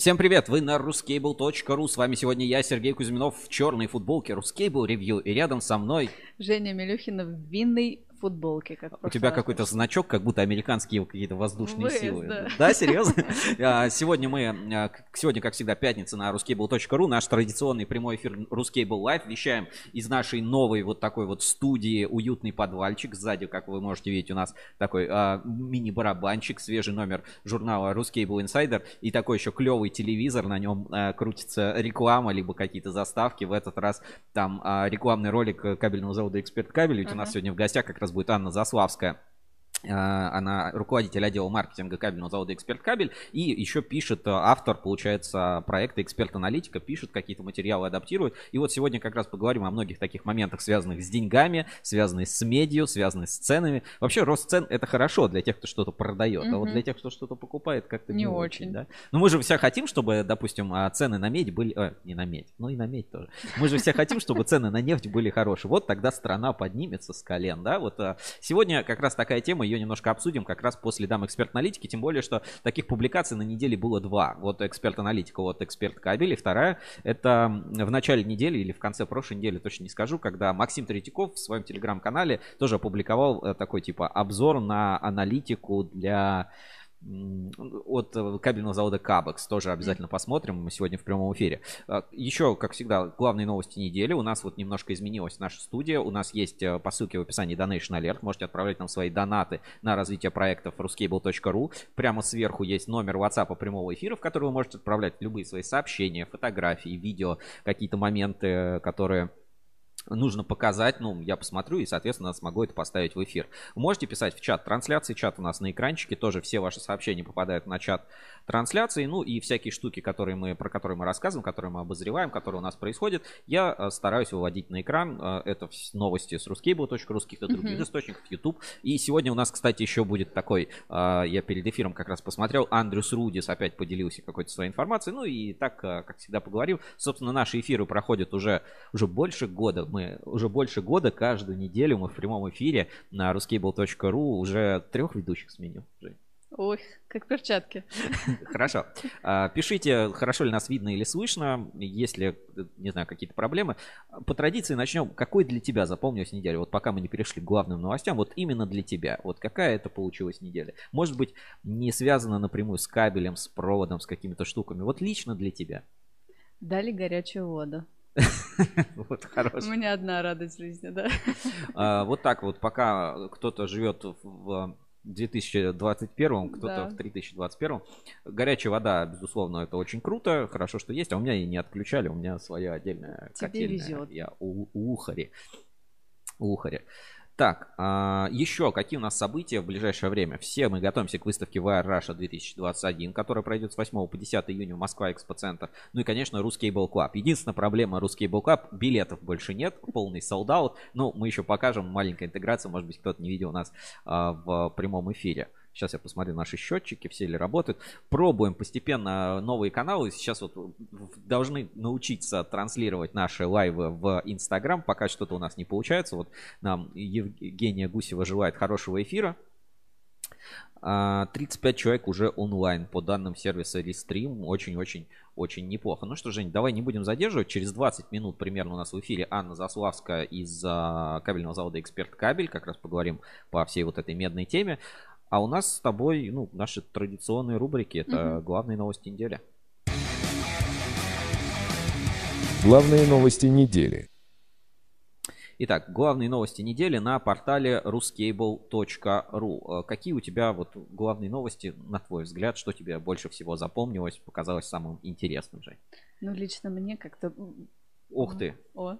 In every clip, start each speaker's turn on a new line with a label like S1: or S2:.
S1: Всем привет, вы на ruscable.ru. С вами сегодня я, Сергей Кузьминов, в черной футболке Ruscable Review. И рядом со мной...
S2: Женя Милюхина в винной футболке. Как
S1: У тебя какой-то значок, как будто американские какие-то воздушные
S2: Выезд,
S1: силы.
S2: да.
S1: Да, серьезно? А, Сегодня мы, а, сегодня, как всегда, пятница на ruscable.ru. Наш традиционный прямой эфир Ruscable Live. Вещаем из нашей новой вот такой вот студии уютный подвальчик. Сзади, как вы можете видеть, у нас такой а, мини-барабанчик, свежий номер журнала Ruscable Insider и такой еще клевый телевизор. На нем а, крутится реклама, либо какие-то заставки. В этот раз там а, рекламный ролик э, кабельного завода Эксперт Кабель. Ведь у нас сегодня в гостях как раз будет Анна Заславская. А, Она руководитель отдела маркетинга кабельного завода Эксперт Кабель. И еще пишет а, автор, получается, проекта Эксперт Аналитика, пишет какие-то материалы, адаптирует. И вот сегодня как раз поговорим о многих таких моментах, связанных с деньгами, связанных с медиа, связанных с ценами. Вообще рост цен это хорошо для тех, кто что-то продает. А вот для тех, кто что-то покупает, как-то не,
S2: Не
S1: очень.
S2: очень.
S1: да? Но мы же все хотим, чтобы, допустим, а, цены на медь были... э, не на медь, ну и на медь тоже. Мы же все хотим, чтобы цены на нефть были хорошие. Вот тогда страна поднимется с колен, да? Вот а, сегодня как раз такая тема, ее немножко обсудим как раз по следам эксперт-аналитики, тем более, что таких публикаций на неделе было два. Вот эксперт-аналитика, вот эксперт кабель, и вторая это в начале недели или в конце прошлой недели, точно не скажу, когда Максим Третьяков в своем телеграм-канале тоже опубликовал э, такой типа обзор на аналитику для от э, кабельного завода Кабекс. Тоже обязательно посмотрим. Мы сегодня в прямом эфире. А, Еще, как всегда, главные новости недели. У нас вот немножко изменилась наша студия. У нас есть э, по ссылке в описании Donation Alert. Можете отправлять нам свои донаты на развитие проектов ruscable.ru. Прямо сверху есть номер WhatsApp прямого эфира, в который вы можете отправлять любые свои сообщения, фотографии, видео, какие-то моменты, э, которые нужно показать, ну, я посмотрю и, соответственно, смогу это поставить в эфир. Можете писать в чат трансляции, чат у нас на экранчике, тоже все ваши сообщения попадают на чат трансляции, ну и всякие штуки, которые мы, про которые мы рассказываем, которые мы обозреваем, которые у нас происходят, я э, стараюсь выводить на экран. Э, Это новости с ruscable.ru, с каких-то других
S2: Мгм.
S1: источников, YouTube. И сегодня у нас, кстати, еще будет такой, э, я перед эфиром как раз посмотрел, Андрюс Рудис опять поделился какой-то своей информацией, ну и так, как всегда, поговорим. Собственно, наши эфиры проходят уже, уже больше года, мы уже больше года каждую неделю мы в прямом эфире на ruscable.ru уже трех ведущих сменил. Жень.
S2: Ой, как перчатки.
S1: Хорошо. А, Пишите, хорошо ли нас видно или слышно, есть ли, э, не знаю, какие-то проблемы. По традиции начнем. Какой для тебя запомнилась неделя? Вот пока мы не перешли к главным новостям, вот именно для тебя. Вот какая это получилась неделя? Может быть, не связана напрямую с кабелем, с проводом, с какими-то штуками. Вот лично для тебя.
S2: Дали горячую воду.
S1: Вот
S2: У
S1: хорошо.
S2: меня одна радость жизни, да.
S1: А, Вот так вот, пока кто-то живет в 2021, кто-то
S2: Да.
S1: в 3021. Горячая вода, безусловно, это очень круто. Хорошо, что есть. А у меня и не отключали. У меня своя отдельная
S2: Тебе
S1: котельная.
S2: везет.
S1: Я у, у ухари. У ухари. Так, а, еще какие у нас события в ближайшее время? Все мы готовимся к выставке VR Russia 2021, которая пройдет с 8 по 10 июня в Москва Экспоцентр. Ну и, конечно, Русский Cable Club. Единственная проблема Русский Cable Club, билетов больше нет, полный солдат. Ну, мы еще покажем, маленькая интеграция, может быть, кто-то не видел нас а, в прямом эфире. Сейчас я посмотрю наши счетчики, все ли работают. Пробуем постепенно новые каналы. Сейчас вот должны научиться транслировать наши лайвы в Инстаграм. Пока что-то у нас не получается. Вот нам Евгения Гусева желает хорошего эфира. А, 35 человек уже онлайн по данным сервиса Restream. Очень-очень очень неплохо. Ну что, Жень, давай не будем задерживать. Через 20 минут примерно у нас в эфире Анна Заславская из а, кабельного завода Эксперт Кабель. Как раз поговорим по всей вот этой медной теме. А у нас с тобой, ну, наши традиционные рубрики. Это
S2: Мгм.
S1: главные новости недели.
S3: Главные новости недели.
S1: Итак, главные новости недели на портале ruscable.ru. Э, Какие у тебя вот главные новости, на твой взгляд, что тебе больше всего запомнилось, показалось самым интересным, Жень?
S2: Ну, лично мне как-то...
S1: Ух ты,
S2: О,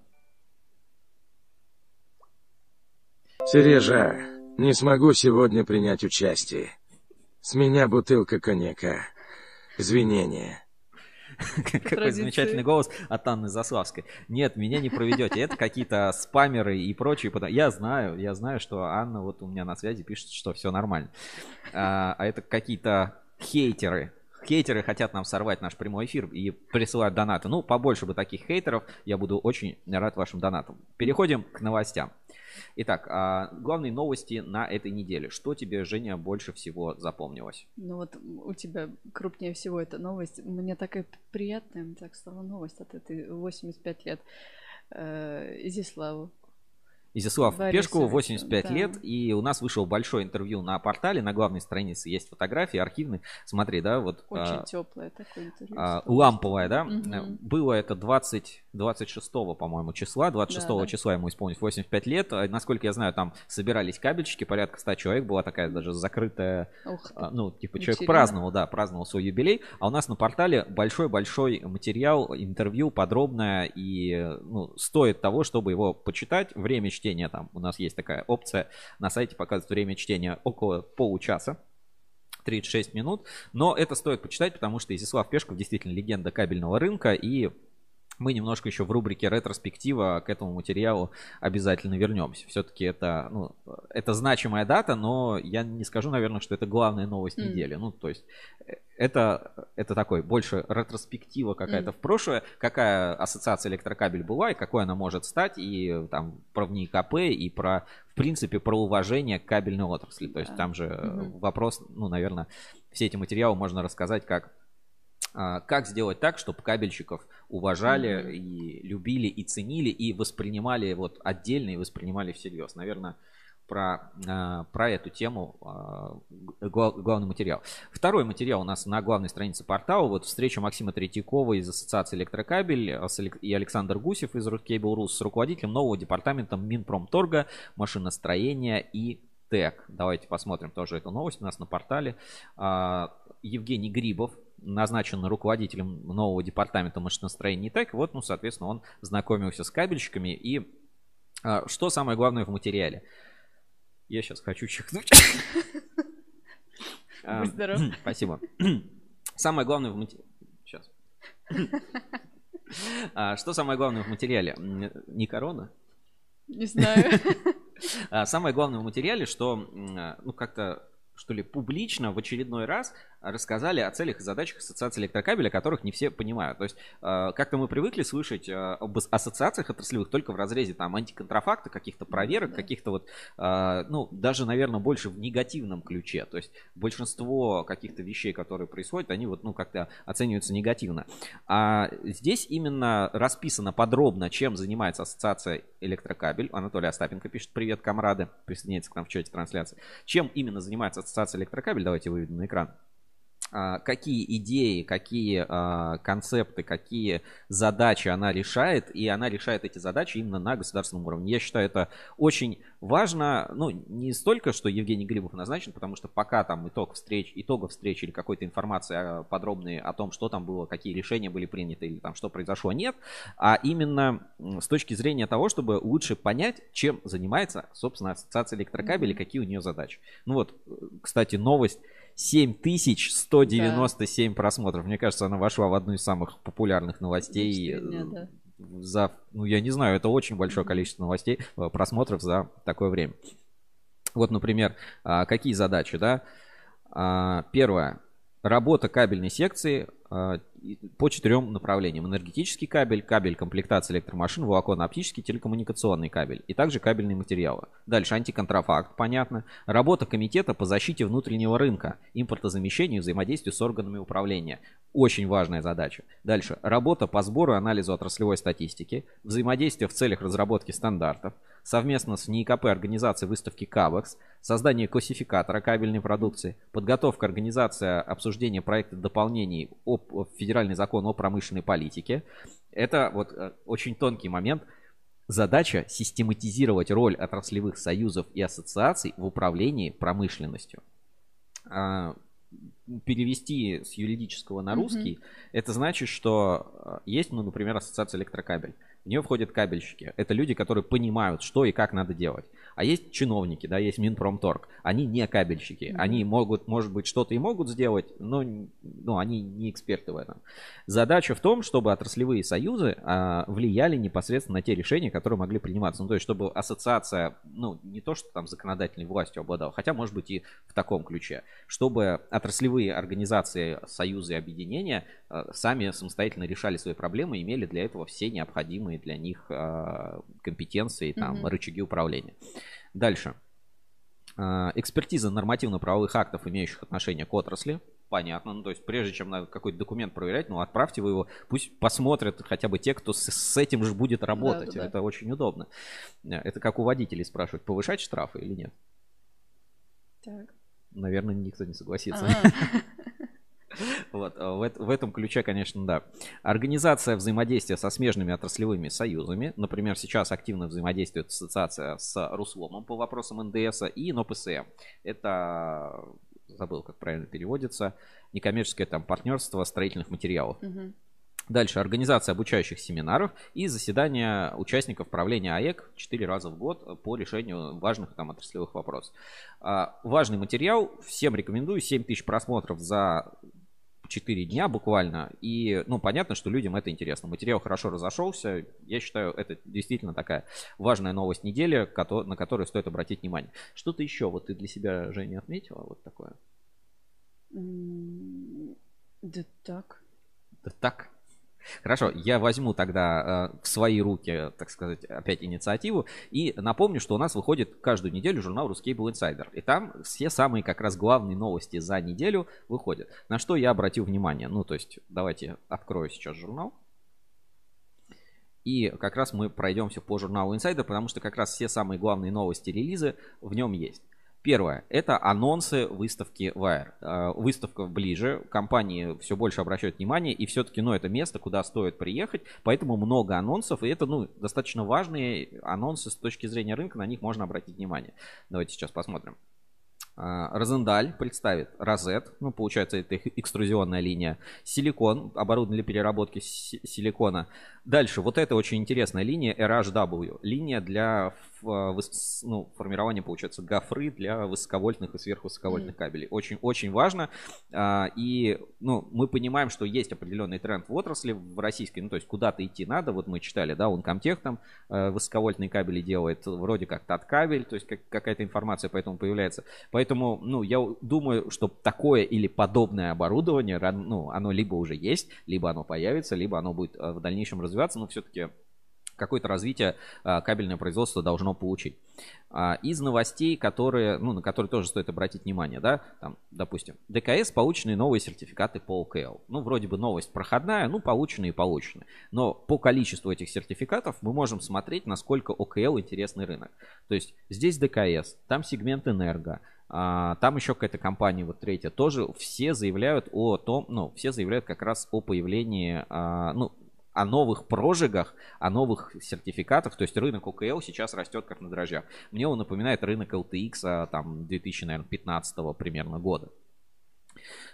S4: Сережа, не смогу сегодня принять участие. С меня бутылка коньяка. Извинения.
S1: какой замечательный голос от Анны Заславской. Нет, меня не проведете. Это какие-то спамеры и прочие. Я знаю, я знаю, что Анна вот у меня на связи пишет, что все нормально. А, а это какие-то хейтеры. хейтеры хотят нам сорвать наш прямой эфир и присылают донаты. Ну, побольше бы таких хейтеров. Я буду очень рад вашим донатам. Переходим к новостям. Итак, а, главные новости на этой неделе. Что тебе, Женя, больше всего запомнилось?
S2: Ну вот у тебя крупнее всего эта новость. Мне такая приятная, так стала новость от этой 85 лет. Э, Изиславу.
S1: Изяслав
S2: Борисович,
S1: Пешкову 85
S2: да.
S1: лет, и у нас вышел большое интервью на портале, на главной странице есть фотографии архивные. Смотри, да, вот
S2: Очень
S1: а,
S2: теплое такое интервью.
S1: а, ламповая, да?
S2: Мгм.
S1: Было это 20, 26, по-моему, числа. 26
S2: Да, да.
S1: числа ему исполнилось 85 лет. А, Насколько я знаю, там собирались кабельщики, порядка 100 человек. Была такая даже закрытая
S2: Ух ты.
S1: а, ну, типа, человек
S2: Вечеринка.
S1: праздновал, да, праздновал свой юбилей, а у нас на портале большой-большой материал, интервью подробное, и, ну, стоит того, чтобы его почитать. Время чтения там, у нас есть такая опция, на сайте показывает время чтения около получаса. 36 минут, но это стоит почитать, потому что Изяслав Пешков действительно легенда кабельного рынка, и мы немножко еще в рубрике ретроспектива к этому материалу обязательно вернемся. Все-таки это, ну, это значимая дата, но я не скажу, наверное, что это главная новость
S2: М.
S1: недели. Ну, то есть э, это, это такой больше ретроспектива какая-то
S2: М.
S1: в прошлое, какая ассоциация электрокабель была и какой она может стать, и там про в НИКП, и про, в принципе, про уважение к кабельной отрасли. То есть
S2: Да.
S1: там же
S2: Мгм.
S1: вопрос, ну, наверное, все эти материалы можно рассказать как как сделать так, чтобы кабельщиков уважали
S2: Мгм.
S1: и любили и ценили и воспринимали вот отдельно и воспринимали всерьез. Наверное, про, а, про эту тему а, гла- главный материал. Второй материал у нас на главной странице портала. Вот встреча Максима Третьякова из Ассоциации Электрокабель а, и Александр Гусев из Rutkable Rus с руководителем нового департамента Минпромторга, машиностроения и ТЭК. Давайте посмотрим тоже эту новость у нас на портале. А, Евгений Грибов назначен руководителем нового департамента машиностроения и ТЭК. Вот, ну, соответственно, он знакомился с кабельщиками. И а, что самое главное в материале? Я сейчас хочу чихнуть.
S2: Будь здоров.
S1: Спасибо. Самое главное в материале... Сейчас. А, Что самое главное в материале? Не корона?
S2: Не знаю.
S1: А, Самое главное в материале, что, а, ну, как-то, что ли, публично в очередной раз рассказали о целях и задачах Ассоциации электрокабеля, которых не все понимают. То есть, а, как-то мы привыкли слышать а, об ас- ассоциациях отраслевых только в разрезе там антиконтрафакта, каких-то проверок,
S2: Да.
S1: каких-то вот, а, ну, даже, наверное, больше в негативном ключе. То есть, большинство каких-то вещей, которые происходят, они вот, ну, как-то оцениваются негативно. А здесь именно расписано подробно, чем занимается Ассоциация Электрокабель. Анатолий Остапенко пишет «Привет, комрады», присоединяется к нам в чате трансляции. Чем именно занимается Ассоциация Электрокабель, давайте выведем на экран. А, Какие идеи, какие а, концепты, какие задачи она решает, и она решает эти задачи именно на государственном уровне. Я считаю, это очень важно, ну, не столько, что Евгений Грибов назначен, потому что пока там итог встреч, итогов встречи или какой-то информации а, подробной о том, что там было, какие решения были приняты или там что произошло, нет, а именно с точки зрения того, чтобы лучше понять, чем занимается, собственно, Ассоциация электрокабелей, какие у нее задачи. Ну вот, э, кстати, новость 7197 просмотров. Мне кажется, она вошла в одну из самых популярных новостей.
S2: дня,
S1: э,
S2: да.
S1: За, ну, я не знаю, это очень большое количество новостей, э, просмотров за такое время. Вот, например, а, какие задачи, да? А, Первое. Работа кабельной секции а, по четырем направлениям. Энергетический кабель, кабель комплектации электромашин, волоконно-оптический, телекоммуникационный кабель. И также кабельные материалы. Дальше антиконтрафакт, понятно. Работа комитета по защите внутреннего рынка, импортозамещению и взаимодействию с органами управления. Очень важная задача. Дальше. Работа по сбору и анализу отраслевой статистики, взаимодействие в целях разработки стандартов, совместно с НИИКП организации выставки КАВЭКС, создание классификатора кабельной продукции, подготовка, организация обсуждения проекта дополнений об в федеральный закон о промышленной политике. Это вот э, очень тонкий момент. Задача систематизировать роль отраслевых союзов и ассоциаций в управлении промышленностью. А, Перевести с юридического на русский, это значит, что э, есть, ну, например, ассоциация электрокабель. В нее входят кабельщики. Это люди, которые понимают, что и как надо делать. А есть чиновники, да, есть Минпромторг. Они не кабельщики. Mm-hmm. Они могут, может быть, что-то и могут сделать, но ну, они не эксперты в этом. Задача в том, чтобы отраслевые союзы а, влияли непосредственно на те решения, которые могли приниматься. Ну, то есть, чтобы ассоциация, ну, не то, что там законодательной властью обладала, хотя, может быть, и в таком ключе, чтобы отраслевые организации, союзы и объединения а, сами самостоятельно решали свои проблемы, имели для этого все необходимые для них а, компетенции, там, mm-hmm. рычаги управления. Дальше. А, экспертиза нормативно-правовых актов, имеющих отношение к отрасли. Понятно. Ну, то есть, прежде чем надо какой-то документ проверять, ну, отправьте вы его, пусть посмотрят хотя бы те, кто с, с этим же будет работать. Да, да, Это очень удобно. Это как у водителей спрашивать, повышать штрафы или нет. Так. Наверное, никто не согласится. Вот, а, в, в этом ключе, конечно, да. Организация взаимодействия со смежными отраслевыми союзами. Например, сейчас активно взаимодействует ассоциация с Русломом по вопросам НДС и НОПСМ. Это, забыл, как правильно переводится, некоммерческое там партнерство строительных материалов. Угу. Дальше организация обучающих семинаров и заседания участников правления АЭК 4 раза в год по решению важных там отраслевых вопросов. А, важный материал, всем рекомендую, 7 тысяч просмотров за 4 дня буквально. И, ну, понятно, что людям это интересно. Материал хорошо разошелся. Я считаю, это действительно такая важная новость недели, на которую стоит обратить внимание. Что-то еще вот ты для себя, Женя, отметила вот такое?
S2: Да так.
S1: Да так? Хорошо, я возьму тогда э, в свои руки, так сказать, опять инициативу и напомню, что у нас выходит каждую неделю журнал Ruscable Insider. И там все самые как раз главные новости за неделю выходят. На что я обратил внимание. Ну, то есть, давайте открою сейчас журнал. И как раз мы пройдемся по журналу Insider, потому что как раз все самые главные новости релизы в нем есть. Первое – это анонсы выставки Wire. Э, выставка ближе, компании все больше обращают внимание, и все-таки, ну, это место, куда стоит приехать, поэтому много анонсов, и это, ну, достаточно важные анонсы с точки зрения рынка, на них можно обратить внимание. Давайте сейчас посмотрим. Э, Розендаль представит розет, ну, получается, это их экструзионная линия. Силикон, оборудование для переработки силикона. Дальше, вот это очень интересная линия RHW. Линия для ну, формирование, получается, гофры для высоковольтных и сверхвысоковольтных mm. кабелей. Очень, очень важно. А, и, ну, мы понимаем, что есть определенный тренд в отрасли, в российской, ну, то есть куда-то идти надо. Вот мы читали, да, он Комтех там а, высоковольтные кабели делает, вроде как тат-кабель, то есть как, какая-то информация поэтому появляется. Поэтому, ну, я думаю, что такое или подобное оборудование, ну, оно либо уже есть, либо оно появится, либо оно будет в дальнейшем развиваться, но все-таки какое-то развитие а, кабельное производство должно получить. А, из новостей, которые, ну, на которые тоже стоит обратить внимание, да, там, допустим, ДКС полученные новые сертификаты по ОКЛ. Ну, вроде бы новость проходная, ну, полученные и получены. Но по количеству этих сертификатов мы можем смотреть, насколько ОКЛ интересный рынок. То есть здесь ДКС, там сегмент энерго, а, там еще какая-то компания, вот третья, тоже все заявляют о том, ну, все заявляют как раз о появлении, ну, о новых прожигах, о новых сертификатах. То есть рынок ОКЛ сейчас растет как на дрожжах. Мне он напоминает рынок LTX а, там 2015 примерно года.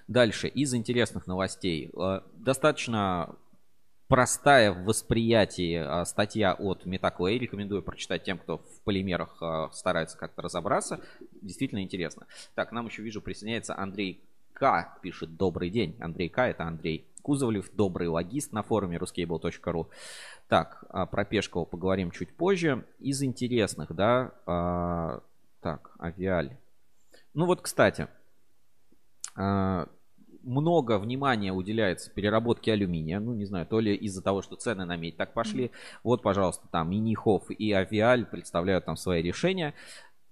S1: Дальше, из интересных новостей. Э, достаточно простая в восприятии а, статья от Metaclay. Рекомендую прочитать тем, кто в полимерах а, старается как-то разобраться. Действительно интересно. Так, нам еще вижу присоединяется Андрей К. Пишет «Добрый день». Андрей К. это Андрей Кузовлев, добрый логист на форуме ruscable.ru. Так, а, про Пешкова поговорим чуть позже. Из интересных, да, а, так, авиаль. Ну вот, кстати, а, много внимания уделяется переработке алюминия. Ну, не знаю, то ли из-за того, что цены на медь так пошли. Вот, пожалуйста, там и Нихов, и Авиаль представляют там свои решения.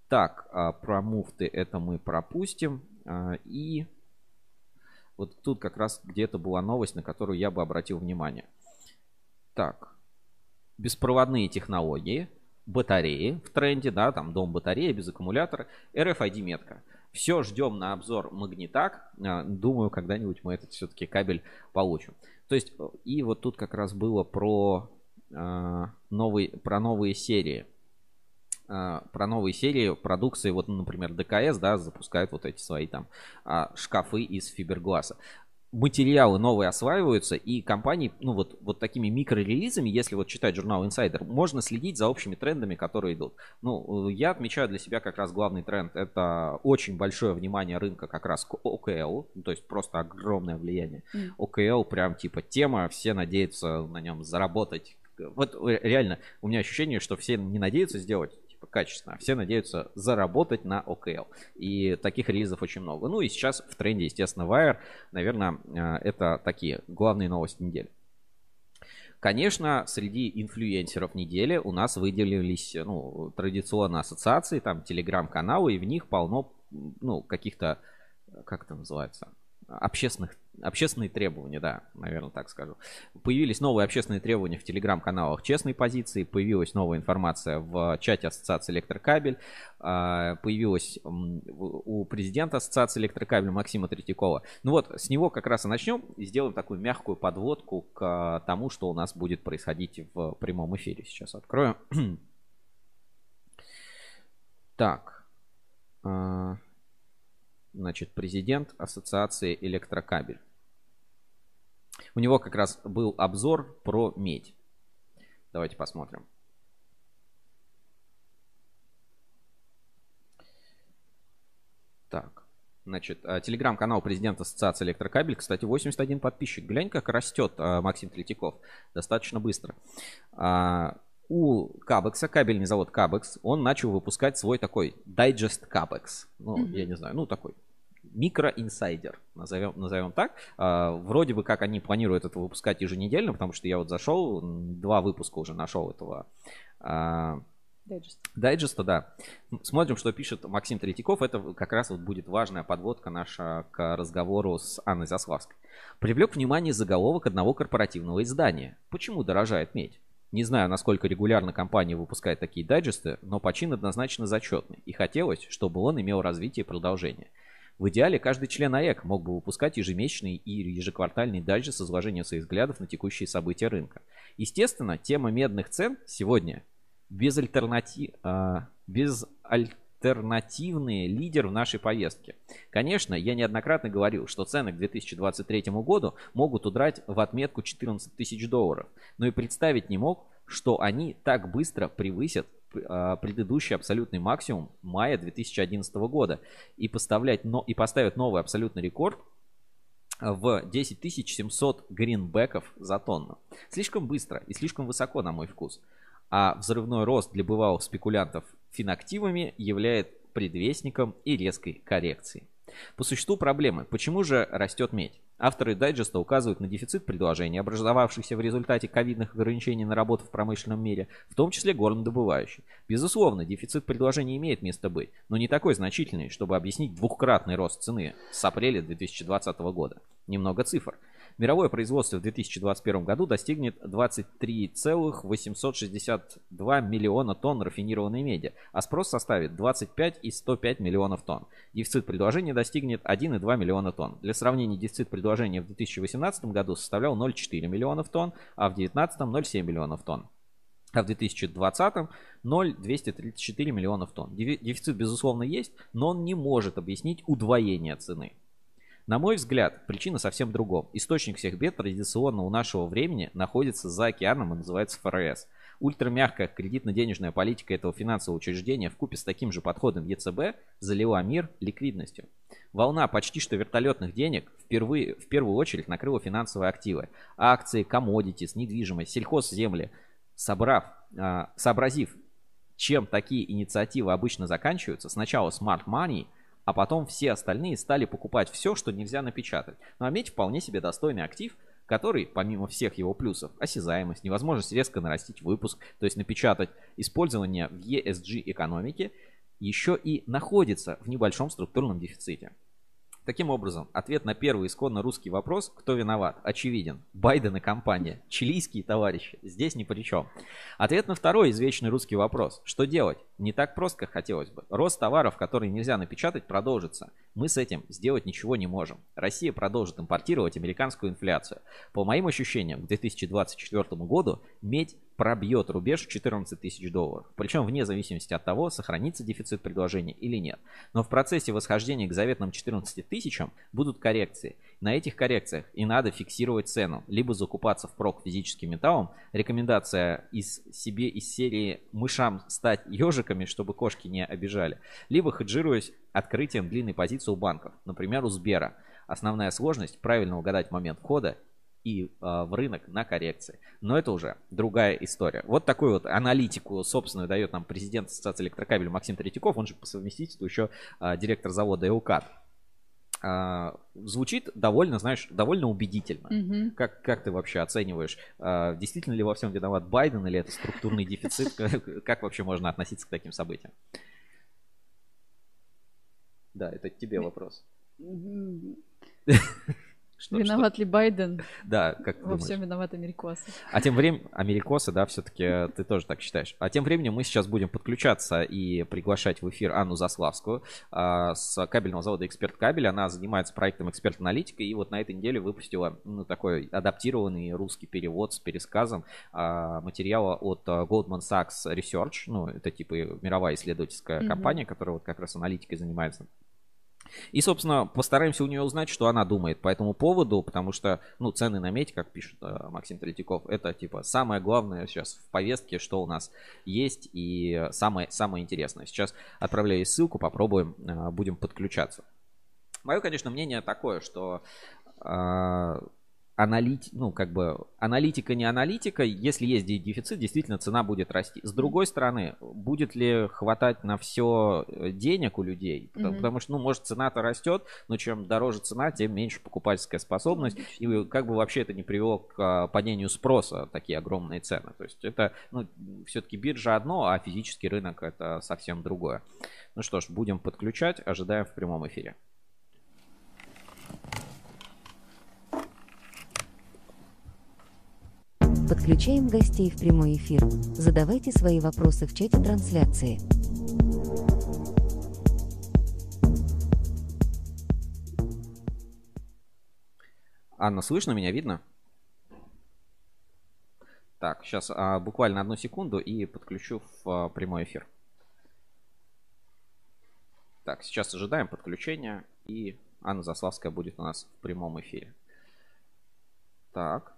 S1: Так, а, про муфты это мы пропустим. А, и вот тут как раз где-то была новость, на которую я бы обратил внимание. Так, беспроводные технологии, батареи в тренде, да, там дом батареи без аккумулятора, RFID метка. Все, ждем на обзор магнитак. А, думаю, когда-нибудь мы этот все-таки кабель получим. То есть, и вот тут как раз было про, а, новый, про новые серии. А, про новые серии продукции, вот, например, ДКС, да, запускают вот эти свои там а, шкафы из фибергласа. материалы новые осваиваются, и компании, ну вот, вот такими микрорелизами, если вот читать журнал Insider, можно следить за общими трендами, которые идут. Ну, я отмечаю для себя как раз главный тренд, это очень большое внимание рынка как раз к OKL, ну, то есть просто огромное влияние. Mm. OKL прям типа тема, все надеются на нем заработать. Вот э, реально, у меня ощущение, что все не надеются сделать качественно, все надеются заработать на OKL. И таких релизов очень много. Ну и сейчас в тренде, естественно, Wire. Наверное, э, это такие главные новости недели. Конечно, среди инфлюенсеров недели у нас выделились ну, традиционно ассоциации, там телеграм-каналы, и в них полно ну, каких-то, как это называется, общественных, общественные требования, да, наверное, так скажу. Появились новые общественные требования в телеграм-каналах честной позиции, появилась новая информация в чате Ассоциации Электрокабель, а, появилась у президента Ассоциации Электрокабель Максима Третьякова. Ну вот, с него как раз и начнем и сделаем такую мягкую подводку к тому, что у нас будет происходить в прямом эфире. Сейчас открою. Так. А, значит, президент Ассоциации Электрокабель. У него как раз был обзор про медь. Давайте посмотрим. Так. Значит, а, телеграм-канал президента Ассоциации Электрокабель. Кстати, 81 подписчик. Глянь, как растет а, Максим Третьяков. Достаточно быстро. У Кабекса, кабельный завод Кабекс, он начал выпускать свой такой дайджест Кабекс. Ну, mm-hmm. я не знаю, ну такой микроинсайдер, назовем, назовем так. А, вроде бы как они планируют это выпускать еженедельно, потому что я вот зашел, два выпуска уже нашел этого а, Дайджест. Дайджеста, да. Смотрим, что пишет Максим Третьяков. Это как раз вот будет важная подводка наша к разговору с Анной Заславской. Привлек внимание заголовок одного корпоративного издания. Почему дорожает медь? Не знаю, насколько регулярно компания выпускает такие дайджесты, но почин однозначно зачетный. И хотелось, чтобы он имел развитие и продолжение. В идеале каждый член АЭК мог бы выпускать ежемесячный и ежеквартальный дайджест с изложением своих взглядов на текущие события рынка. Естественно, тема медных цен сегодня без альтернатив, а, без альтернативный лидер в нашей повестке. Конечно, я неоднократно говорил, что цены к 2023 году могут удрать в отметку 14 тысяч долларов, но и представить не мог, что они так быстро превысят а, предыдущий абсолютный максимум мая 2011 года и, поставлять, но, и поставят новый абсолютный рекорд в 10 700 гринбеков за тонну. Слишком быстро и слишком высоко, на мой вкус. А взрывной рост для бывалых спекулянтов финактивами является предвестником и резкой коррекции. По существу проблемы. Почему же растет медь? Авторы дайджеста указывают на дефицит предложений, образовавшихся в результате ковидных ограничений на работу в промышленном мире, в том числе горнодобывающий. Безусловно, дефицит предложений имеет место быть, но не такой значительный, чтобы объяснить двукратный рост цены с апреля 2020 года. Немного цифр. Мировое производство в 2021 году достигнет 23,862 миллиона тонн рафинированной меди, а спрос составит 25 и 105 миллионов тонн. Дефицит предложения достигнет 1,2 миллиона тонн. Для сравнения, дефицит предложения в 2018 году составлял 0,4 миллионов тонн, а в 2019 0,7 миллионов тонн а в 2020 0,234 миллионов тонн. Дефицит, безусловно, есть, но он не может объяснить удвоение цены. На мой взгляд, причина совсем в другом. Источник всех бед традиционно у нашего времени находится за океаном и называется ФРС. Ультрамягкая кредитно-денежная политика этого финансового учреждения в купе с таким же подходом ЕЦБ залила мир ликвидностью. Волна почти что вертолетных денег впервые, в первую очередь накрыла финансовые активы. Акции, коммодитис, недвижимость, сельхозземли. Собрав, э, сообразив, чем такие инициативы обычно заканчиваются, сначала smart money – а потом все остальные стали покупать все, что нельзя напечатать. Ну а медь вполне себе достойный актив, который, помимо всех его плюсов, осязаемость, невозможность резко нарастить выпуск, то есть напечатать использование в ESG экономике, еще и находится в небольшом структурном дефиците. Таким образом, ответ на первый исконно русский вопрос, кто виноват, очевиден. Байден и компания. Чилийские товарищи. Здесь ни при чем. Ответ на второй извечный русский вопрос. Что делать? Не так просто, как хотелось бы. Рост товаров, которые нельзя напечатать, продолжится. Мы с этим сделать ничего не можем. Россия продолжит импортировать американскую инфляцию. По моим ощущениям, к 2024 году медь пробьет рубеж 14 тысяч долларов. Причем вне зависимости от того, сохранится дефицит предложения или нет. Но в процессе восхождения к заветным 14 тысячам будут коррекции. На этих коррекциях и надо фиксировать цену. Либо закупаться впрок физическим металлом. Рекомендация из себе из серии мышам стать ежиками, чтобы кошки не обижали. Либо хеджируясь открытием длинной позиции у банков. Например, у Сбера. Основная сложность – правильно угадать момент входа и э, в рынок на коррекции. Но это уже другая история. Вот такую вот аналитику собственную дает нам президент Ассоциации электрокабель Максим Третьяков, он же по совместительству еще э, директор завода «Эукат». Э, звучит довольно, знаешь, довольно убедительно.
S2: Мгм.
S1: Как, как ты вообще оцениваешь, э, действительно ли во всем виноват Байден или это структурный дефицит? Как вообще можно относиться к таким событиям? Да, это тебе вопрос. Что-
S2: Виноват ли Байден?
S1: что- Да, как ты
S2: Во
S1: думаешь?
S2: всем виноват америкосы.
S1: А тем временем, америкосы, да, все-таки ты тоже так считаешь. А тем временем мы сейчас будем подключаться и приглашать в эфир Анну Заславскую а, с кабельного завода «Эксперт Кабель». Она занимается проектом «Эксперт-аналитика» и вот на этой неделе выпустила ну, такой адаптированный русский перевод с пересказом а, материала от а, Goldman Sachs Research. Ну, это типа мировая исследовательская
S2: Мгм.
S1: компания, которая вот как раз аналитикой занимается. И, собственно, постараемся у нее узнать, что она думает по этому поводу, потому что, ну, цены на медь, как пишет э, Максим Третьяков, это, типа, самое главное сейчас в повестке, что у нас есть, и самое, самое интересное. Сейчас отправляю ссылку, попробуем, э, будем подключаться. Мое, конечно, мнение такое, что э, аналити- ну, как бы, аналитика не аналитика, если есть де- дефицит, действительно цена будет расти. С другой стороны, будет ли хватать на все денег у людей? Потому,
S2: Мгм.
S1: потому что, ну, может, цена-то растет, но чем дороже цена, тем меньше покупательская способность. И как бы вообще это не привело к а, падению спроса, такие огромные цены. То есть это, ну, все-таки биржа одно, а физический рынок это совсем другое. Ну что ж, будем подключать, ожидаем в прямом эфире.
S5: Подключаем гостей в прямой эфир. Задавайте свои вопросы в чате трансляции.
S1: Анна, слышно меня, видно? Так, сейчас буквально одну секунду и подключу в а, прямой эфир. Так, сейчас ожидаем подключения, и Анна Заславская будет у нас в прямом эфире. Так.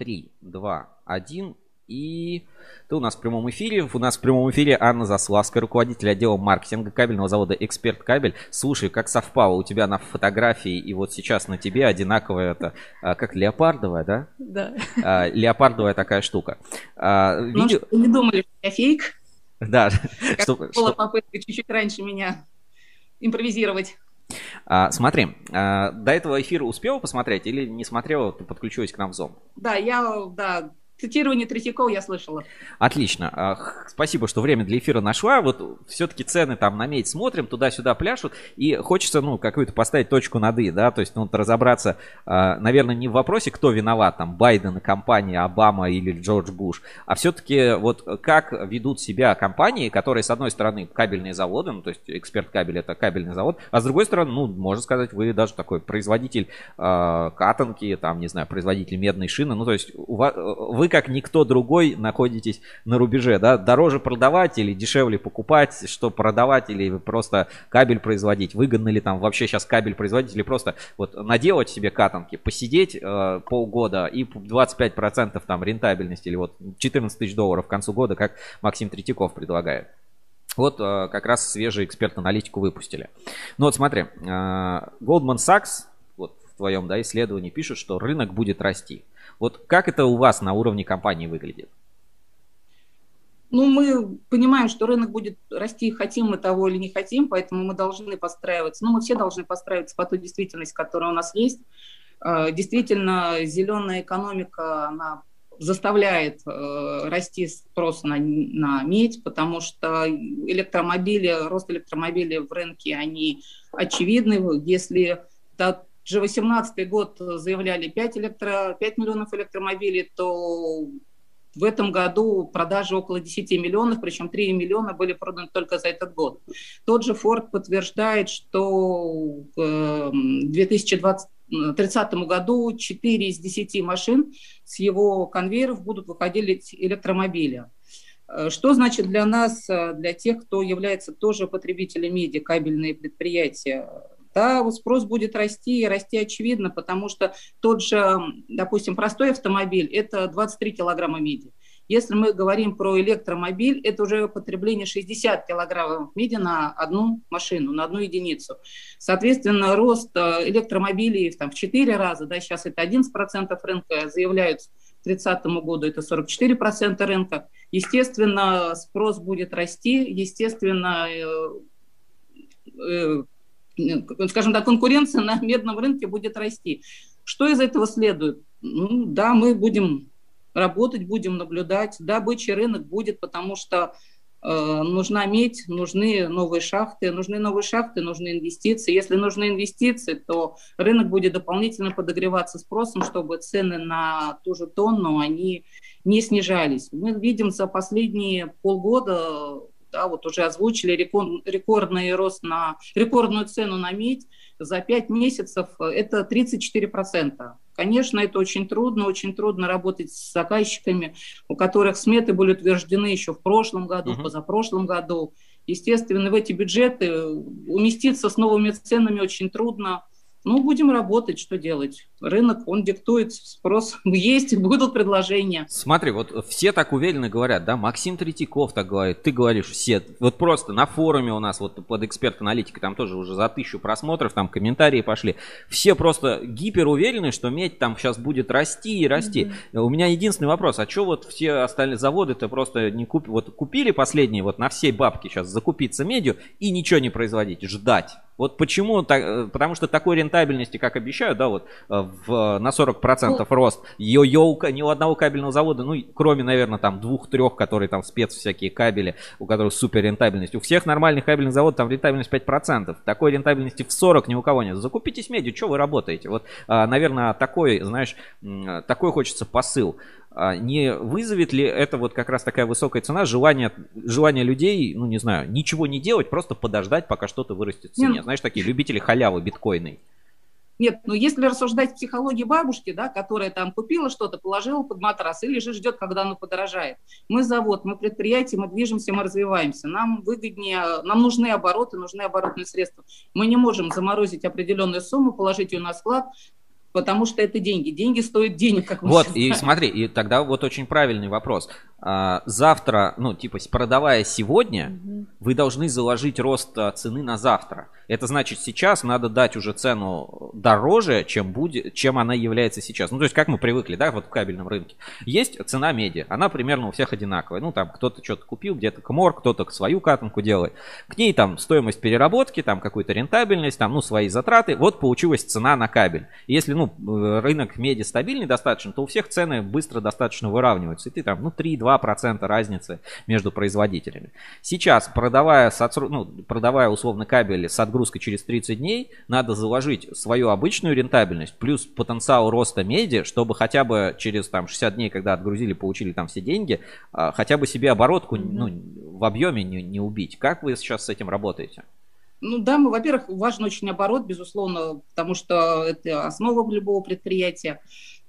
S1: 3, 2, 1. И ты у нас в прямом эфире. У нас в прямом эфире Анна Заславская, руководитель отдела маркетинга кабельного завода «Эксперт Кабель». Слушай, как совпало у тебя на фотографии и вот сейчас на тебе одинаковая это, а, как леопардовая, да?
S2: Да.
S1: А, Леопардовая такая штука. А,
S6: Ну,
S1: видео-
S6: вы не думали, что я фейк?
S1: Да,
S6: Как
S1: что-
S6: была
S1: что-
S6: попытка чуть-чуть раньше меня импровизировать.
S1: А, смотри, а, до этого эфира успела посмотреть или не смотрела, ты подключилась к нам в Zoom?
S6: Да, я, да, цитирование Третьякова я слышала.
S1: Отлично. А, Спасибо, что время для эфира нашла. Вот все-таки цены там на медь смотрим, туда-сюда пляшут. И хочется, ну, какую-то поставить точку над «и», да, то есть, ну, разобраться, а, наверное, не в вопросе, кто виноват, там, Байден, компания, Обама или Джордж Буш, а все-таки вот как ведут себя компании, которые, с одной стороны, кабельные заводы, ну, то есть, эксперт кабель это кабельный завод, а с другой стороны, ну, можно сказать, вы даже такой производитель а, катанки, там, не знаю, производитель медной шины, ну, то есть, у вас, вы как никто другой находитесь на рубеже, да, дороже продавать или дешевле покупать, что продавать или просто кабель производить, выгодно ли там вообще сейчас кабель производить или просто вот наделать себе катанки, посидеть э, полгода и 25% там рентабельности или вот 14 тысяч долларов к концу года, как Максим Третьяков предлагает. Вот э, как раз свежий эксперт-аналитику выпустили. Ну вот смотри, э, Goldman Sachs, вот в твоем да, исследовании пишет, что рынок будет расти. Вот как это у вас на уровне компании выглядит?
S6: Ну, мы понимаем, что рынок будет расти, хотим мы того или не хотим, поэтому мы должны подстраиваться. Ну, мы все должны подстраиваться по той действительности, которая у нас есть. Э, Действительно, зеленая экономика, она заставляет э, расти спрос на, на медь, потому что электромобили, рост электромобилей в рынке, они очевидны. Если тот же 18 год заявляли 5, электро, 5 миллионов электромобилей, то в этом году продажи около 10 миллионов, причем 3 миллиона были проданы только за этот год. Тот же Ford подтверждает, что к 2020, 2030 году 4 из 10 машин с его конвейеров будут выходить электромобили. Э, что значит для нас, э, для тех, кто является тоже потребителем меди, кабельные предприятия? Да, спрос будет расти, и расти очевидно, потому что тот же, допустим, простой автомобиль – это 23 килограмма меди. Если мы говорим про электромобиль, это уже потребление 60 килограммов меди на одну машину, на одну единицу. Соответственно, рост э, электромобилей там, в 4 раза, да, сейчас это 11% рынка, заявляют к 2030 году это 44% рынка. Естественно, спрос будет расти, естественно, э, э, скажем так, конкуренция на медном рынке будет расти. Что из этого следует? Ну, да, мы будем работать, будем наблюдать. Да, бычий рынок будет, потому что э, нужна медь, нужны новые шахты, нужны новые шахты, нужны инвестиции. Если нужны инвестиции, то рынок будет дополнительно подогреваться спросом, чтобы цены на ту же тонну, они не снижались. Мы видим за последние полгода, да, вот уже озвучили рекордный рост на, рекордную цену на медь, за 5 месяцев это 34%. Конечно, это очень трудно, очень трудно работать с заказчиками, у которых сметы были утверждены еще в прошлом году, в позапрошлом году. Естественно, в эти бюджеты уместиться с новыми ценами очень трудно. Ну, будем работать, что делать. Рынок, он диктует спрос. Есть, будут предложения.
S1: Смотри, вот все так уверенно говорят, да, Максим Третьяков так говорит, ты говоришь, все. Вот просто на форуме у нас, вот под эксперт аналитикой, там тоже уже за тысячу просмотров, там комментарии пошли. Все просто гипер уверены, что медь там сейчас будет расти и расти. Mm-hmm. У меня единственный вопрос, а что вот все остальные заводы-то просто не купили, вот купили последние вот на все бабки сейчас закупиться медью и ничего не производить, ждать. Вот почему, так, э, потому что такой рентабельности, как обещают, да, вот э, в, на 40% ну, рост, ее ни у одного кабельного завода, ну, кроме, наверное, там двух-трех, которые там спец всякие кабели, у которых супер рентабельность. У всех нормальных кабельных заводов там рентабельность 5%. Такой рентабельности в 40 ни у кого нет. Закупитесь медью, что вы работаете? Вот, а, наверное, такой, знаешь, такой хочется посыл. А не вызовет ли это вот как раз такая высокая цена желание, желание людей, ну не знаю, ничего не делать, просто подождать, пока что-то вырастет в цене. Нет. Знаешь, такие любители халявы биткоиной.
S6: Нет, ну если рассуждать в психологии бабушки, да, которая там купила что-то, положила под матрас или же ждет, когда оно подорожает. Мы завод, мы предприятие, мы движемся, мы развиваемся. Нам выгоднее, нам нужны обороты, нужны оборотные средства. Мы не можем заморозить определенную сумму, положить ее на склад, потому что это деньги. Деньги стоят денег, как
S1: мы Вот, и смотри, и тогда вот очень правильный вопрос. А, завтра, ну, типа, продавая сегодня, угу. вы должны заложить рост а, цены на завтра. Это значит, сейчас надо дать уже цену дороже, чем, будет, чем она является сейчас. Ну, то есть, как мы привыкли, да, вот в кабельном рынке. Есть цена меди, она примерно у всех одинаковая. Ну, там кто-то что-то купил, где-то кмор, кто-то свою катанку делает. К ней там стоимость переработки, там какую-то рентабельность, там, ну, свои затраты. Вот получилась цена на кабель. если, ну, рынок меди стабильный достаточно, то у всех цены быстро достаточно выравниваются. И ты там, ну, 3-2% разницы между производителями. Сейчас, продавая, ну, продавая условно кабель с отгрузкой через 30 дней, надо заложить свою обычную рентабельность плюс потенциал роста меди, чтобы хотя бы через там 60 дней, когда отгрузили, получили там все деньги, а, хотя бы себе оборотку ну, в объеме не, не убить. Как вы сейчас с этим работаете?
S6: Ну да, мы, во-первых, важен очень оборот, безусловно, потому что это основа любого предприятия.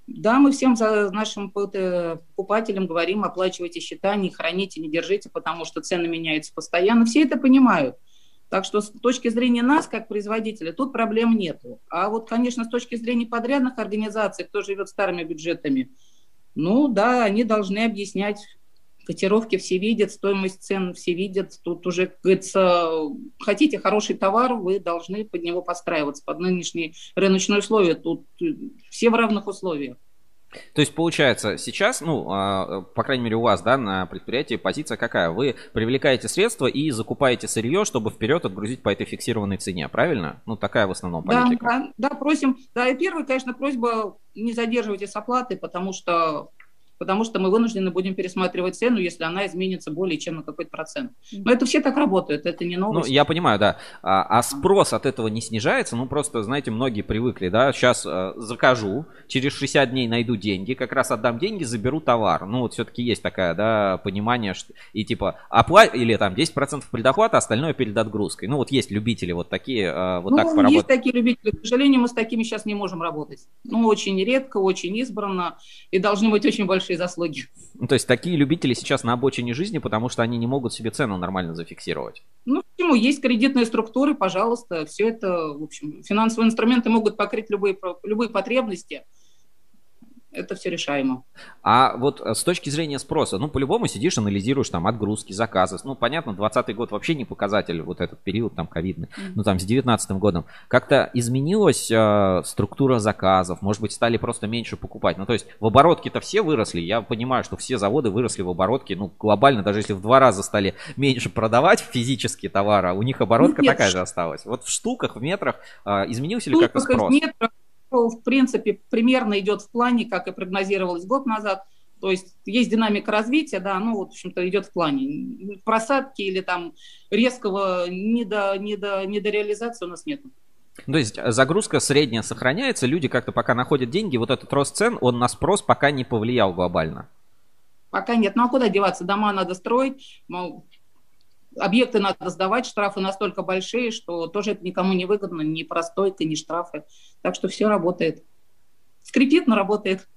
S6: Да, мы всем за нашим покупателям говорим, оплачивайте счета, не храните, не держите, потому что цены меняются постоянно. Все это понимают. Так что с точки зрения нас, как производителя, тут проблем нету. А вот, конечно, с точки зрения подрядных организаций, кто живет старыми бюджетами, ну да, они должны объяснять, котировки все видят, стоимость цен все видят. Тут уже, как говорится, хотите хороший товар, вы должны под него подстраиваться, под нынешние рыночные условия. Тут все в равных условиях.
S1: То есть получается сейчас, ну, а, по крайней мере у вас, да, на предприятии позиция какая? Вы привлекаете средства и закупаете сырье, чтобы вперед отгрузить по этой фиксированной цене, правильно? Ну, такая в основном политика.
S6: Да, да, да просим. Да, и первая, конечно, просьба не задерживайте с оплатой, потому что потому что мы вынуждены будем пересматривать цену, если она изменится более чем на какой-то процент. Но это все так работают, это не новость.
S1: Ну, я понимаю, да. А, а спрос от этого не снижается? Ну, просто, знаете, многие привыкли, да, сейчас э, закажу, через 60 дней найду деньги, как раз отдам деньги, заберу товар. Ну, вот все-таки есть такая, да, понимание, что и типа оплат или там 10% предоплата, остальное перед отгрузкой. Ну, вот есть любители вот такие, э, вот
S6: ну,
S1: так поработать.
S6: есть такие любители. К сожалению, мы с такими сейчас не можем работать. Ну, очень редко, очень избранно, и должны быть очень большие заслуги.
S1: Ну, то есть такие любители сейчас на обочине жизни, потому что они не могут себе цену нормально зафиксировать.
S6: Ну, почему? Есть кредитные структуры, пожалуйста, все это, в общем, финансовые инструменты могут покрыть любые, любые потребности – это все решаемо.
S1: А вот э, с точки зрения спроса, ну, по-любому сидишь, анализируешь там отгрузки, заказы. Ну, понятно, 20 год вообще не показатель, вот этот период там ковидный, mm-hmm. ну, там с 19 годом. Как-то изменилась э, структура заказов, может быть, стали просто меньше покупать. Ну, то есть в оборотке-то все выросли, я понимаю, что все заводы выросли в оборотке, ну, глобально, даже если в два раза стали меньше продавать физические товары, у них оборотка ну, нет, такая же осталась. Вот в штуках, в метрах э, изменился ли как-то спрос? В метрах
S6: в принципе, примерно идет в плане, как и прогнозировалось год назад. То есть есть динамика развития, да, ну, вот, в общем-то, идет в плане. Просадки или там резкого недо, недо, недореализации у нас нет.
S1: То есть загрузка средняя сохраняется, люди как-то пока находят деньги, вот этот рост цен, он на спрос пока не повлиял глобально.
S6: Пока нет. Ну а куда деваться? Дома надо строить, объекты надо сдавать, штрафы настолько большие, что тоже это никому не выгодно, ни простойка, ни штрафы. Так что все работает. Скрипит, но работает.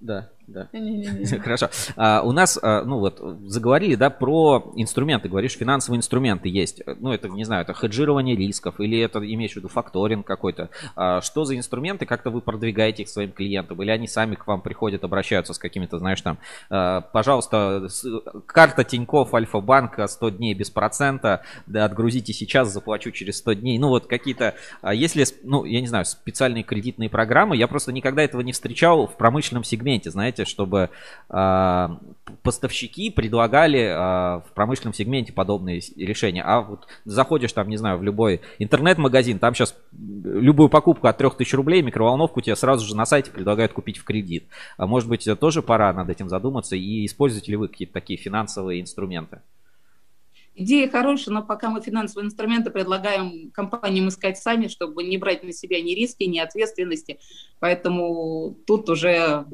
S1: Да да. Хорошо. А, у нас, а, ну вот, заговорили, да, про инструменты. Говоришь, финансовые инструменты есть. Ну, это, не знаю, это хеджирование рисков или это, имеешь в виду, факторинг какой-то. А, что за инструменты, как-то вы продвигаете их своим клиентам? Или они сами к вам приходят, обращаются с какими-то, знаешь, там, пожалуйста, с, карта Тинькофф, Альфа-банка, 100 дней без процента, да, отгрузите сейчас, заплачу через 100 дней. Ну, вот какие-то, если, ну, я не знаю, специальные кредитные программы, я просто никогда этого не встречал в промышленном сегменте, знаете, знаете, чтобы э, поставщики предлагали э, в промышленном сегменте подобные решения. А вот заходишь там, не знаю, в любой интернет-магазин, там сейчас любую покупку от 3000 рублей, микроволновку тебе сразу же на сайте предлагают купить в кредит. А может быть, тоже пора над этим задуматься и используете ли вы какие-то такие финансовые инструменты?
S6: Идея хорошая, но пока мы финансовые инструменты предлагаем компаниям искать сами, чтобы не брать на себя ни риски, ни ответственности. Поэтому тут уже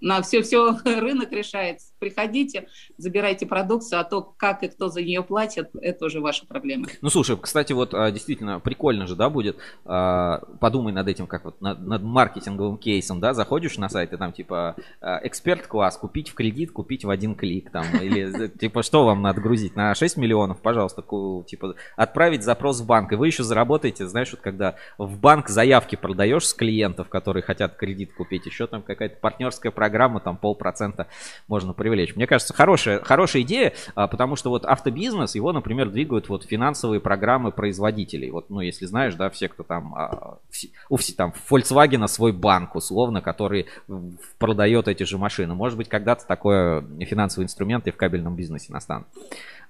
S6: на все-все рынок решает. Приходите, забирайте продукцию, а то, как и кто за нее платит, это уже ваша проблема.
S1: Ну, слушай, кстати, вот а, действительно прикольно же, да, будет. А, подумай над этим, как вот над, над маркетинговым кейсом, да, заходишь на сайт и там типа а, эксперт-класс, купить в кредит, купить в один клик, там, или типа что вам надо грузить на 6 миллионов, пожалуйста, типа отправить запрос в банк, и вы еще заработаете, знаешь, вот когда в банк заявки продаешь с клиентов, которые хотят кредит купить, еще там какая-то партнерская программа там полпроцента можно привлечь. Мне кажется, хорошая, хорошая идея, а, потому что вот автобизнес, его, например, двигают вот финансовые программы производителей. Вот, ну, если знаешь, да, все, кто там, а, у все там Volkswagen свой банк, условно, который продает эти же машины. Может быть, когда-то такое финансовый инструмент и в кабельном бизнесе настанет.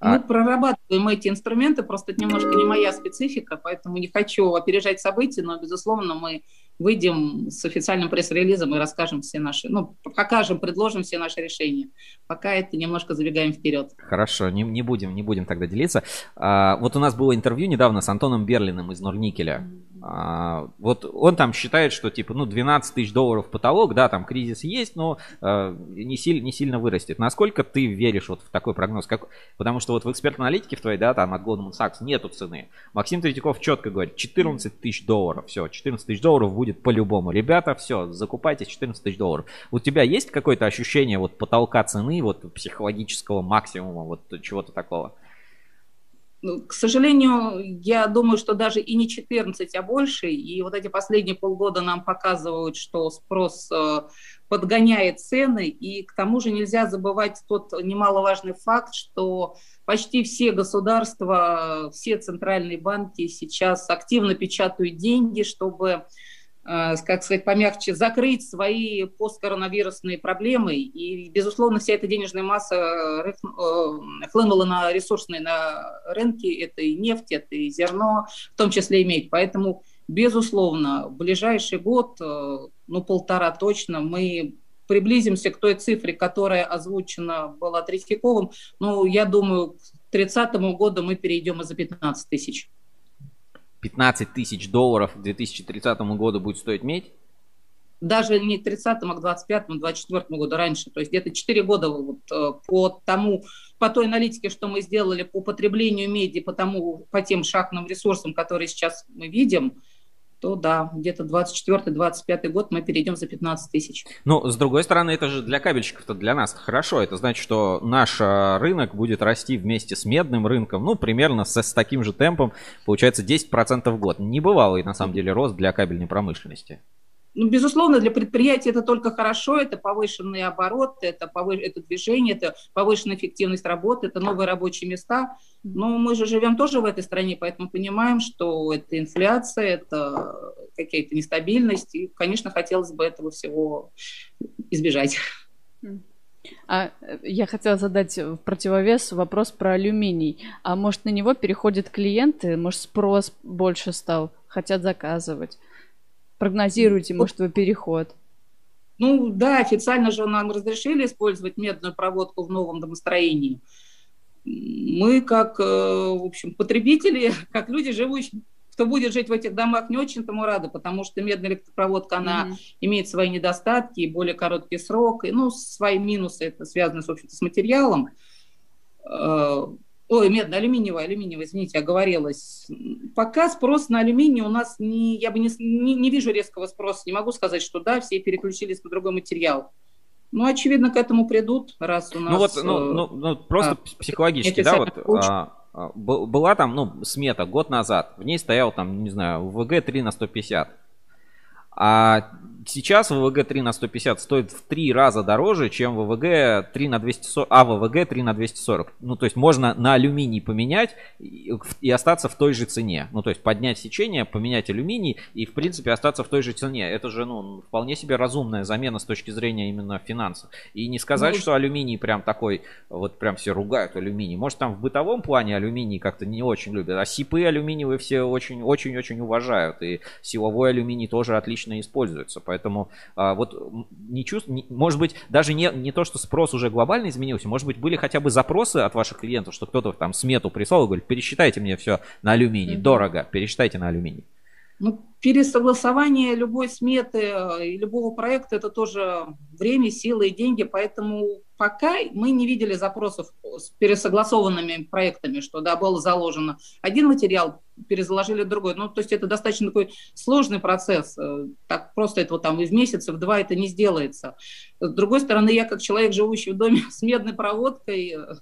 S6: Мы а... прорабатываем эти инструменты, просто это немножко не моя специфика, поэтому не хочу опережать события, но, безусловно, мы выйдем с официальным пресс-релизом и расскажем все наши, ну, покажем, предложим все наши решения. Пока это немножко забегаем вперед.
S1: Хорошо, не, не будем, не будем тогда делиться. А, вот у нас было интервью недавно с Антоном Берлиным из Норникеля. А, вот он там считает, что типа, ну, 12 тысяч долларов потолок, да, там кризис есть, но а, не, сильно, не сильно вырастет. Насколько ты веришь вот в такой прогноз? Как, потому что вот в экспертной аналитике в твоей, да, там от Goldman Sachs нету цены. Максим Третьяков четко говорит, 14 тысяч долларов, все, 14 тысяч долларов будет по-любому. Ребята, все, закупайте 14 тысяч долларов. У тебя есть какое-то ощущение вот потолка цены, вот психологического максимума, вот чего-то такого?
S6: Ну, к сожалению, я думаю, что даже и не 14, а больше. И вот эти последние полгода нам показывают, что спрос э, подгоняет цены. И к тому же нельзя забывать тот немаловажный факт, что почти все государства, все центральные банки сейчас активно печатают деньги, чтобы как сказать, помягче, закрыть свои посткоронавирусные проблемы. И, безусловно, вся эта денежная масса э, э, хлынула на ресурсные на рынки. Это и нефть, это и зерно, в том числе и медь. Поэтому, безусловно, в ближайший год, ну, полтора точно, мы приблизимся к той цифре, которая озвучена была Третьяковым, ну, я думаю, к 30 году мы перейдем и за 15 тысяч.
S1: 15 тысяч долларов к 2030 году будет стоить медь?
S6: Даже не к 30-му, а к 25-му, 24 году раньше. То есть где-то 4 года вот, э, по тому, по той аналитике, что мы сделали по потреблению меди, по, тому, по тем шахтным ресурсам, которые сейчас мы видим, то да, где-то 24-25 год мы перейдем за 15 тысяч.
S1: Ну, с другой стороны, это же для кабельщиков-то для нас хорошо. Это значит, что наш а, рынок будет расти вместе с медным рынком, ну, примерно с, с таким же темпом, получается 10% в год. Небывалый, на самом деле, рост для кабельной промышленности.
S6: Ну, безусловно, для предприятия это только хорошо, это повышенные обороты, это, повыш... это движение, это повышенная эффективность работы, это новые рабочие места. Но мы же живем тоже в этой стране, поэтому понимаем, что это инфляция, это какая-то нестабильность, и, конечно, хотелось бы этого всего избежать.
S2: А я хотела задать в противовес вопрос про алюминий. А может, на него переходят клиенты, может, спрос больше стал, хотят заказывать? Прогнозируете, может, вы переход?
S6: Ну да, официально же нам разрешили использовать медную проводку в новом домостроении. Мы как, э, в общем, потребители, как люди, живущие, кто будет жить в этих домах, не очень тому рады, потому что медная электропроводка, она mm-hmm. имеет свои недостатки, и более короткий срок, и, ну, свои минусы, это связано, в общем-то, с материалом. Э, Ой, медно, алюминиевая, алюминиевая, извините, оговорилась. Пока спрос на алюминий у нас не, я бы не, не, не вижу резкого спроса. Не могу сказать, что да, все переключились на другой материал. Ну, очевидно, к этому придут, раз у ну
S1: нас... Ну вот, ну, ну, ну просто а, психологически, да, вот а, а, была там, ну, смета год назад, в ней стоял там, не знаю, ВГ 3 на 150. А сейчас ВВГ 3 на 150 стоит в три раза дороже, чем ВВГ 3 на 240, а ВВГ 3 на 240. Ну, то есть можно на алюминий поменять и, и остаться в той же цене. Ну, то есть поднять сечение, поменять алюминий и, в принципе, остаться в той же цене. Это же, ну, вполне себе разумная замена с точки зрения именно финансов. И не сказать, ну, что алюминий прям такой, вот прям все ругают алюминий. Может, там в бытовом плане алюминий как-то не очень любят, а сипы алюминиевые все очень-очень-очень уважают. И силовой алюминий тоже отлично используется. Поэтому Поэтому а, вот не чувств, не, может быть, даже не, не то, что спрос уже глобально изменился, может быть, были хотя бы запросы от ваших клиентов, что кто-то там смету прислал и говорит, пересчитайте мне все на алюминий, mm-hmm. дорого, пересчитайте на алюминий.
S6: Ну, пересогласование любой сметы э, и любого проекта – это тоже время, силы и деньги, поэтому пока мы не видели запросов с пересогласованными проектами, что, да, было заложено один материал, перезаложили другой. Ну, то есть это достаточно такой сложный процесс. Э, так просто это вот там в месяц, в два это не сделается. С другой стороны, я как человек, живущий в доме с медной проводкой, э,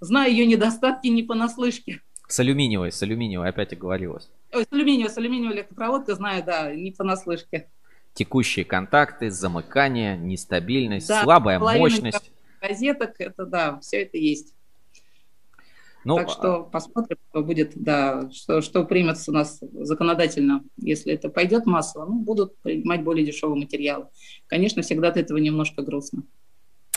S6: знаю ее недостатки не понаслышке.
S1: С алюминиевой, с алюминиевой опять оговорилась.
S6: Ой, с алюминиевой, с алюминиевой электропроводкой знаю, да, не понаслышке.
S1: Текущие контакты, замыкание, нестабильность, да, слабая мощность.
S6: Газеток, это да, все это есть. Ну, так что а посмотрим, что будет, да, что, что примется у нас законодательно. Если это пойдет массово, ну, будут принимать более дешевые материалы. Конечно, всегда от этого немножко грустно.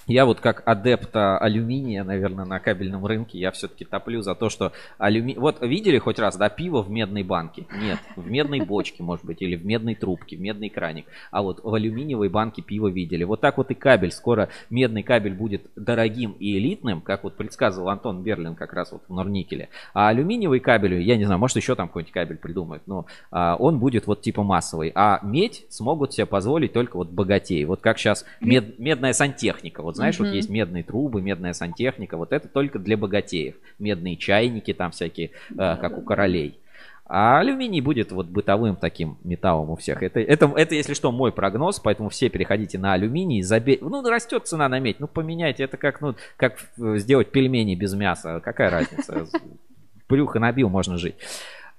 S1: Я вот как адепта алюминия, наверное, на кабельном рынке, я все-таки топлю за то, что алюминий... Вот видели хоть раз, да, пиво в медной банке? Нет, в медной бочке, может быть, или в медной трубке, в медный краник. А вот в алюминиевой банке пиво видели. Вот так вот и кабель. Скоро медный кабель будет дорогим и элитным, как вот предсказывал Антон Берлин как раз вот в Норникеле. А алюминиевый кабель, я не знаю, может еще там какой-нибудь кабель придумают, но а, он будет вот типа массовый. А медь смогут себе позволить только вот богатеи. Вот как сейчас мед, медная сантехника. Вот знаешь, mm-hmm. вот есть медные трубы, медная сантехника, вот это только для богатеев. Медные чайники там всякие, э, как у королей. А алюминий будет вот бытовым таким металлом у всех. Это, это, это, если что, мой прогноз, поэтому все переходите на алюминий. Забей... Ну, растет цена на медь, ну, поменяйте. Это как, ну, как сделать пельмени без мяса. Какая разница? Брюхо набил, можно жить.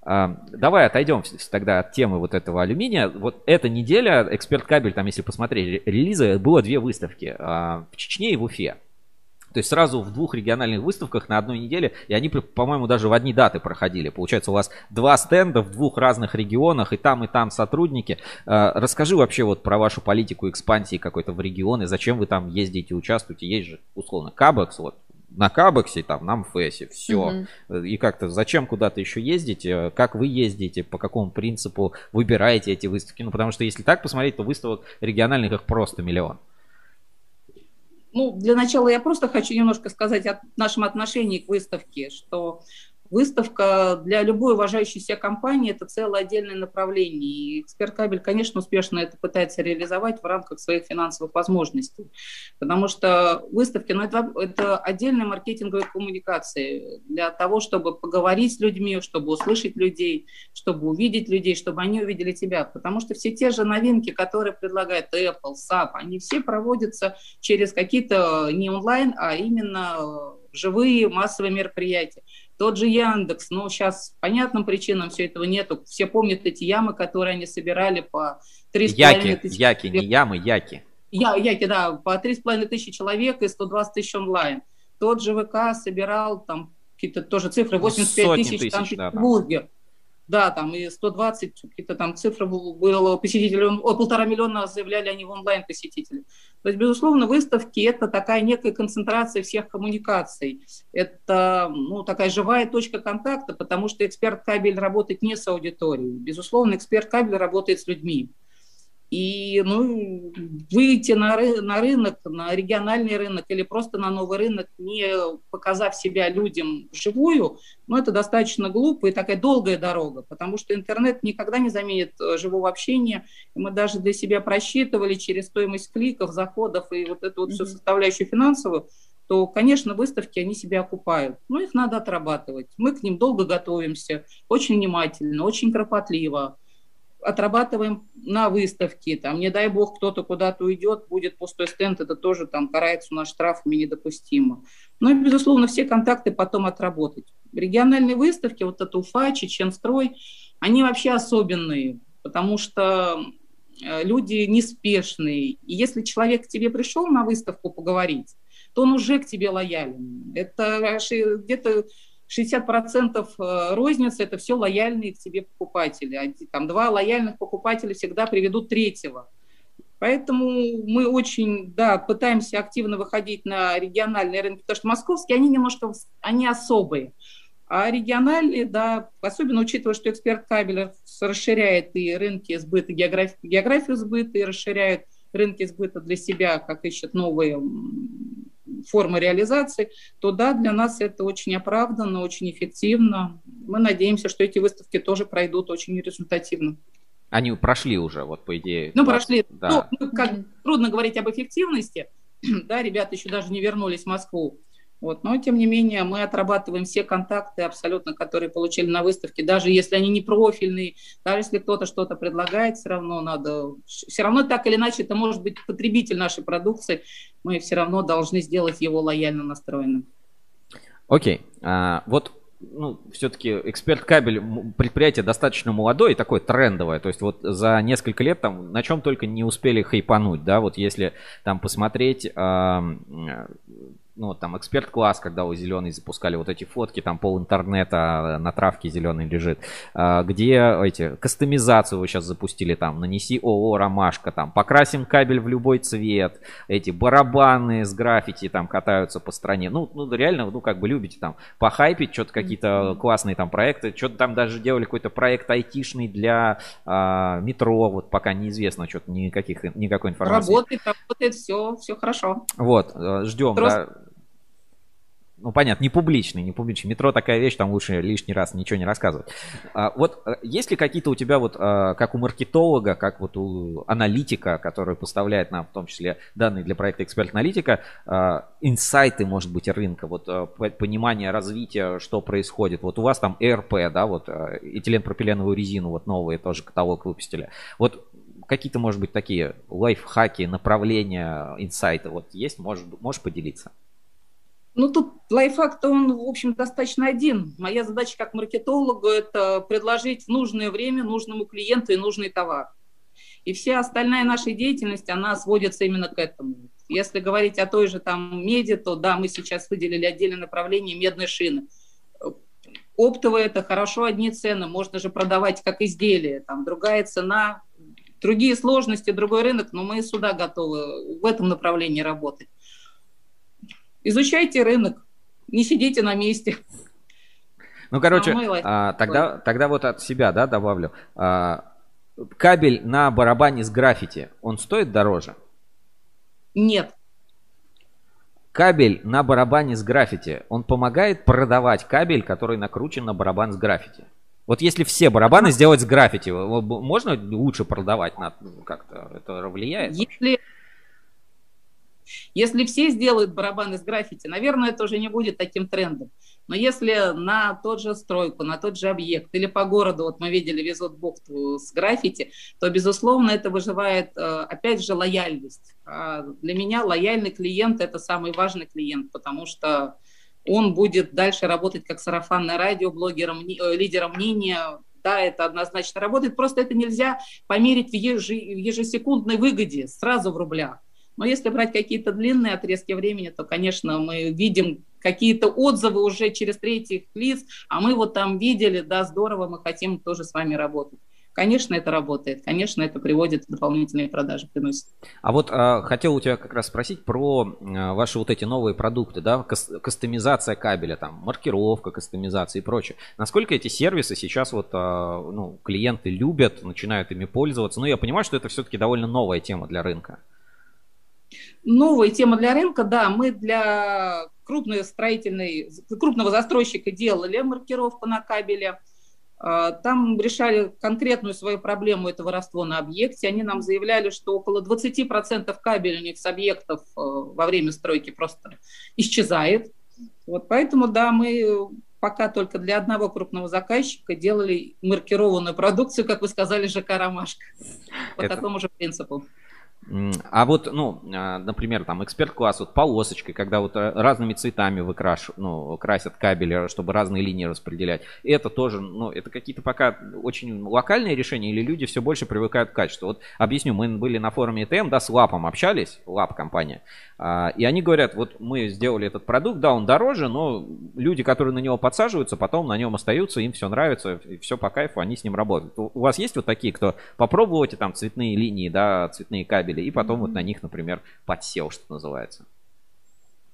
S1: Давай отойдем тогда от темы вот этого алюминия. Вот эта неделя, Эксперт Кабель, там, если посмотреть релизы, было две выставки а, в Чечне и в Уфе. То есть сразу в двух региональных выставках на одной неделе, и они, по-моему, даже в одни даты проходили. Получается, у вас два стенда в двух разных регионах, и там, и там сотрудники. А, расскажи вообще вот про вашу политику экспансии какой-то в регионы, зачем вы там ездите, участвуете. Есть же, условно, Кабекс, вот, на Кабексе, там, на МФСе, все. Угу. И как-то зачем куда-то еще ездить, э, как вы ездите, по какому принципу выбираете эти выставки. Ну, потому что если так посмотреть, то выставок региональных их просто миллион.
S6: Ну, для начала я просто хочу немножко сказать о нашем отношении к выставке, что Выставка для любой уважающей себя компании – это целое отдельное направление. И эксперт кабель, конечно, успешно это пытается реализовать в рамках своих финансовых возможностей. Потому что выставки ну, это, это отдельные маркетинговые коммуникации для того, чтобы поговорить с людьми, чтобы услышать людей, чтобы увидеть людей, чтобы они увидели тебя. Потому что все те же новинки, которые предлагает Apple, SAP, они все проводятся через какие-то не онлайн, а именно живые массовые мероприятия. Тот же Яндекс, ну, сейчас понятным причинам все этого нету. Все помнят эти ямы, которые они собирали по 3,5
S1: Яки,
S6: тысячи
S1: яки, не ямы, яки.
S6: Я, яки, да, по 3,5 тысячи человек и 120 тысяч онлайн. Тот же ВК собирал там какие-то тоже цифры, 85
S1: Ну, Сотни
S6: тысяч, там в
S1: тысяч, да.
S6: Да, там и 120, какие-то там цифры был- было посетителей, о, полтора миллиона заявляли они в онлайн посетители. То есть, безусловно, выставки – это такая некая концентрация всех коммуникаций. Это ну, такая живая точка контакта, потому что эксперт кабель работает не с аудиторией. Безусловно, эксперт кабель работает с людьми. И ну, выйти на, ры- на рынок, на региональный рынок или просто на новый рынок, не показав себя людям вживую, ну, это достаточно глупо и такая долгая дорога, потому что интернет никогда не заменит э, живого общения. И мы даже для себя просчитывали через стоимость кликов, заходов и вот эту вот всю
S2: Мгм.
S6: составляющую финансовую, то, конечно, выставки, они себя окупают. Но их надо отрабатывать. Мы к ним долго готовимся, очень внимательно, очень кропотливо отрабатываем на выставке, там, не дай бог, кто-то куда-то уйдет, будет пустой стенд, это тоже там карается у нас штрафами недопустимо. Ну и, безусловно, все контакты потом отработать. Региональные выставки, вот это Уфа, Чеченстрой, они вообще особенные, потому что э, люди неспешные. И если человек к тебе пришел на выставку поговорить, то он уже к тебе лоялен. Это где-то 60% э, розницы – это все лояльные к тебе покупатели. Там два лояльных покупателя всегда приведут третьего. Поэтому мы очень, да, пытаемся активно выходить на региональные рынки, потому что московские, они немножко, они особые. А региональные, да, особенно учитывая, что эксперт кабеля расширяет и рынки сбыта, географию, географию сбыта, и расширяет рынки сбыта для себя, как ищет новые формы реализации, то да, для нас это очень оправданно, очень эффективно. Мы надеемся, что эти выставки тоже пройдут очень результативно.
S1: Они прошли уже, вот по идее.
S6: Ну,
S1: 20,
S6: прошли.
S1: Да.
S6: Ну, как трудно говорить об эффективности, да, ребята еще даже не вернулись в Москву. Вот, но, тем не менее, мы отрабатываем все контакты абсолютно, которые получили на выставке, даже если они не профильные, даже если кто-то что-то предлагает, все равно надо, все равно так или иначе, это может быть потребитель нашей продукции, мы все равно должны сделать его лояльно настроенным.
S1: Окей. А, вот ну, все-таки эксперт кабель предприятие достаточно молодое и такое трендовое. То есть вот за несколько лет там на чем только не успели хайпануть, да, вот если там посмотреть, ну, там эксперт-класс, когда у Зеленый запускали вот эти фотки, там пол интернета на травке зеленый лежит, а, где эти, кастомизацию вы сейчас запустили, там, нанеси ООО «Ромашка», там, покрасим кабель в любой цвет, эти барабаны с граффити там катаются по стране. Ну, ну реально, ну, как бы любите там похайпить, что-то какие-то классные там проекты, что-то там даже делали какой-то проект айтишный для а, метро, вот пока неизвестно, что-то никаких, никакой информации.
S6: Работает, работает, все, все хорошо.
S1: Вот, э, ждем,
S6: Просто-
S1: да. Ну, понятно, не публичный, не публичный. Метро такая вещь, там лучше лишний раз ничего не рассказывать. А, вот э, есть ли какие-то у тебя вот, а, как у маркетолога, как вот у аналитика, который поставляет нам в том числе данные для проекта Эксперт-аналитика, а, инсайты, может быть, рынка, вот по- понимание развития, что происходит. Вот у вас там ЭРП, да, вот а, этиленпропиленовую резину, вот новые тоже каталог выпустили. Вот какие-то, может быть, такие лайфхаки, направления, инсайты вот есть? Можешь, можешь поделиться?
S6: Ну, тут лайфхак-то он, в общем, достаточно один. Моя задача как маркетологу – это предложить в нужное время нужному клиенту и нужный товар. И вся остальная наша деятельность, она сводится именно к этому. Если говорить о той же там меди, то да, мы сейчас выделили отдельное направление медной шины. Оптовые – это хорошо одни цены, можно же продавать как изделие, там другая цена, другие сложности, другой рынок, но мы сюда готовы в этом направлении работать. Изучайте рынок, не сидите на месте.
S1: Ну, короче, а, тогда, тогда вот от себя, да, добавлю. А, кабель на барабане с граффити, он стоит дороже?
S6: Нет.
S1: кабель на барабане с граффити, он помогает продавать кабель, который накручен на барабан с граффити? Вот если все барабаны сделать с граффити, можно лучше продавать на как-то? Это влияет?
S6: Если если все сделают барабаны с граффити, наверное, это уже не будет таким трендом. Но если на тот же стройку, на тот же объект или по городу, вот мы видели, везут бухту с граффити, то, безусловно, это выживает, э, опять же, лояльность. А для меня лояльный клиент – это самый важный клиент, потому что он будет дальше работать как сарафанное радио, блогером, э, лидером мнения, да, это однозначно работает, просто это нельзя померить в ежесекундной выгоде сразу в рублях. Но если брать какие-то длинные отрезки времени, то, конечно, мы видим какие-то отзывы уже через третьих лиц, а мы вот там видели, да, здорово, мы хотим тоже с вами работать. Конечно, это работает, конечно, это приводит к дополнительные продажи, приносит.
S1: А вот а, хотел у тебя как раз спросить про а, ваши вот эти новые продукты, да, кас- кастомизация кабеля, там, маркировка, кастомизация и прочее. Насколько эти сервисы сейчас вот, а, ну, клиенты любят, начинают ими пользоваться? Ну, я понимаю, что это все-таки довольно новая тема для рынка.
S6: Новая тема для рынка, да, мы для крупной строительной, крупного застройщика делали маркировку на кабеле. А, там решали конкретную свою проблему, это воровство на объекте. Они нам заявляли, что около 20% кабельных с объектов э, во время стройки просто исчезает. Вот поэтому, да, мы пока только для одного крупного заказчика делали маркированную продукцию, как вы сказали, ЖК «Ромашка». По это... такому же принципу.
S1: А вот, ну, а, например, там эксперт-класс вот полосочкой, когда вот э, разными цветами выкрашивают, ну, красят кабели, чтобы разные линии распределять. Это тоже, ну, это какие-то пока очень локальные решения или люди все больше привыкают к качеству. Вот объясню, мы были на форуме ETM, да, с Лапом общались, Лап компания, а, и они говорят, вот мы сделали этот продукт, да, он дороже, но люди, которые на него подсаживаются, потом на нем остаются, им все нравится, и все по кайфу, они с ним работают. У вас есть вот такие, кто попробовал эти там цветные линии, да, цветные кабели, и потом mm-hmm. вот на них, например, подсел, что называется?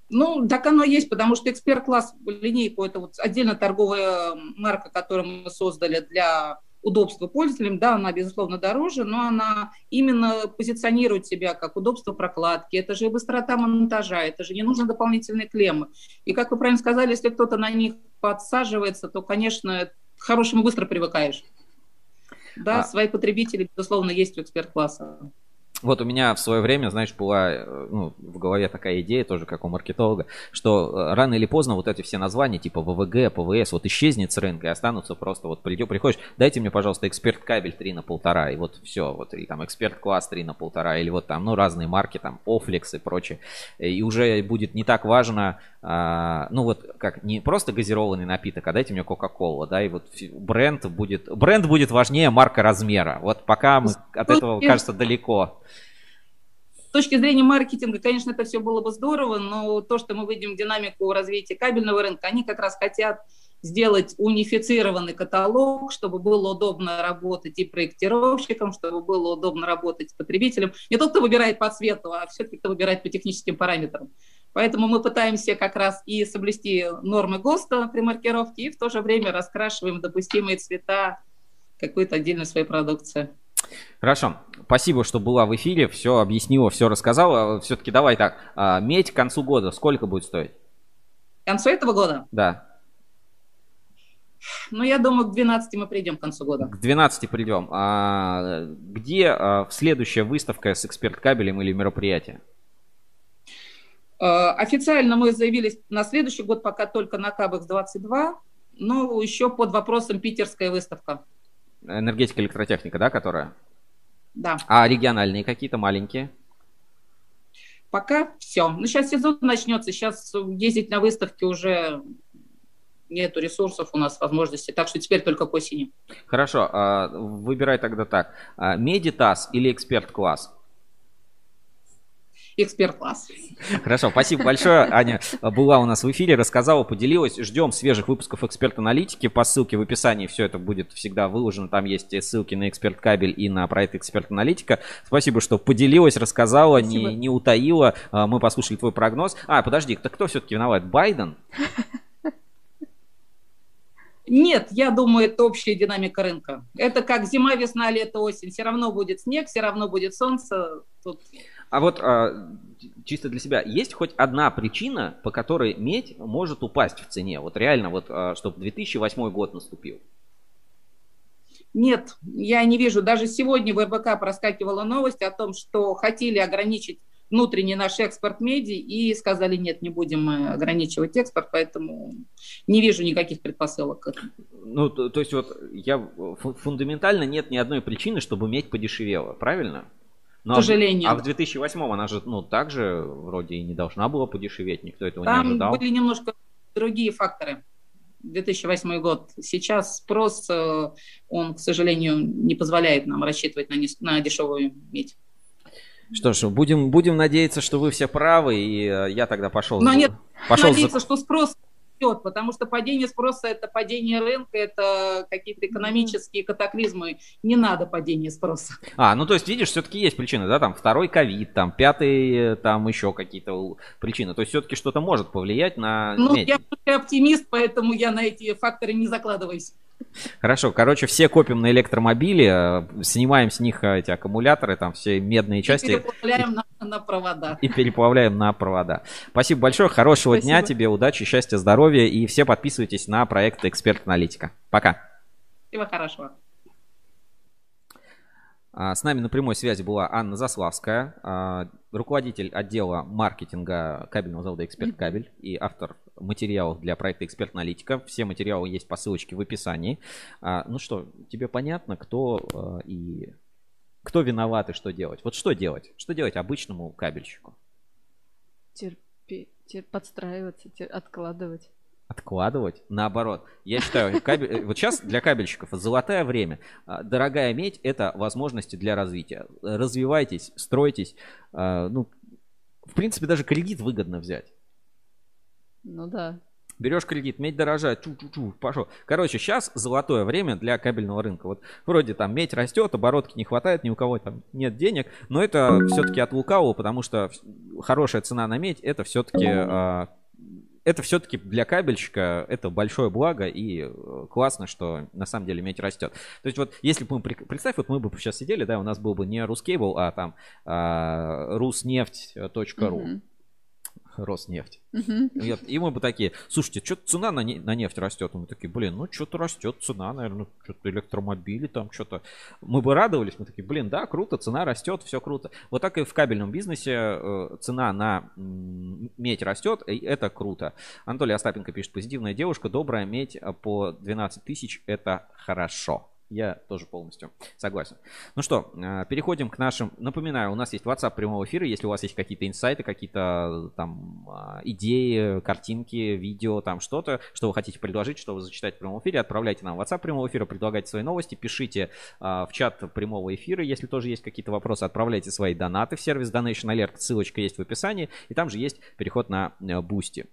S6: Ну, так оно есть, потому что эксперт-класс линейку, это вот отдельно торговая марка, которую мы создали для удобство пользователям, да, она, безусловно, дороже, но она именно позиционирует себя как удобство прокладки, это же и быстрота монтажа, это же не нужно дополнительные клеммы. И, как вы правильно сказали, если кто-то на них подсаживается, то, конечно, к хорошему быстро привыкаешь. Да, а... свои потребители, безусловно, есть у эксперт-класса.
S1: Вот у меня в свое время, знаешь, была э, ну, в голове такая идея тоже, как у маркетолога, что э, рано или поздно вот эти все названия типа ВВГ, ПВС, вот исчезнет с рынка и останутся просто вот придешь, приходишь, дайте мне, пожалуйста, эксперт кабель 3 на полтора, и вот все, вот, или там эксперт класс 3 на полтора, или вот там, ну, разные марки, там, Офлекс и прочее. И уже будет не так важно, а, ну, вот как не просто газированный напиток, а дайте мне Кока-Кола, да, и вот бренд будет, бренд будет важнее марка размера. Вот пока мы от этого, кажется, далеко.
S6: Точки зрения маркетинга, конечно, это все было бы здорово, но то, что мы видим динамику развития кабельного рынка, они как раз хотят сделать унифицированный каталог, чтобы было удобно работать и проектировщикам, чтобы было удобно работать потребителям. Не тот, кто выбирает по цвету, а все-таки кто выбирает по техническим параметрам. Поэтому мы пытаемся как раз и соблюсти нормы ГОСТа при маркировке, и в то же время раскрашиваем допустимые цвета какой-то отдельной своей продукции.
S1: Хорошо. Спасибо, что была в эфире, все объяснила, все рассказала. Все-таки давай так, а, медь к концу года сколько будет стоить?
S6: К концу этого года?
S1: Да.
S6: Ну, я думаю, к 12 мы придем к концу года.
S1: К 12 придем. А где а, следующая выставка с эксперт-кабелем или мероприятие?
S6: А, официально мы заявились на следующий год пока только на Cabex 22, но еще под вопросом питерская выставка.
S1: Энергетика, электротехника, да, которая?
S6: Да.
S1: А региональные какие-то маленькие?
S6: Пока все. Ну, сейчас сезон начнется, сейчас ездить на выставки уже нету ресурсов у нас, возможности, так что теперь только к осени.
S1: Хорошо, а, выбирай тогда так. А, Медитас или эксперт-класс?
S6: Эксперт-класс.
S1: Хорошо, спасибо большое. Аня была у нас в эфире, рассказала, поделилась. Ждем свежих выпусков эксперт-аналитики. По ссылке в описании все это будет всегда выложено. Там есть ссылки на эксперт кабель и на проект эксперт-аналитика. Спасибо, что поделилась, рассказала, не, не утаила. А, мы послушали твой прогноз. А, подожди, кто, кто все-таки виноват? Байден?
S6: Нет, я думаю, это общая динамика рынка. Это как зима, весна, лето, осень. Все равно будет снег, все равно будет солнце. Тут
S1: А вот а, чисто для себя, есть хоть одна причина, по которой медь может упасть в цене? Вот реально, вот, а, чтобы 2008 год наступил.
S6: Нет, я не вижу. Даже сегодня в РБК проскакивала новость о том, что хотели ограничить внутренний наш экспорт меди и сказали, нет, не будем ограничивать экспорт, поэтому не вижу никаких предпосылок
S1: Ну, то, то есть вот я фундаментально нет ни одной причины, чтобы медь подешевела, правильно?
S6: Но, К сожалению.
S1: А в 2008 она же, ну, также вроде и не должна была подешеветь, никто этого
S6: Там
S1: не ожидал.
S6: Там были немножко другие факторы. 2008 год. Сейчас спрос, э, он, к сожалению, не позволяет нам рассчитывать на, не, на дешевую медь.
S1: Что ж, будем, будем надеяться, что вы все правы, и э, я тогда пошел...
S6: Но нет, пошел надеяться, за... что спрос растет, потому что падение спроса – это падение рынка, это какие-то экономические катаклизмы. Не надо падения спроса.
S1: А, ну то есть, видишь, все-таки есть причины, да, там второй ковид, там пятый, там еще какие-то причины. То есть все-таки что-то может повлиять на...
S6: Ну, я оптимист, поэтому я на эти факторы не закладываюсь.
S1: Хорошо, короче, все копим на электромобили, э, снимаем с них э, эти аккумуляторы, там все медные части. И
S6: переплавляем на, на провода.
S1: И переплавляем на провода. Спасибо большое, хорошего Спасибо. дня тебе, удачи, счастья, здоровья. И все подписывайтесь на проект Эксперт Аналитика. Пока.
S6: Всего хорошего.
S1: А, с нами на прямой связи была Анна Заславская, а, руководитель отдела маркетинга кабельного завода «Эксперт Кабель» и автор материалов для проекта «Эксперт Аналитика». Все материалы есть по ссылочке в описании. А, ну что, тебе понятно, кто и кто виноват и что делать? Вот что делать? Что делать обычному кабельщику?
S2: Терпеть, подстраиваться, откладывать
S1: откладывать. Наоборот, я считаю, кабель, э, вот сейчас для кабельщиков золотое время. А, дорогая медь – это возможности для развития. Развивайтесь, стройтесь. А, ну, в принципе, даже кредит выгодно взять.
S2: Ну да.
S1: Берешь кредит, медь дорожает, чу-чу-чу, пошел. Короче, сейчас золотое время для кабельного рынка. Вот вроде там медь растет, оборотки не хватает, ни у кого там нет денег, но это все-таки от лукавого, потому что хорошая цена на медь это все-таки это все-таки для кабельщика это большое благо и э, классно, что на самом деле медь растет. То есть вот если бы мы, представь, вот мы бы сейчас сидели, да, у нас был бы не Рускейбл, а там а, руснефть.ру. Mm-hmm. Роснефть. Uh-huh. И мы бы такие, слушайте, что-то цена на, не, на нефть растет. И мы такие, блин, ну что-то растет цена, наверное, что-то электромобили там, что-то. Мы бы радовались, мы такие, блин, да, круто, цена растет, все круто. Вот так и в кабельном бизнесе э, цена на медь растет, и это круто. Анатолий Остапенко пишет, позитивная девушка, добрая медь по 12 тысяч, это хорошо. Я тоже полностью согласен. Ну что, э, переходим к нашим... Напоминаю, у нас есть WhatsApp прямого эфира. Если у вас есть какие-то инсайты, какие-то там а, идеи, картинки, видео, там что-то, что вы хотите предложить, что вы зачитать в прямом эфире, отправляйте нам в WhatsApp прямого эфира, предлагайте свои новости, пишите а, в чат прямого эфира, если тоже есть какие-то вопросы, отправляйте свои донаты в сервис Donation Alert, ссылочка есть в описании, и там же есть переход на Boosty.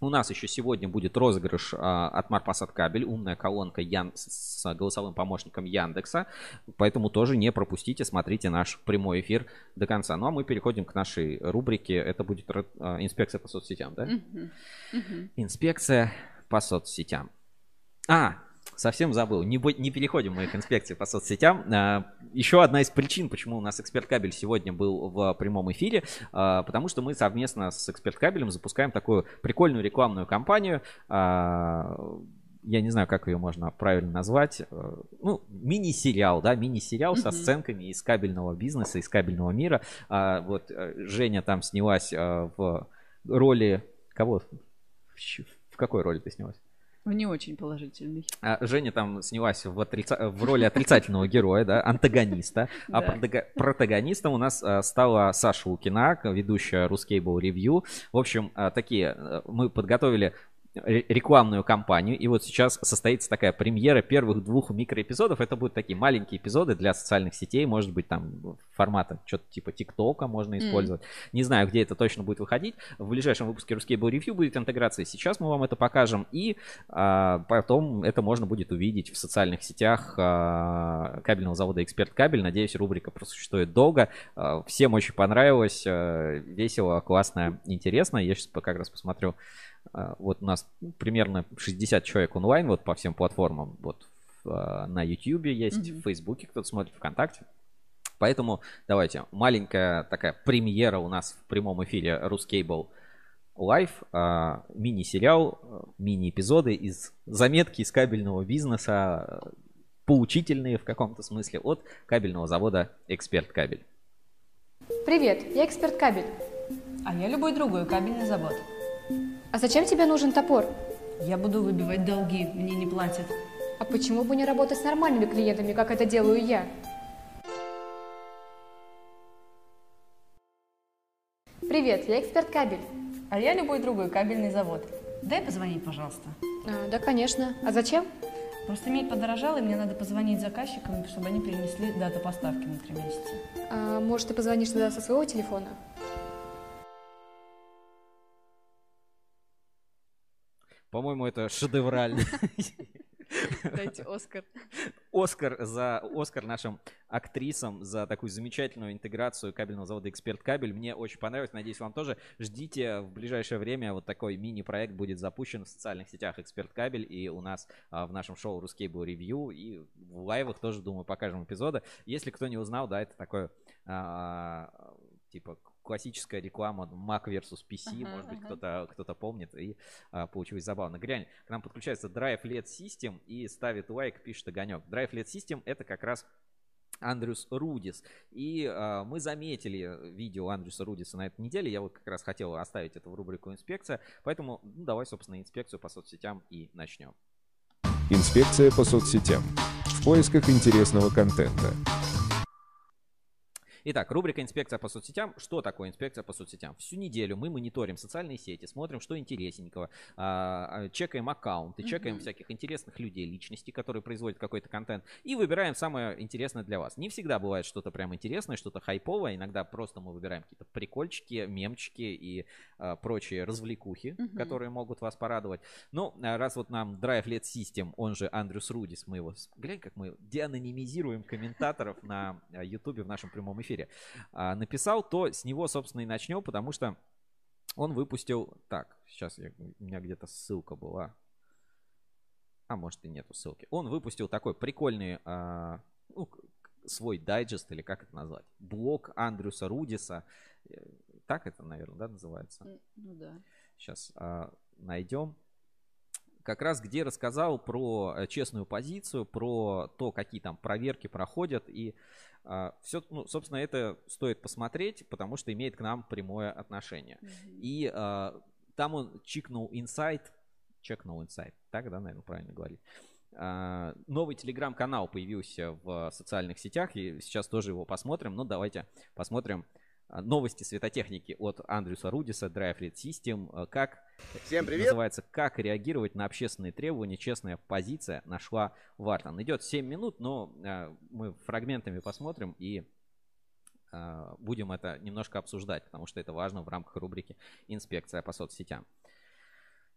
S1: У нас еще сегодня будет розыгрыш а, от Марпасад Кабель, умная колонка Ян... с голосовым помощником Яндекса. Поэтому тоже не пропустите, смотрите наш прямой эфир до конца. Ну а мы переходим к нашей рубрике. Это будет а, инспекция по соцсетям, да? Uh-huh. Uh-huh. Инспекция по соцсетям. А, совсем забыл. Не, не переходим мы к инспекции по соцсетям. А, еще одна из причин, почему у нас Эксперт Кабель сегодня был в прямом эфире, а, потому что мы совместно с Эксперт Кабелем запускаем такую прикольную рекламную кампанию. А, я не знаю, как ее можно правильно назвать. Ну, мини-сериал, да, мини-сериал mm-hmm. со сценками из кабельного бизнеса, из кабельного мира. Вот э, Женя там снялась в роли кого? В какой роли ты снялась?
S2: В не очень положительный.
S1: А Женя там снялась в, отрица... в роли отрицательного героя, да, антагониста. А протагонистом у нас а, стала Саша Лукина, ведущая Ruscable Review. В общем, а, такие э, мы подготовили рекламную кампанию. И вот сейчас состоится такая премьера первых двух микроэпизодов. Это будут такие маленькие эпизоды для социальных сетей. Может быть, там формата что-то типа ТикТока можно использовать. Mm. Не знаю, где это точно будет выходить. В ближайшем выпуске Ruskable Review будет интеграция. Сейчас мы вам это покажем. И а, потом это можно будет увидеть в социальных сетях а, кабельного завода Эксперт Кабель. Надеюсь, рубрика просуществует долго. А, всем очень понравилось. А, весело, классно, интересно. Я сейчас как раз посмотрю вот у нас примерно 60 человек онлайн вот по всем платформам. Вот а, на YouTube есть, mm-hmm. в Фейсбуке кто-то смотрит, ВКонтакте. Поэтому давайте, маленькая такая премьера у нас в прямом эфире Рускейбл Лайв, а, мини-сериал, а, мини-эпизоды из заметки из кабельного бизнеса, а, поучительные в каком-то смысле от кабельного завода «Эксперт Кабель».
S7: Привет, я «Эксперт Кабель».
S8: А я любой другой кабельный завод.
S7: А зачем тебе нужен топор?
S8: Я буду выбивать долги, мне не платят.
S7: А почему бы не работать с нормальными клиентами, как это делаю я? Привет, я эксперт кабель.
S8: А я любой другой кабельный завод. Дай позвонить, пожалуйста.
S7: А, да, конечно. А зачем?
S8: Просто медь подорожала, и мне надо позвонить заказчикам, чтобы они перенесли дату поставки на три месяца.
S7: А, может, ты позвонишь туда со своего телефона?
S1: По-моему, это шедеврально.
S2: Дайте Оскар.
S1: Оскар за Оскар нашим актрисам за такую замечательную интеграцию кабельного завода Эксперт Кабель. Мне очень понравилось, надеюсь, вам тоже. Ждите в ближайшее время вот такой мини-проект будет запущен в социальных сетях Эксперт Кабель и у нас а, в нашем шоу Русский был ревью и в лайвах тоже, думаю, покажем эпизоды. Если кто не узнал, да, это такое а, типа классическая реклама Mac versus PC, uh-huh, может быть, uh-huh. кто-то, кто-то помнит, и а, получилось забавно. Глянь, к нам подключается Drive LED System и ставит лайк, пишет огонек. Drive LED System это как раз Андрюс Рудис. И э, мы заметили видео Андрюса Рудиса на этой неделе. Я вот как раз хотел оставить это в рубрику инспекция. Поэтому ну, давай, собственно, инспекцию по соцсетям и начнем.
S3: Инспекция по соцсетям. В поисках интересного контента.
S1: Итак, рубрика «Инспекция по соцсетям». Что такое инспекция по соцсетям? Всю неделю мы мониторим социальные сети, смотрим, что интересненького, а, а, чекаем аккаунты, mm-hmm. чекаем всяких интересных людей, личностей, которые производят какой-то контент, и выбираем самое интересное для вас. Не всегда бывает что-то прям интересное, что-то хайповое, иногда просто мы выбираем какие-то прикольчики, мемчики и а, прочие развлекухи, mm-hmm. которые могут вас порадовать. Ну, раз вот нам Drive Led System, он же Андрюс Рудис, мы его, глянь, как мы деанонимизируем комментаторов на YouTube в нашем прямом эфире эфире, а, написал, то с него, собственно, и начнем, потому что он выпустил... Так, сейчас я, у меня где-то ссылка была. А может и нету ссылки. Он выпустил такой прикольный а, ну, свой дайджест, или как это назвать? Блог Андрюса Рудиса. Э, так это, наверное, да, называется?
S2: Ну да.
S1: Сейчас а, найдем как раз где рассказал про э, честную позицию, про то, какие там проверки проходят. И все, ну, собственно, это стоит посмотреть, потому что имеет к нам прямое отношение. Mm-hmm. И а, там он чикнул инсайт, чекнул инсайт, так, да, наверное, правильно говорить. А, новый телеграм-канал появился в социальных сетях, и сейчас тоже его посмотрим. Но ну, давайте посмотрим а, новости светотехники от Андрюса Рудиса, Drive Lead System. А, как
S9: Всем привет.
S1: называется «Как реагировать на общественные требования. Честная позиция» нашла Вартон. Идет 7 минут, но а, мы фрагментами посмотрим и будем это немножко обсуждать, потому что это важно в рамках рубрики «Инспекция по соцсетям».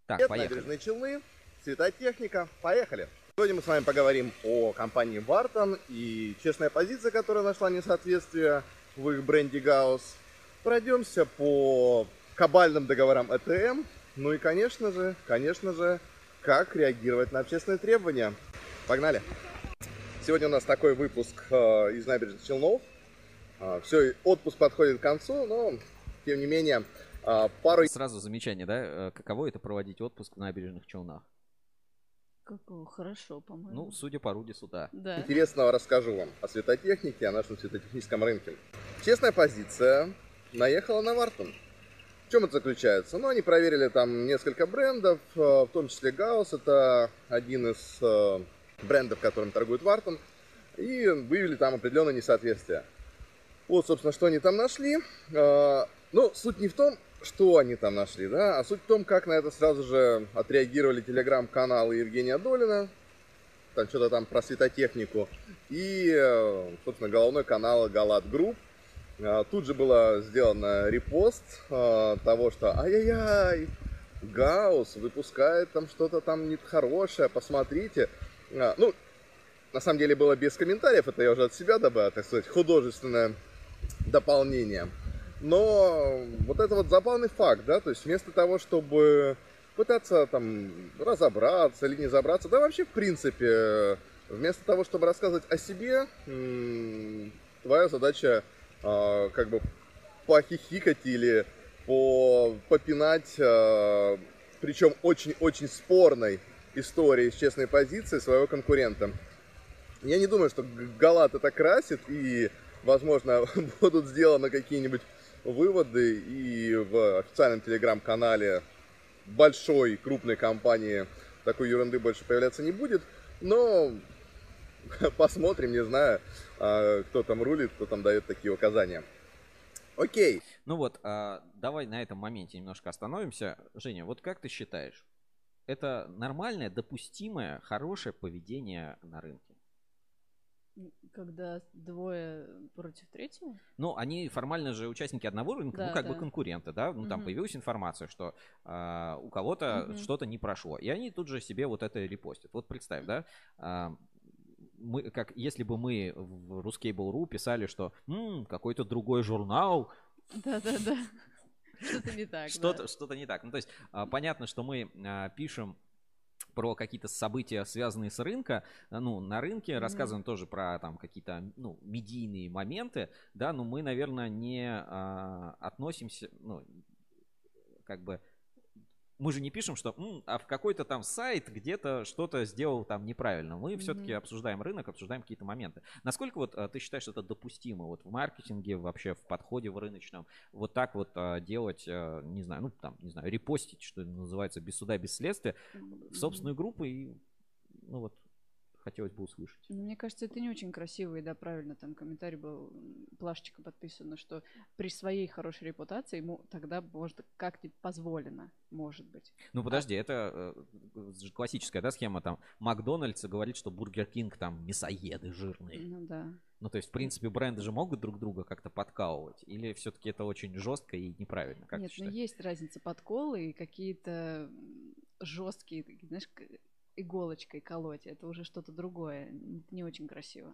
S9: Так, Привет, поехали. Набережные Челны, светотехника, поехали. Сегодня мы с вами поговорим о компании Вартон и честная позиция, которая нашла несоответствие в их бренде Гаус. Пройдемся по кабальным договорам ЭТМ. Ну и, конечно же, конечно же, как реагировать на общественные требования. Погнали! Сегодня у нас такой выпуск э, из набережных Челнов. Э, все, отпуск подходит к концу, но, тем не менее, э, пару...
S1: Сразу замечание, да? Э, каково это проводить отпуск в набережных Челнах?
S2: Какого? Хорошо, по-моему.
S1: Ну, судя по Рудису, да.
S2: да.
S9: Интересного расскажу вам о светотехнике, о нашем светотехническом рынке. Честная позиция наехала на Вартон. В чем это заключается? Ну, они проверили там несколько брендов, э, в том числе Гаус, это один из э, брендов, которым торгует Вартон, и выявили там определенное несоответствие. Вот, собственно, что они там нашли. Э, ну, суть не в том, что они там нашли, да? А суть в том, как на это сразу же отреагировали телеграм-каналы Евгения Долина, там что-то там про светотехнику, и, э, собственно, головной канал Galad Group. А, тут же было сделано репост а, того, что ай-яй-яй, Gauss выпускает там что-то там нет хорошее, посмотрите. А, ну, на самом деле было без комментариев, это я уже от себя добавил, так сказать, художественное дополнение. Но вот это вот забавный факт, да, то есть вместо того, чтобы пытаться там разобраться или не разобраться, да вообще в принципе, вместо того, чтобы рассказывать о себе, твоя задача э, как бы похихикать или по, попинать, э, причем очень-очень спорной истории с честной позиции своего конкурента. Я не думаю, что Галат это красит, и, возможно, будут сделаны какие-нибудь выводы, и в официальном телеграм-канале большой, крупной компании такой ерунды больше появляться не будет. Но посмотрим, не знаю, а, кто там рулит, кто там дает такие указания. Окей.
S1: Ну вот, а, давай на этом моменте немножко остановимся. Женя, вот как ты считаешь, это нормальное, допустимое, хорошее поведение на рынке?
S2: Когда двое против третьего?
S1: Ну, они формально же участники одного рынка,
S2: Да,
S1: ну, как
S2: да.
S1: бы конкуренты, да? Ну, там
S2: Мгм.
S1: появилась информация, что а, у кого-то
S2: Мгм.
S1: что-то не прошло. И они тут же себе вот это репостят. Вот представь, да? а, мы, как если бы мы в Ruskable.ru писали, что «М, какой-то другой журнал,
S2: Да-да-да. Что-то не так,
S1: что-то,
S2: да.
S1: не так. Ну, то есть, а, понятно, что мы пишем про какие-то события, связанные с рынка, а, ну, на рынке, рассказываем тоже про там какие-то, ну, медийные моменты, да, но мы, наверное, не а, относимся, ну, как бы, мы же не пишем, что «М, а в какой-то там сайт где-то что-то сделал там неправильно. Мы все-таки
S2: Мгм.
S1: обсуждаем рынок, обсуждаем какие-то моменты. Насколько вот а, ты считаешь, что это допустимо вот в маркетинге, вообще в подходе в рыночном, вот так вот а, делать, а, не знаю, ну там, не знаю, репостить, что называется, без суда, без следствия, в собственную группу и, ну вот, хотелось бы услышать.
S2: Ну, Мне кажется, это не очень красиво, и да, правильно, там комментарий был плашечка подписано, что при своей хорошей репутации ему тогда может как-нибудь позволено, может быть.
S1: Ну подожди, это э, классическая, да, схема там Макдональдс говорит, что Бургер Кинг там мясоеды жирные.
S2: Ну да.
S1: Ну то есть, в принципе, бренды же могут друг друга как-то подкалывать, или все-таки это очень жестко и неправильно, как
S2: Нет,
S1: ты
S2: ну есть разница подколы и какие-то жесткие, такие, знаешь, иголочкой колоть. Это уже что-то другое. Не очень красиво.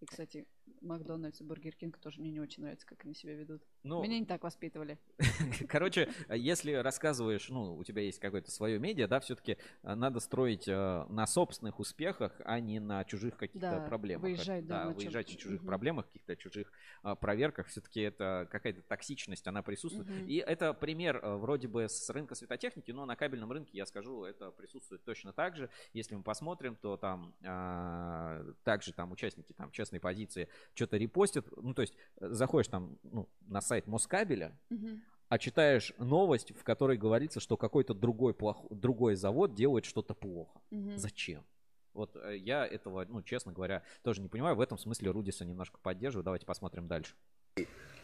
S2: И, кстати, Макдональдс и Бургер Кинг тоже мне не очень нравится, как они себя ведут.
S1: Ну,
S2: Меня не так воспитывали.
S1: Короче, если рассказываешь, ну, у тебя есть какое-то свое медиа, да, все-таки надо строить э, на собственных успехах, а не на чужих каких-то
S2: Да,
S1: проблемах.
S2: выезжать, да,
S1: да,
S2: на
S1: выезжать в чужих
S2: Мгм.
S1: проблемах, каких-то чужих а, проверках. Все-таки это какая-то токсичность, она присутствует.
S2: Мгм.
S1: И это пример э, вроде бы с рынка светотехники, но на кабельном рынке, я скажу, это присутствует точно так же. Если мы посмотрим, то там а, также там участники там честной позиции что-то репостят. Ну, то есть э, заходишь там ну, на сайт Москабеля,
S2: Мгм.
S1: а читаешь новость, в которой говорится, что какой-то другой, плох... другой завод делает что-то плохо.
S2: Мгм.
S1: Зачем? Вот э, я этого, ну, честно говоря, тоже не понимаю. В этом смысле Рудиса немножко поддерживаю. Давайте посмотрим дальше.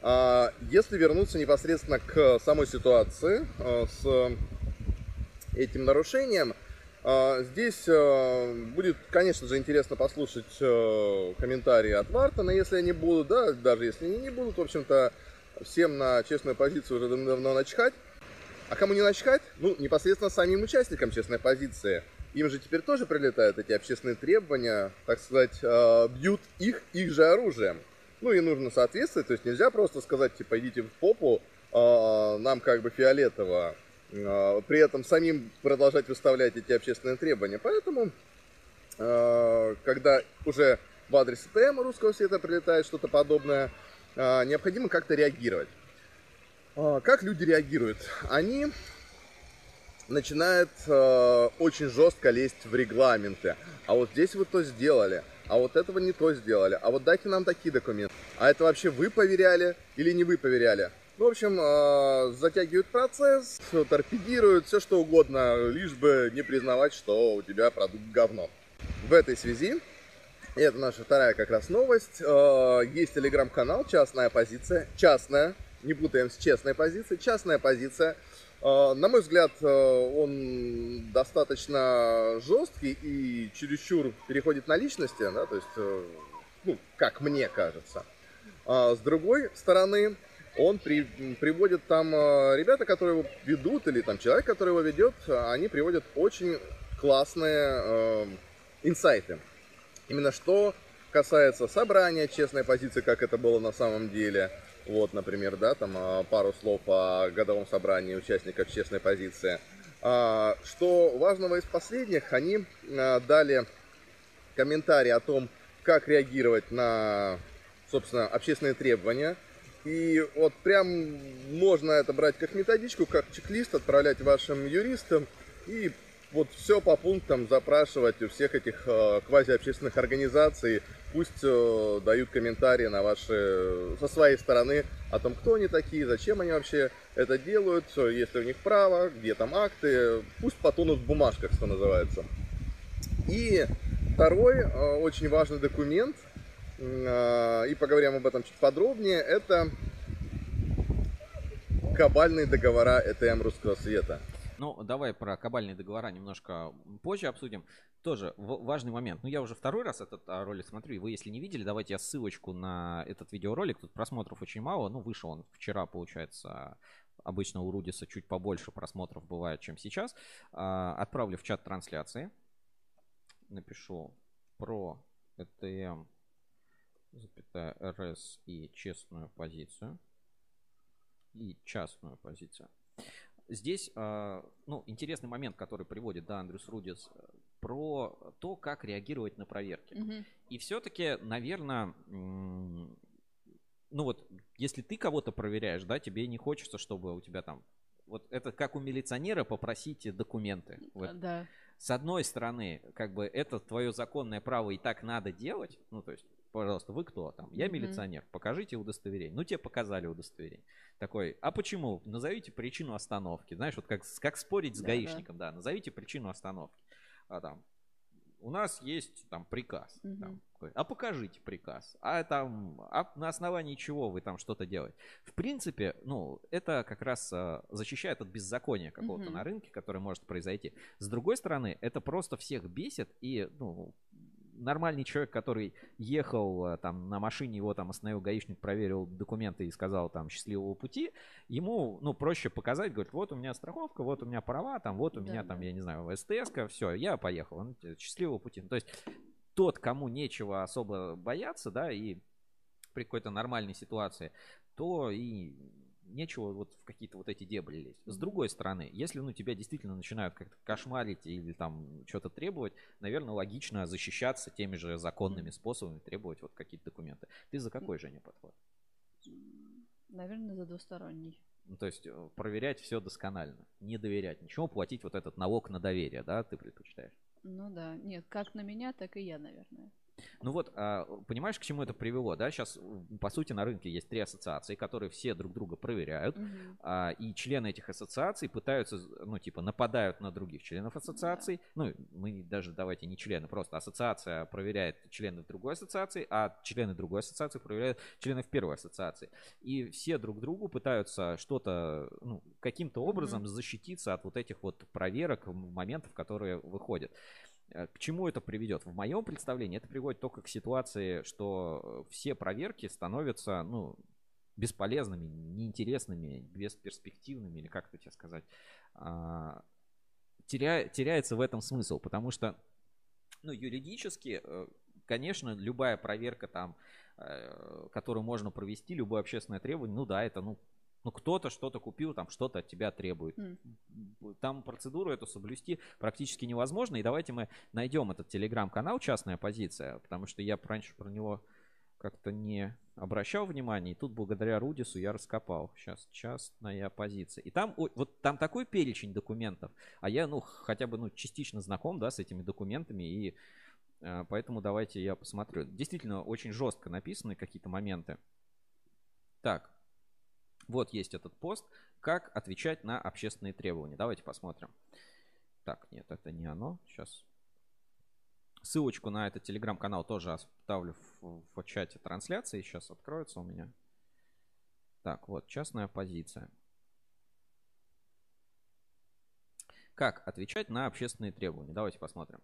S9: А, Если вернуться непосредственно к самой ситуации а, с этим нарушением, здесь а, будет, конечно же, интересно послушать а, комментарии от Вартона, если они будут, да, даже если они не будут, в общем-то, всем на честную позицию уже давно начхать. А кому не начхать? Ну, непосредственно самим участникам честной позиции. Им же теперь тоже прилетают эти общественные требования, так сказать, а, бьют их их же оружием. Ну и нужно соответствовать, то есть нельзя просто сказать, типа, идите в попу, а, нам как бы фиолетово, а, при этом самим продолжать выставлять эти общественные требования. Поэтому, а, когда уже в адрес ТМ русского света прилетает что-то подобное, а, необходимо как-то реагировать. А, Как люди реагируют? Они начинают очень жестко лезть в регламенты. А вот здесь вы то сделали, а вот этого не то сделали, а вот дайте нам такие документы. А это вообще вы поверяли или не вы поверяли? Ну, в общем, э, затягивают процесс, торпедируют, все что угодно, лишь бы не признавать, что у тебя продукт говно. В этой связи, и это наша вторая как раз новость, э, есть телеграм-канал «Частная позиция», частная, не путаем с честной позицией, частная позиция. Э, На мой взгляд, он достаточно жесткий и чересчур переходит на личности, да, то есть, э, ну, как мне кажется. А с другой стороны, он при- приводит там э, ребята, которые его ведут, или там человек, который его ведет, они приводят очень классные э, инсайты. Именно что касается собрания честной позиции, как это было на самом деле. Вот, например, да, там а, пару слов о годовом собрании участников честной позиции. А, Что важного из последних, они а, дали комментарий о том, как реагировать на собственно, общественные требования. И вот прям можно это брать как методичку, как чек-лист, отправлять вашим юристам и вот все по пунктам запрашивать у всех этих э, квазиобщественных организаций. Пусть э, дают комментарии на ваши, со своей стороны о том, кто они такие, зачем они вообще это делают, есть ли у них право, где там акты. Пусть потонут в бумажках, что называется. И второй э, очень важный документ, и поговорим об этом чуть подробнее, это кабальные договора ЭТМ русского света.
S1: Ну, давай про кабальные договора немножко позже обсудим. Тоже важный момент. Ну, я уже второй раз этот а, ролик смотрю, и вы, если не видели, давайте я ссылочку на этот видеоролик. Тут просмотров очень мало. Ну, вышел он вчера, получается, обычно у Рудиса чуть побольше просмотров бывает, чем сейчас. А, отправлю в чат трансляции. Напишу про ETM, запятая, РС и честную позицию. И частную позицию. Здесь, а, ну, интересный момент, который приводит, да, Андрюс Рудис, про то, как реагировать на проверки. Угу. И все-таки, наверное, ну вот, если ты кого-то проверяешь, да, тебе не хочется, чтобы у тебя там вот это как у милиционера попросить документы. Вот.
S2: Да.
S1: С одной стороны, как бы это твое законное право и так надо делать. Ну, то есть пожалуйста, вы кто там? Я милиционер, покажите удостоверение. Ну, тебе показали удостоверение. Такой, а почему? Назовите причину остановки. Знаешь, вот как, как спорить с да, гаишником, да. да, назовите причину остановки. А там, у нас есть там приказ. Угу. Там, а покажите приказ. А там, а на основании чего вы там что-то делаете? В принципе, ну, это как раз а, защищает от беззакония какого-то угу. на рынке, которое может произойти. С другой стороны, это просто всех бесит и, ну, нормальный человек, который ехал э, там на машине, его там остановил гаишник, проверил документы и сказал там счастливого пути, ему, ну, проще показать, говорит, вот у меня страховка, вот у меня права, там, вот у да, меня да. там, я не знаю, СТС, все, я поехал, он, счастливого пути. То есть тот, кому нечего особо бояться, да, и при какой-то нормальной ситуации, то и нечего вот в какие-то вот эти дебри лезть. С другой стороны, если ну тебя действительно начинают как-то кошмарить или там что-то требовать, наверное, логично защищаться теми же законными способами, требовать вот какие-то документы. Ты за какой, Женя, подход?
S2: Наверное, за двусторонний.
S1: Ну, то есть э, проверять все досконально, не доверять ничего, платить вот этот налог на доверие, да, ты предпочитаешь?
S2: Ну да, нет, как на меня, так и я, наверное.
S1: Ну вот, а, понимаешь, к чему это привело, да? Сейчас, по сути, на рынке есть три ассоциации, которые все друг друга проверяют, угу. и члены этих ассоциаций пытаются, ну, типа, нападают на других членов ассоциаций. Да. Ну, мы даже, давайте, не члены, просто ассоциация проверяет членов другой ассоциации, а члены другой ассоциации проверяют членов первой ассоциации. И все друг другу пытаются что-то, ну, каким-то образом угу. защититься от вот этих вот проверок, моментов, которые выходят. Э, к чему это приведет? В моем представлении это приводит только к ситуации, что э, все проверки становятся, ну, бесполезными, неинтересными, бесперспективными, или как это тебе сказать, а, теря, теряется в этом смысл, потому что, ну, юридически, э, конечно, любая проверка там, которую можно провести, любое общественное требование, ну да, это, ну, ну, кто-то что-то купил, там что-то от тебя требует. Mm. Там процедуру эту соблюсти практически невозможно. И давайте мы найдем этот телеграм-канал «Частная позиция», потому что я раньше про него как-то не обращал внимания. И тут благодаря Рудису я раскопал. Сейчас частная позиция. И там вот там такой перечень документов. А я, ну, хотя бы, ну, частично знаком, да, с этими документами. И э, поэтому давайте я посмотрю. Действительно, очень жестко написаны какие-то моменты. Так, вот есть этот пост. Как отвечать на общественные требования. Давайте посмотрим. Так, нет, это не оно. Сейчас. Ссылочку на этот телеграм-канал тоже оставлю в, в чате трансляции. Сейчас откроется у меня. Так, вот, частная позиция. Как отвечать на общественные требования? Давайте посмотрим.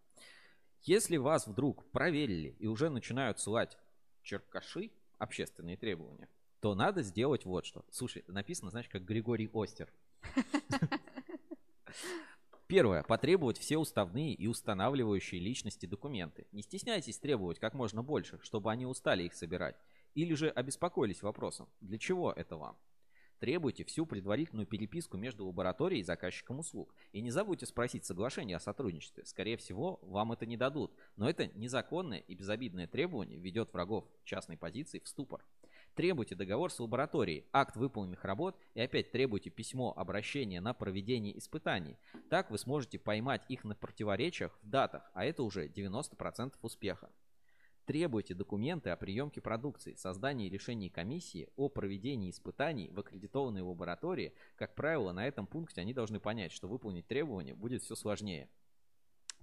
S1: Если вас вдруг проверили и уже начинают ссылать черкаши, общественные требования, то надо сделать вот что. Слушай, написано, знаешь, как Григорий Остер. Первое. Потребовать все уставные и устанавливающие личности документы. Не стесняйтесь требовать как можно больше, чтобы они устали их собирать. Или же обеспокоились вопросом, для чего это вам. Требуйте всю предварительную переписку между лабораторией и заказчиком услуг. И не забудьте спросить соглашение о сотрудничестве. Скорее всего, вам это не дадут. Но это незаконное и безобидное требование ведет врагов частной позиции в ступор. Требуйте договор с лабораторией, акт выполненных работ и опять требуйте письмо обращения на проведение испытаний. Так вы сможете поймать их на противоречиях в датах, а это уже 90% успеха. Требуйте документы о приемке продукции, создании решений комиссии о проведении испытаний в аккредитованной лаборатории. Как правило, на этом пункте они должны понять, что выполнить требования будет все сложнее.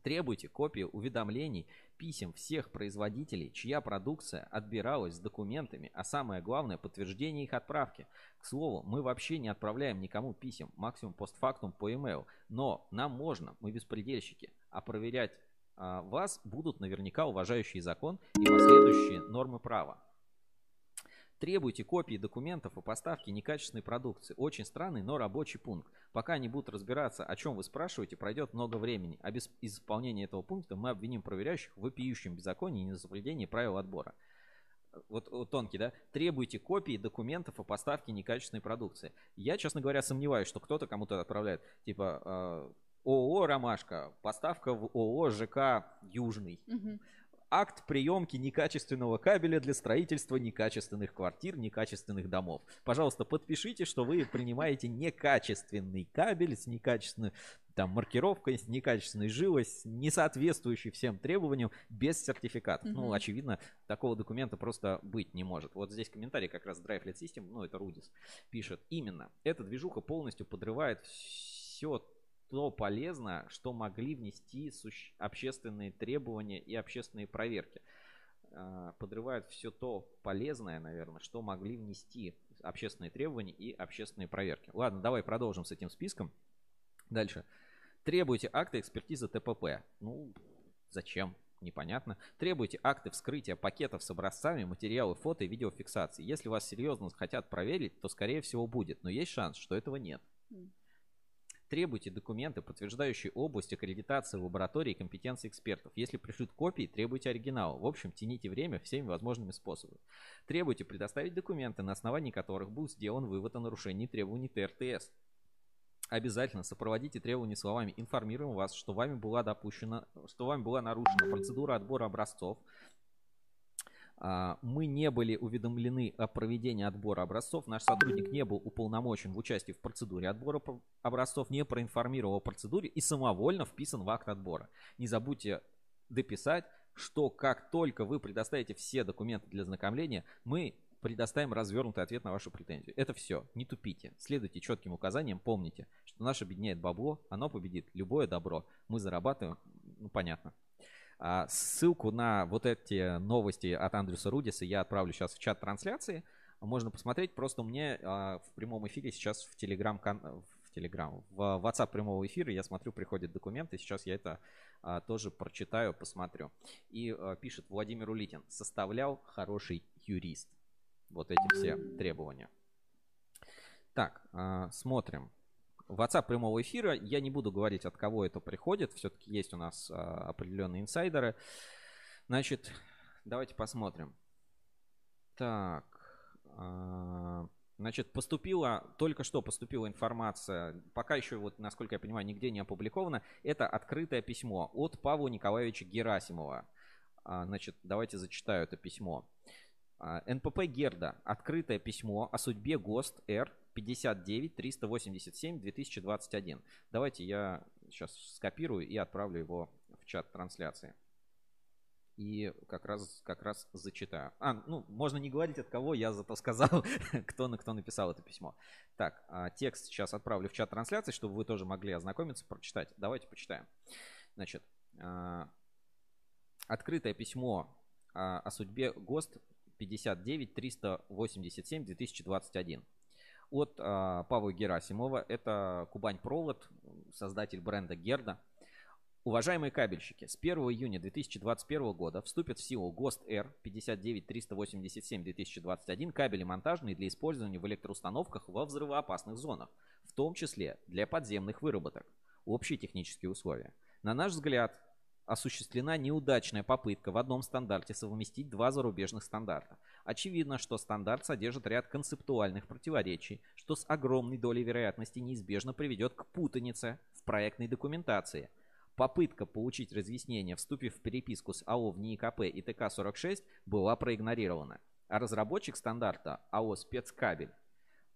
S1: Требуйте копии уведомлений, писем всех производителей, чья продукция отбиралась с документами, а самое главное подтверждение их отправки. К слову, мы вообще не отправляем никому писем, максимум постфактум по e-mail, но нам можно, мы беспредельщики, а проверять а, вас будут наверняка уважающие закон и последующие нормы права. Требуйте копии документов о поставке некачественной продукции. Очень странный, но рабочий пункт. Пока они будут разбираться, о чем вы спрашиваете, пройдет много времени. А без исполнения этого пункта мы обвиним проверяющих в вопиющем беззаконии и несоблюдении правил отбора. Вот, вот тонкий, да? Требуйте копии документов о поставке некачественной продукции. Я, честно говоря, сомневаюсь, что кто-то кому-то отправляет. Типа, э, ООО «Ромашка», поставка в ООО ЖК «Южный». Угу. Акт приемки некачественного кабеля для строительства некачественных квартир, некачественных домов. Пожалуйста, подпишите, что вы принимаете некачественный кабель с некачественной там, маркировкой, с некачественной жилой, с несоответствующей всем требованиям, без сертификатов. Угу. Ну, очевидно, такого документа просто быть не может. Вот здесь комментарий как раз Drive Lead System, ну, это Рудис, пишет. Именно, эта движуха полностью подрывает все то полезно, что могли внести общественные требования и общественные проверки. А, подрывают все то полезное, наверное, что могли внести общественные требования и общественные проверки. Ладно, давай продолжим с этим списком. Дальше. Требуйте акты экспертизы ТПП. Ну, зачем? непонятно. Требуйте акты вскрытия пакетов с образцами, материалы фото и видеофиксации. Если вас серьезно хотят проверить, то скорее всего будет, но есть шанс, что этого нет. Требуйте документы, подтверждающие область аккредитации лаборатории и компетенции экспертов. Если пришлют копии, требуйте оригинал. В общем, тяните время всеми возможными способами. Требуйте предоставить документы, на основании которых был сделан вывод о нарушении требований ТРТС. Обязательно сопроводите требования словами «Информируем вас, что вами была допущена, что вами была нарушена процедура отбора образцов, мы не были уведомлены о проведении отбора образцов. Наш сотрудник не был уполномочен в участии в процедуре отбора образцов, не проинформировал о процедуре и самовольно вписан в акт отбора. Не забудьте дописать, что как только вы предоставите все документы для знакомления, мы предоставим развернутый ответ на вашу претензию. Это все. Не тупите. Следуйте четким указаниям. Помните, что наше объединяет бабло, оно победит любое добро. Мы зарабатываем, ну понятно. А, ссылку на вот эти новости от Андрюса Рудиса я отправлю сейчас в чат трансляции. Можно посмотреть. Просто мне а, в прямом эфире сейчас в Телеграм в Телеграм. В WhatsApp прямого эфира я смотрю, приходят документы. Сейчас я это а, тоже прочитаю, посмотрю. И пишет Владимир Улитин. Составлял хороший юрист. Вот эти все требования. Так, смотрим. WhatsApp прямого эфира. Я не буду говорить, от кого это приходит. Все-таки есть у нас а, определенные инсайдеры. Значит, давайте посмотрим. Так. А, значит, поступила, только что поступила информация, пока еще, вот, насколько я понимаю, нигде не опубликовано. Это открытое письмо от Павла Николаевича Герасимова. А, значит, давайте зачитаю это письмо. А, НПП Герда. Открытое письмо о судьбе ГОСТ Р 59 387 2021. Давайте я сейчас скопирую и отправлю его в чат трансляции. И как раз, как раз зачитаю. А, ну, можно не говорить от кого, я зато сказал, кто, на кто написал это письмо. Так, а, текст сейчас отправлю в чат трансляции, чтобы вы тоже могли ознакомиться, прочитать. Давайте почитаем. Значит, а, открытое письмо о судьбе ГОСТ 59 387 2021 от а, Павла Герасимова. Это Кубань Провод, создатель бренда Герда. Уважаемые кабельщики, с 1 июня 2021 года вступит в силу ГОСТ Р 59387-2021 кабели монтажные для использования в электроустановках во взрывоопасных зонах, в том числе для подземных выработок. Общие технические условия. На наш взгляд, осуществлена неудачная попытка в одном стандарте совместить два зарубежных стандарта. Очевидно, что стандарт содержит ряд концептуальных противоречий, что с огромной долей вероятности неизбежно приведет к путанице в проектной документации. Попытка получить разъяснение, вступив в переписку с АО в НИИКП и ТК-46, была проигнорирована. А разработчик стандарта АО «Спецкабель»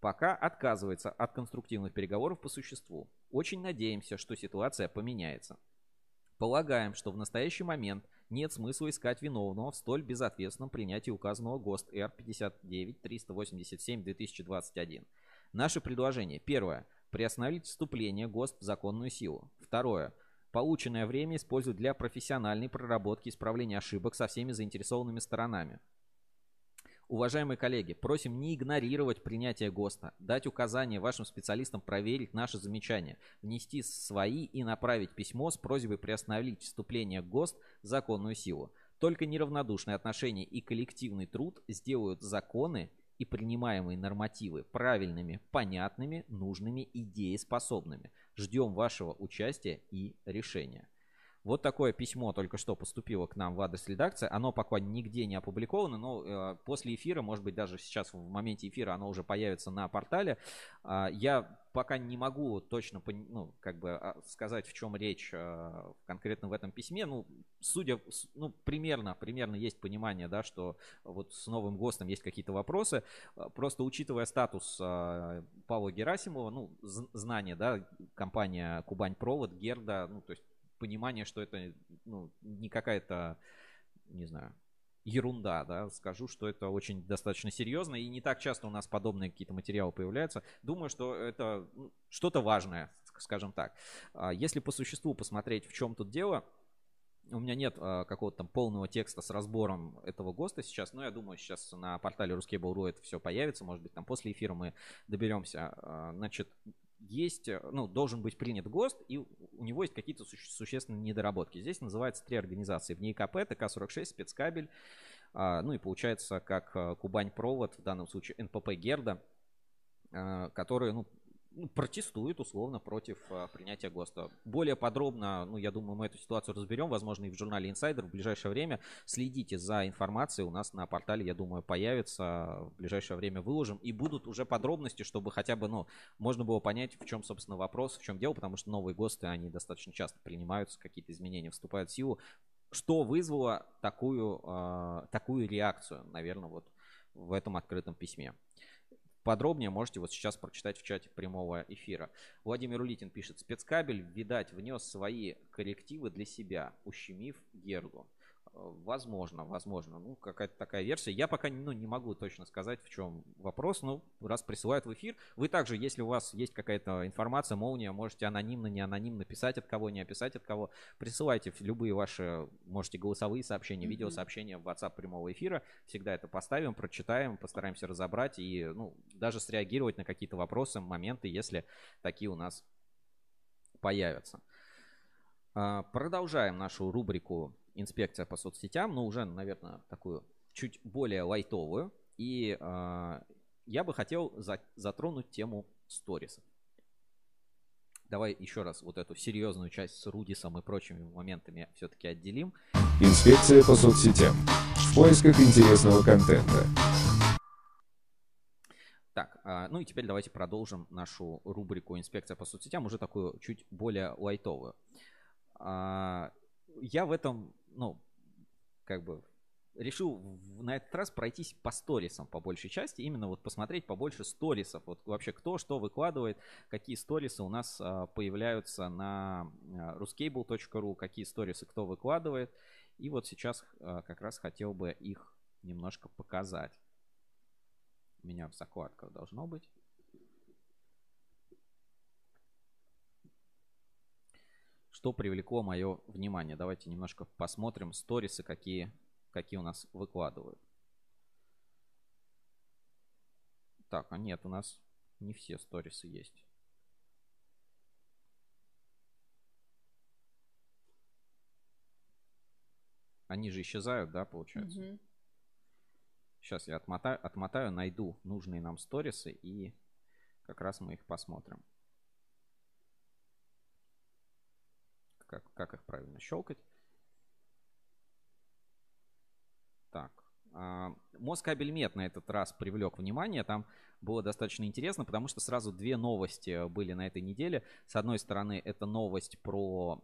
S1: пока отказывается от конструктивных переговоров по существу. Очень надеемся, что ситуация поменяется. Полагаем, что в настоящий момент нет смысла искать виновного в столь безответственном принятии указанного ГОСТ R59-387-2021. Наши предложения. Первое. Приостановить вступление ГОСТ в законную силу. Второе. Полученное время использовать для профессиональной проработки исправления ошибок со всеми заинтересованными сторонами. Уважаемые коллеги, просим не игнорировать принятие ГОСТа, дать указания вашим специалистам проверить наши замечания, внести свои и направить письмо с просьбой приостановить вступление ГОСТ в законную силу. Только неравнодушное отношение и коллективный труд сделают законы и принимаемые нормативы правильными, понятными, нужными и дееспособными. Ждем вашего участия и решения. Вот такое письмо только что поступило к нам в адрес редакции. Оно пока нигде не опубликовано, но э, после эфира, может быть, даже сейчас в моменте эфира оно уже появится на портале. Э, я пока не могу точно ну, как бы а, сказать, в чем речь э, конкретно в этом письме. Ну, судя, ну, примерно, примерно есть понимание, да, что вот с новым ГОСТом есть какие-то вопросы. Э, просто учитывая статус э, Павла Герасимова, ну, знание, да, компания Кубань Провод, Герда, ну, то есть понимание, что это ну, не какая-то, не знаю, ерунда, да, скажу, что это очень достаточно серьезно, и не так часто у нас подобные какие-то материалы появляются. Думаю, что это ну, что-то важное, скажем так. А если по существу посмотреть, в чем тут дело, у меня нет а, какого-то там полного текста с разбором этого ГОСТа сейчас, но я думаю, сейчас на портале Ruskable.ru это все появится, может быть, там после эфира мы доберемся. А, значит, есть, э, ну, должен быть принят ГОСТ, и у него есть какие-то суще- существенные недоработки. Здесь называется три организации. В НИИКП, ТК-46, спецкабель, а, ну и получается как э, Кубань Провод, в данном случае НПП Герда, а, которые, ну, ну, протестует условно против а, принятия ГОСТа. Более подробно, ну, я думаю, мы эту ситуацию разберем, возможно, и в журнале Insider в ближайшее время. Следите за информацией, у нас на портале, я думаю, появится, в ближайшее время выложим, и будут уже подробности, чтобы хотя бы, ну, можно было понять, в чем, собственно, вопрос, в чем дело, потому что новые ГОСТы, они достаточно часто принимаются, какие-то изменения вступают в силу. Что вызвало такую, э, такую реакцию, наверное, вот в этом открытом письме. Подробнее можете вот сейчас прочитать в чате прямого эфира. Владимир Улитин пишет, спецкабель, видать, внес свои коррективы для себя, ущемив Герду. Возможно, возможно. Ну, какая-то такая версия. Я пока ну, не могу точно сказать, в чем вопрос. Ну, раз присылают в эфир. Вы также, если у вас есть какая-то информация, молния, можете анонимно, не анонимно писать от кого, не описать от кого. Присылайте любые ваши, можете голосовые сообщения, mm-hmm. видеосообщения в WhatsApp прямого эфира. Всегда это поставим, прочитаем, постараемся разобрать и ну, даже среагировать на какие-то вопросы, моменты, если такие у нас появятся. А, продолжаем нашу рубрику инспекция по соцсетям, но уже, наверное, такую чуть более лайтовую. И э, я бы хотел за, затронуть тему сторисов. Давай еще раз вот эту серьезную часть с Рудисом и прочими моментами все-таки отделим.
S3: Инспекция по соцсетям. В поисках интересного контента.
S1: Так, а, ну и теперь давайте продолжим нашу рубрику «Инспекция по соцсетям», уже такую чуть более лайтовую. А, я в этом, ну, как бы решил на этот раз пройтись по сторисам по большей части, именно вот посмотреть побольше сторисов, вот вообще кто что выкладывает, какие сторисы у нас а, появляются на а, ruscable.ru, какие сторисы кто выкладывает, и вот сейчас а, как раз хотел бы их немножко показать. У меня в закладках должно быть. Что привлекло мое внимание. Давайте немножко посмотрим сторисы, какие, какие у нас выкладывают. Так, а нет, у нас не все сторисы есть. Они же исчезают, да, получается? Угу. Сейчас я отмотаю, отмотаю, найду нужные нам сторисы и как раз мы их посмотрим. Как, как их правильно щелкать. Так, А, Москабельмет на этот раз привлек внимание. Там было достаточно интересно, потому что сразу две новости были на этой неделе. С одной стороны, это новость про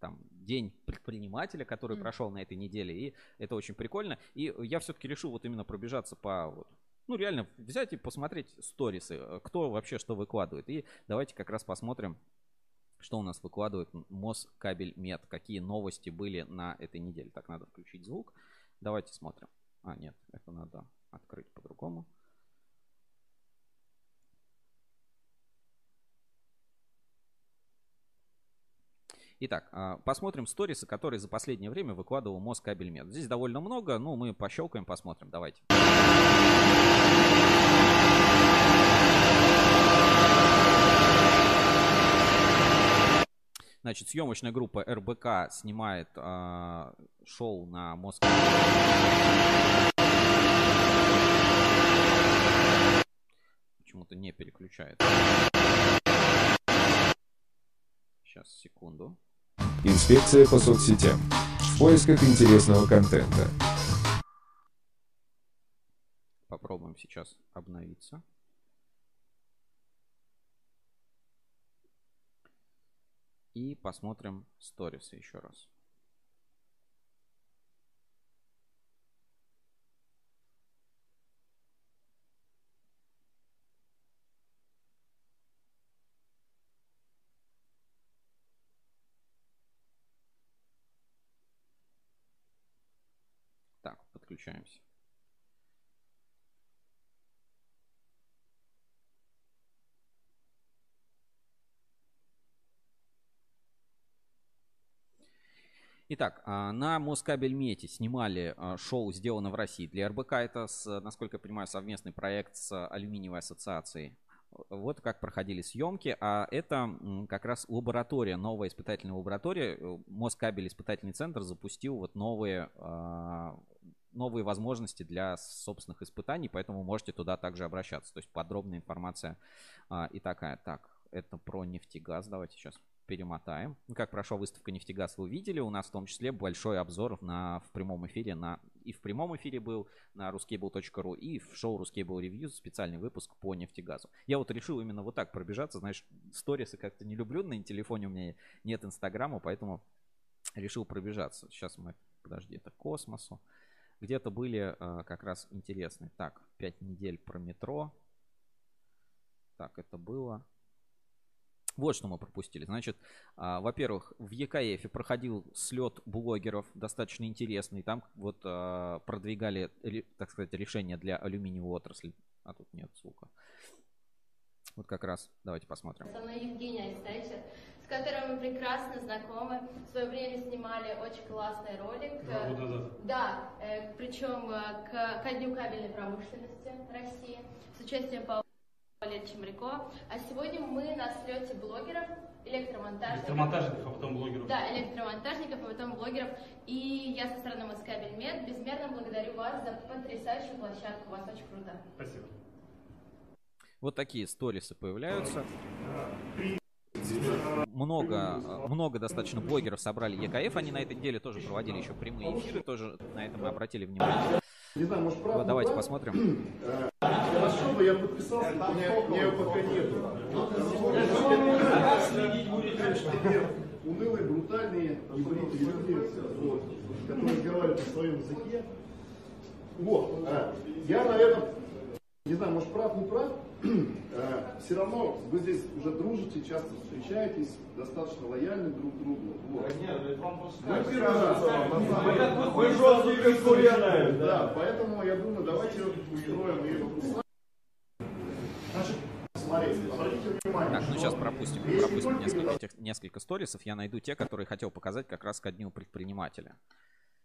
S1: там, день предпринимателя, который
S2: Мгм.
S1: прошел на этой неделе. И это очень прикольно. И я все-таки решил вот именно пробежаться по вот, ну, реально взять и посмотреть сторисы, кто вообще что выкладывает. И давайте как раз посмотрим, что у нас выкладывает Москабель Мед, какие новости были на этой неделе. Так, надо включить звук. Давайте смотрим. А, нет, это надо открыть по-другому. Итак, а, посмотрим сторисы, которые за последнее время выкладывал Москабель Мед. Здесь довольно много, ну, мы пощелкаем, посмотрим. Давайте. Значит, съемочная группа РБК снимает а, шоу на Москве. Почему-то не переключает. Сейчас, секунду.
S3: Инспекция по соцсетям. В поисках интересного контента.
S1: Попробуем сейчас обновиться. И посмотрим сторисы еще раз. Так, подключаемся. Итак, а, на Москабельмете снимали а, шоу «Сделано в России» для РБК. Это, насколько я понимаю, совместный проект с Алюминиевой ассоциацией. Вот как проходили съемки. А это как раз лаборатория, новая испытательная лаборатория. Москабель испытательный центр запустил вот новые, а, новые возможности для собственных испытаний, поэтому можете туда также обращаться. То есть подробная информация и такая. Так, это про нефтегаз. Давайте сейчас перемотаем. Как прошла выставка «Нефтегаз» вы видели. У нас в том числе большой обзор на, в прямом эфире. На, и в прямом эфире был на ruscable.ru и в шоу Ruscable Reviews специальный выпуск по нефтегазу. Я вот решил именно вот так пробежаться. Знаешь, сторисы как-то не люблю. На телефоне у меня нет инстаграма, поэтому решил пробежаться. Сейчас мы... Подожди, это космосу. Где-то были э, как раз интересные. Так, 5 недель про метро. Так, это было... Вот что мы пропустили. Значит, а, во-первых, в ЕКФ проходил слет блогеров, достаточно интересный. Там вот а, продвигали, так сказать, решения для алюминиевой отрасли. А тут нет звука. Вот как раз, давайте посмотрим.
S10: Со мной Евгений Алексеевич, с которым мы прекрасно знакомы. В свое время снимали очень классный ролик.
S11: Да, вот этот.
S10: Да, причем э, к, ко Дню кабельной промышленности России с участием Павла Чемряко. А сегодня мы на слете блогеров, электромонтажников.
S11: Электромонтажников, а потом блогеров.
S10: Да, электромонтажников, а потом блогеров. И я со стороны Москабель Мед безмерно благодарю вас за потрясающую площадку. У вас очень круто.
S11: Спасибо.
S1: Вот такие сторисы появляются. Много, много достаточно блогеров собрали ЕКФ. Они на этой неделе тоже проводили еще прямые эфиры. Тоже на это мы обратили внимание.
S12: Не знаю, может, правда,
S1: Вот давайте
S12: правда?
S1: посмотрим.
S12: Хорошо бы я подписался, у меня его пока нету. Унылые, брутальные, ебанутые люди, вот, которые разговаривают на своем языке. Вот, а, я на этом, не знаю, может, прав, не прав, все равно вы здесь уже дружите, часто встречаетесь, достаточно лояльны друг к другу. Вот. Вы первый раз.
S11: Вы жесткие конкуренты.
S12: Да, поэтому я думаю, давайте устроим и вопрос. Значит, смотрите, обратите внимание,
S1: Так, ну сейчас пропустим, пропустим несколько, этих, несколько сторисов. Я найду те, которые хотел показать как раз ко дню предпринимателя.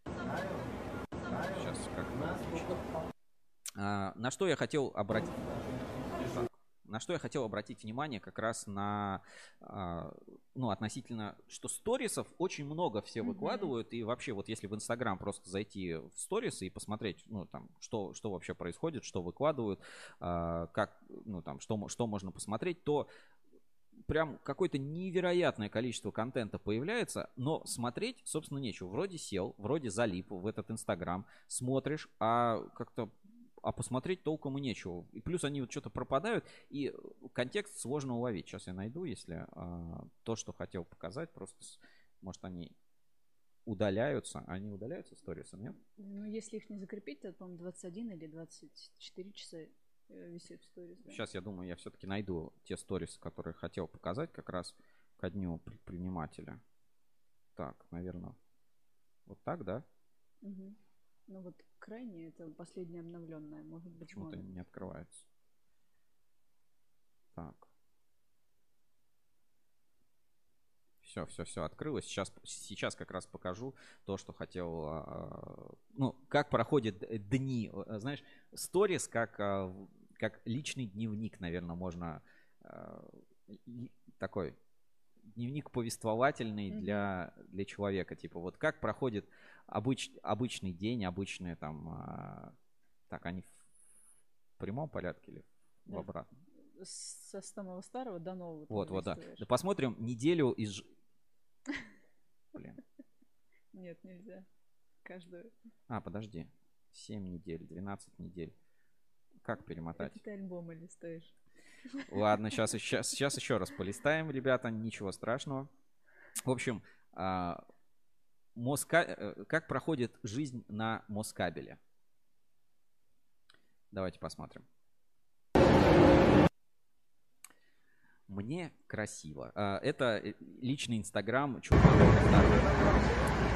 S1: Сейчас как А, на что я хотел обратить... На что я хотел обратить внимание как раз на, а, ну, относительно, что сторисов очень много все выкладывают, и вообще вот если в Инстаграм просто зайти в сторисы и посмотреть, ну, там, что, что вообще происходит, что выкладывают, а, как, ну, там, что, что можно посмотреть, то прям какое-то невероятное количество контента появляется, но смотреть, собственно, нечего. Вроде сел, вроде залип в этот Инстаграм, смотришь, а как-то а посмотреть толком и нечего. И плюс они вот что-то пропадают, и контекст сложно уловить. Сейчас я найду, если а, то, что хотел показать, просто, может, они удаляются. Они удаляются, сторисы, нет?
S2: Ну, если их не закрепить, то, по-моему, 21 или 24 часа э, висит в сторис. да.
S1: Сейчас я думаю, я все-таки найду те сторисы, которые хотел показать как раз ко дню предпринимателя. Так, наверное, вот так, да?
S2: Мгм. Ну вот крайне это последняя обновленная, может быть,
S1: Почему-то
S2: можно.
S1: не открывается. Так. Все, все, все открылось. Сейчас, сейчас как раз покажу то, что хотел. а, Ну, как проходят дни. А, Знаешь, сторис как, а, как личный дневник, наверное, можно а, такой дневник повествовательный для, для человека. Типа, вот как проходит обыч, обычный день, обычные там. а, Так, они в прямом порядке или в
S2: Да.
S1: обратном?
S2: С- Со самого старого до нового.
S1: Вот, вот, да. Да посмотрим неделю из... Блин.
S2: Нет, нельзя. Каждую.
S1: А, подожди. 7 недель, 12 недель. Как перемотать?
S2: Это ты альбомы листаешь.
S1: Ладно, сейчас, сейчас, сейчас еще раз полистаем, ребята, ничего страшного. В общем, а, Моска... э, как проходит жизнь на Москабеле? Давайте посмотрим. Мне красиво. А, Это э, личный инстаграм.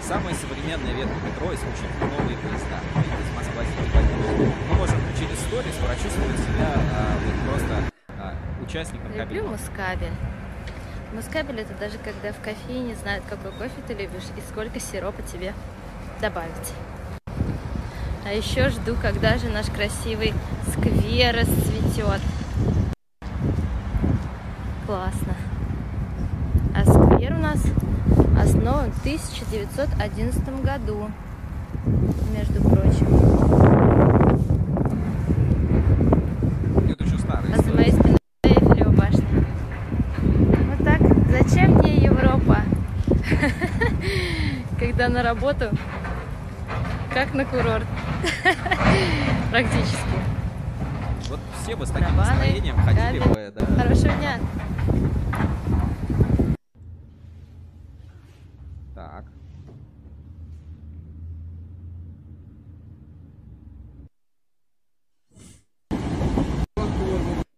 S1: Самая современная ветка метро исключительно новые поезда. С Москвы Мы можем через сторис прочувствовать себя а, просто участником
S13: Люблю
S1: кабельного.
S13: мускабель. Мускабель это даже когда в кофейне знают, какой кофе ты любишь и сколько сиропа тебе добавить. А еще жду, когда же наш красивый сквер расцветет. Классно. А сквер у нас основан в 1911 году, между прочим.
S1: Это еще старый.
S13: А за моей спиной Эйфелева башня. Вот так. Зачем мне Европа? Когда на работу, как на курорт. Практически.
S1: Вот все бы с таким настроением ходили бы, да.
S13: Хорошего дня.
S1: Так.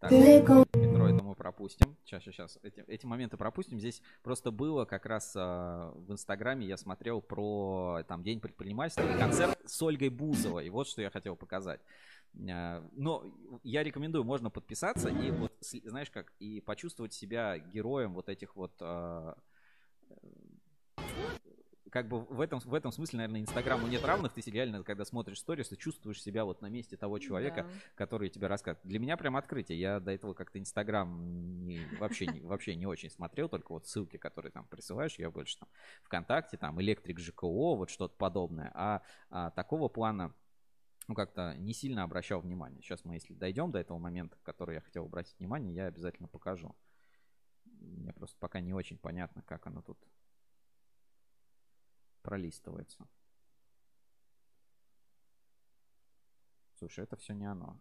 S1: Так, пропустим. Сейчас, сейчас. Эти, эти моменты пропустим. Здесь просто было как раз а, в Инстаграме я смотрел про там День предпринимательства и концерт с Ольгой Бузовой. И вот что я хотел показать. А, Но я рекомендую, можно подписаться и вот, знаешь как, и почувствовать себя героем вот этих вот а, как бы в этом, в этом смысле, наверное, Инстаграму нет равных. Ты реально, когда смотришь сторис, ты чувствуешь себя вот на месте того человека,
S2: Да.
S1: который тебе рассказывает. Для меня прям открытие. Я до этого как-то Инстаграм не- вообще, не, вообще не очень смотрел, только вот ссылки, которые там присылаешь, я больше там ВКонтакте, там Электрик ЖКО, вот что-то подобное. А, а такого плана ну, как-то не сильно обращал внимание. Сейчас мы, если дойдем до этого момента, который я хотел обратить внимание, я обязательно покажу. Мне просто пока не очень понятно, как оно тут пролистывается. Слушай, это все не оно.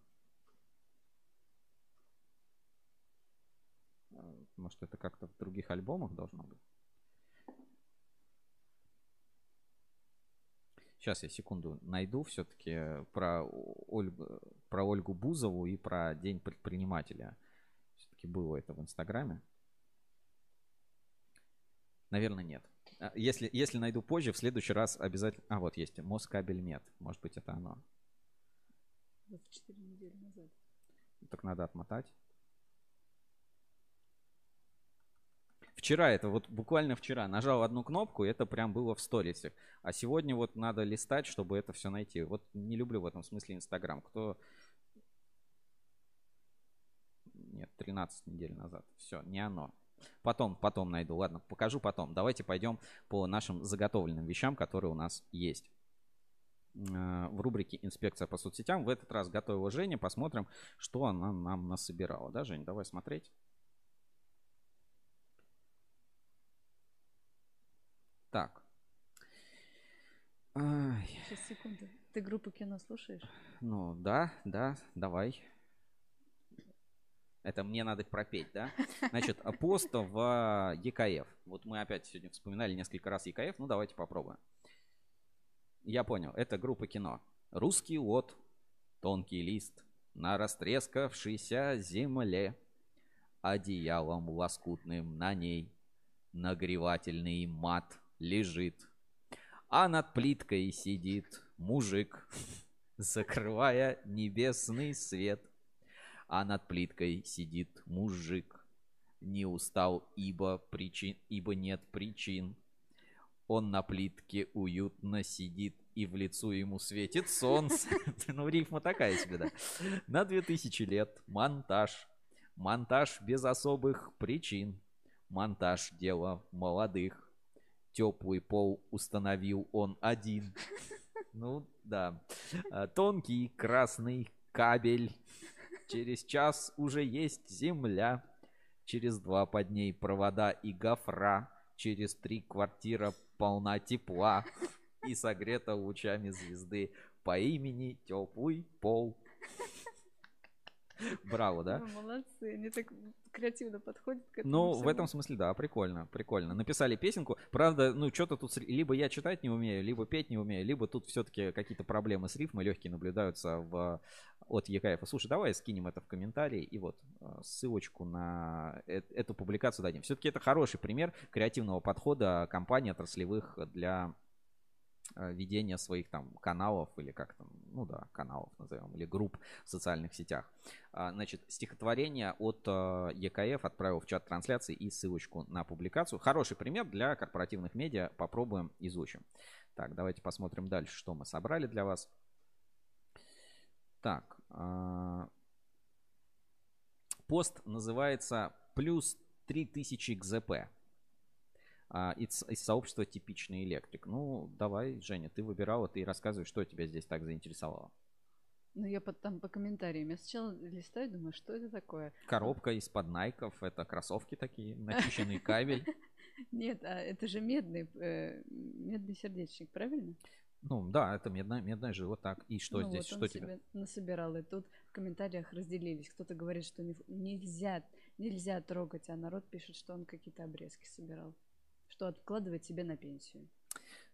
S1: Э, Может, это как-то в других альбомах должно быть? Сейчас я секунду найду все-таки про Ольгу, про Ольгу Бузову и про День предпринимателя. Все-таки было это в Инстаграме. Наверное, нет. А, Если, если найду позже, в следующий раз обязательно... А, вот есть. Москабельмет. Может быть, это оно.
S2: 24 недели назад.
S1: Так надо отмотать. Вчера это вот буквально вчера нажал одну кнопку, и это прям было в сторисах. А сегодня вот надо листать, чтобы это все найти. Вот не люблю в этом смысле Инстаграм. Кто... Нет, 13 недель назад. Все, не оно. Потом, потом найду. Ладно, покажу потом. Давайте пойдем по нашим заготовленным вещам, которые у нас есть э, в рубрике «Инспекция по соцсетям». В этот раз готовила Женя. Посмотрим, что она нам насобирала. Да, Жень, давай смотреть. Так.
S2: Сейчас, секунду. Ты группу кино слушаешь?
S1: Ну, да, да, давай. Это мне надо пропеть, да? Значит, а пост в ЕКФ. Вот мы опять сегодня вспоминали несколько раз ЕКФ. Ну, давайте попробуем. Я понял. Это группа кино. Русский вот, тонкий лист на растрескавшейся земле. Одеялом лоскутным на ней нагревательный мат лежит. А над плиткой сидит мужик, закрывая небесный свет. А над плиткой сидит мужик, не устал, ибо, причин, ибо нет причин. Он на плитке уютно сидит, и в лицо ему светит солнце. Ну, рифма такая себе, да. На две тысячи лет монтаж. Монтаж без особых причин. Монтаж дело молодых. Теплый пол установил он один. Ну, да. Тонкий красный кабель. Через час уже есть земля. Через два под ней провода и гофра. Через три квартира полна тепла. И согрета лучами звезды по имени Теплый Пол. Браво, да?
S2: Вы молодцы, они так креативно подходят к этому.
S1: Ну, в
S2: всему.
S1: этом смысле, да, прикольно, прикольно. Написали песенку. Правда, ну, что-то тут... Либо я читать не умею, либо петь не умею, либо тут все-таки какие-то проблемы с рифмой легкие наблюдаются в... от ЕКФ. Слушай, давай скинем это в комментарии и вот э, ссылочку на э- эту публикацию дадим. Все-таки это хороший пример креативного подхода компаний отраслевых для ведения своих там каналов или как там, ну да, каналов назовем, или групп в социальных сетях. А, Значит, стихотворение от э, ЕКФ отправил в чат трансляции и ссылочку на публикацию. Хороший пример для корпоративных медиа. Попробуем, изучим. Так, давайте посмотрим дальше, что мы собрали для вас. Так, а, пост называется «Плюс 3000 КЗП» а, из, из сообщества «Типичный электрик». Ну, давай, Женя, ты выбирала, ты рассказывай, что тебя здесь так заинтересовало.
S2: Ну, я под, там по комментариям. Я сначала листаю, думаю, что это такое?
S1: Коробка из-под найков, это кроссовки такие, начищенный кабель.
S2: Нет, а это же медный, э, медный сердечник, правильно?
S1: Ну, да, это медная, медная жила, так. И что
S2: Ну
S1: здесь,
S2: вот
S1: что тебе?
S2: насобирал. И тут в комментариях разделились. Кто-то говорит, что не- нельзя, нельзя трогать, а народ пишет, что он какие-то обрезки собирал. Что откладывает себе на пенсию.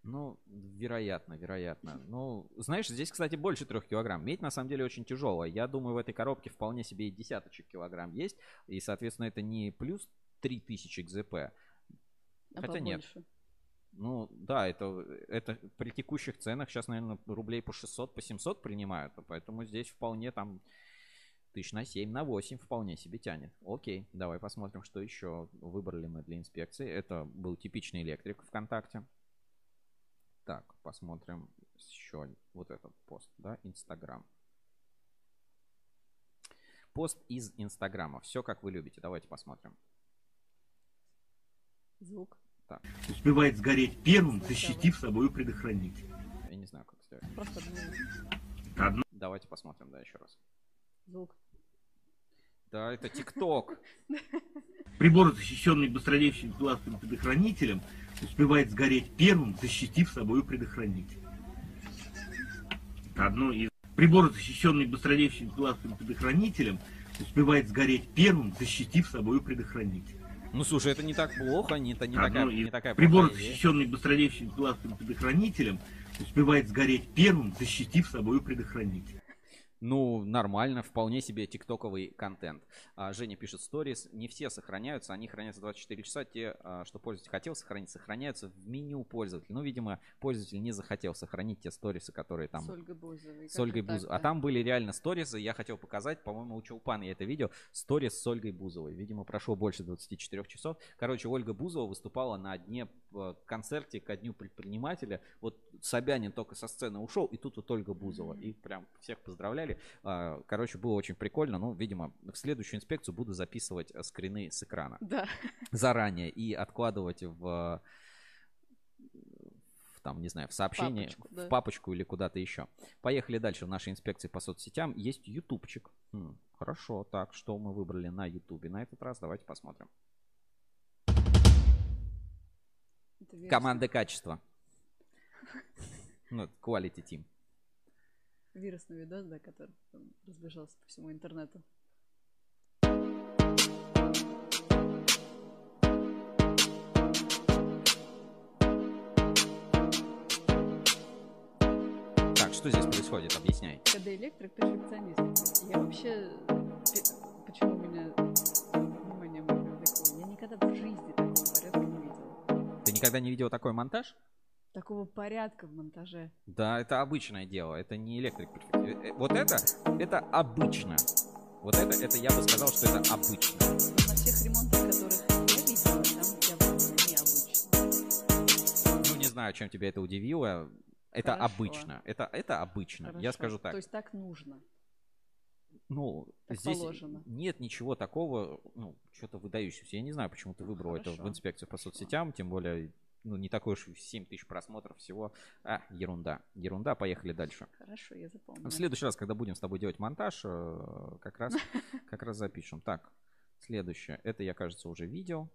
S1: Ну, вероятно, вероятно. Ну, знаешь, здесь, кстати, больше трех килограмм. Медь, на самом деле, очень тяжелая. Я думаю, в этой коробке вполне себе и десяточек килограмм есть. И, соответственно, это не плюс 3000 КЗП.
S2: А
S1: Хотя нет.
S2: побольше.
S1: Ну, да, это, это при текущих ценах сейчас, наверное, рублей по 600, по 700 принимают. Поэтому здесь вполне там тысяч на 7, на 8 вполне себе тянет. Окей, давай посмотрим, что еще выбрали мы для инспекции. Это был типичный электрик ВКонтакте. Так, посмотрим еще вот этот пост, да, Инстаграм. Пост из Инстаграма. Все как вы любите. Давайте посмотрим.
S2: Звук.
S1: Так,
S14: успевает сгореть первым, защитив собою предохранитель.
S1: я не знаю, как сделать.
S2: Просто одну-
S14: Одно-
S1: Давайте посмотрим, да, еще раз.
S2: Звук.
S1: Да, это ТикТок.
S14: Прибор, защищенный быстродействующим глазным предохранителем, успевает сгореть первым, защитив собою предохранитель. Одно из... Прибор, защищенный быстродействующим глазным предохранителем, успевает сгореть первым, защитив собою предохранитель.
S1: Ну, слушай, это не так плохо, не, это не
S14: Одно
S1: такая,
S14: из-
S1: не такая
S14: Прибор, защищенный быстродействующим глазным предохранителем, успевает сгореть первым, защитив собою предохранитель.
S1: Ну, нормально, вполне себе тиктоковый контент. А, Женя пишет сторис. Не все сохраняются, они хранятся 24 часа. Те, а, что пользователь хотел сохранить, сохраняются в меню пользователя. Ну, видимо, пользователь не захотел сохранить те сторисы, которые там...
S2: С Ольгой Бузовой.
S1: С Ольгой Бузовой. А там были реально сторисы. Я хотел показать, по-моему, у Чулпана я это видел. Сторис с Ольгой Бузовой. Видимо, прошло больше 24 часов. Короче, Ольга Бузова выступала на дне концерте ко дню предпринимателя. Вот Собянин только со сцены ушел, и тут вот Ольга Бузова. И прям всех поздравляли. А, Короче, было очень прикольно. Ну, видимо, в следующую инспекцию буду записывать э, скрины с экрана.
S2: Да.
S1: Заранее и откладывать в в, там, не знаю, в сообщение,
S2: Папочку,
S1: в
S2: да.
S1: папочку или куда-то еще. Поехали дальше в нашей инспекции по соцсетям. Есть ютубчик. Хм, хорошо, так, что мы выбрали на ютубе на этот раз? Давайте посмотрим. Команды качества. Ну, quality team.
S2: Вирусный видос, да, который разбежался по всему интернету.
S1: Так, что здесь происходит? Объясняй.
S2: Когда электрик перфекционист. Я вообще... Почему меня внимание мое привлекло? Я никогда в жизни
S1: никогда не видел такой монтаж?
S2: Такого порядка в монтаже.
S1: Да, это обычное дело, это не электрик. Э, э, Вот это, это обычно. Вот это, это я бы сказал, что это обычно.
S2: Но на всех ремонтах, которых я видела, там явно необычно.
S1: Ну, не знаю, чем тебя это удивило. Это
S2: Хорошо.
S1: обычно. Это, это обычно. Я
S2: Хорошо.
S1: скажу так.
S2: То есть так нужно.
S1: Ну,
S2: Так
S1: здесь
S2: положено.
S1: нет ничего такого, ну, что-то выдающегося. Я не знаю, почему ты выбрал это в
S2: Хорошо.
S1: инспекцию по соцсетям, тем более, ну, не такой уж 7 тысяч просмотров всего. А, ерунда. Ерунда, поехали дальше.
S2: Хорошо, я запомню.
S1: В следующий раз, когда будем с тобой делать монтаж, э, как раз, как раз запишем. Так, следующее. Это я, кажется, уже видел.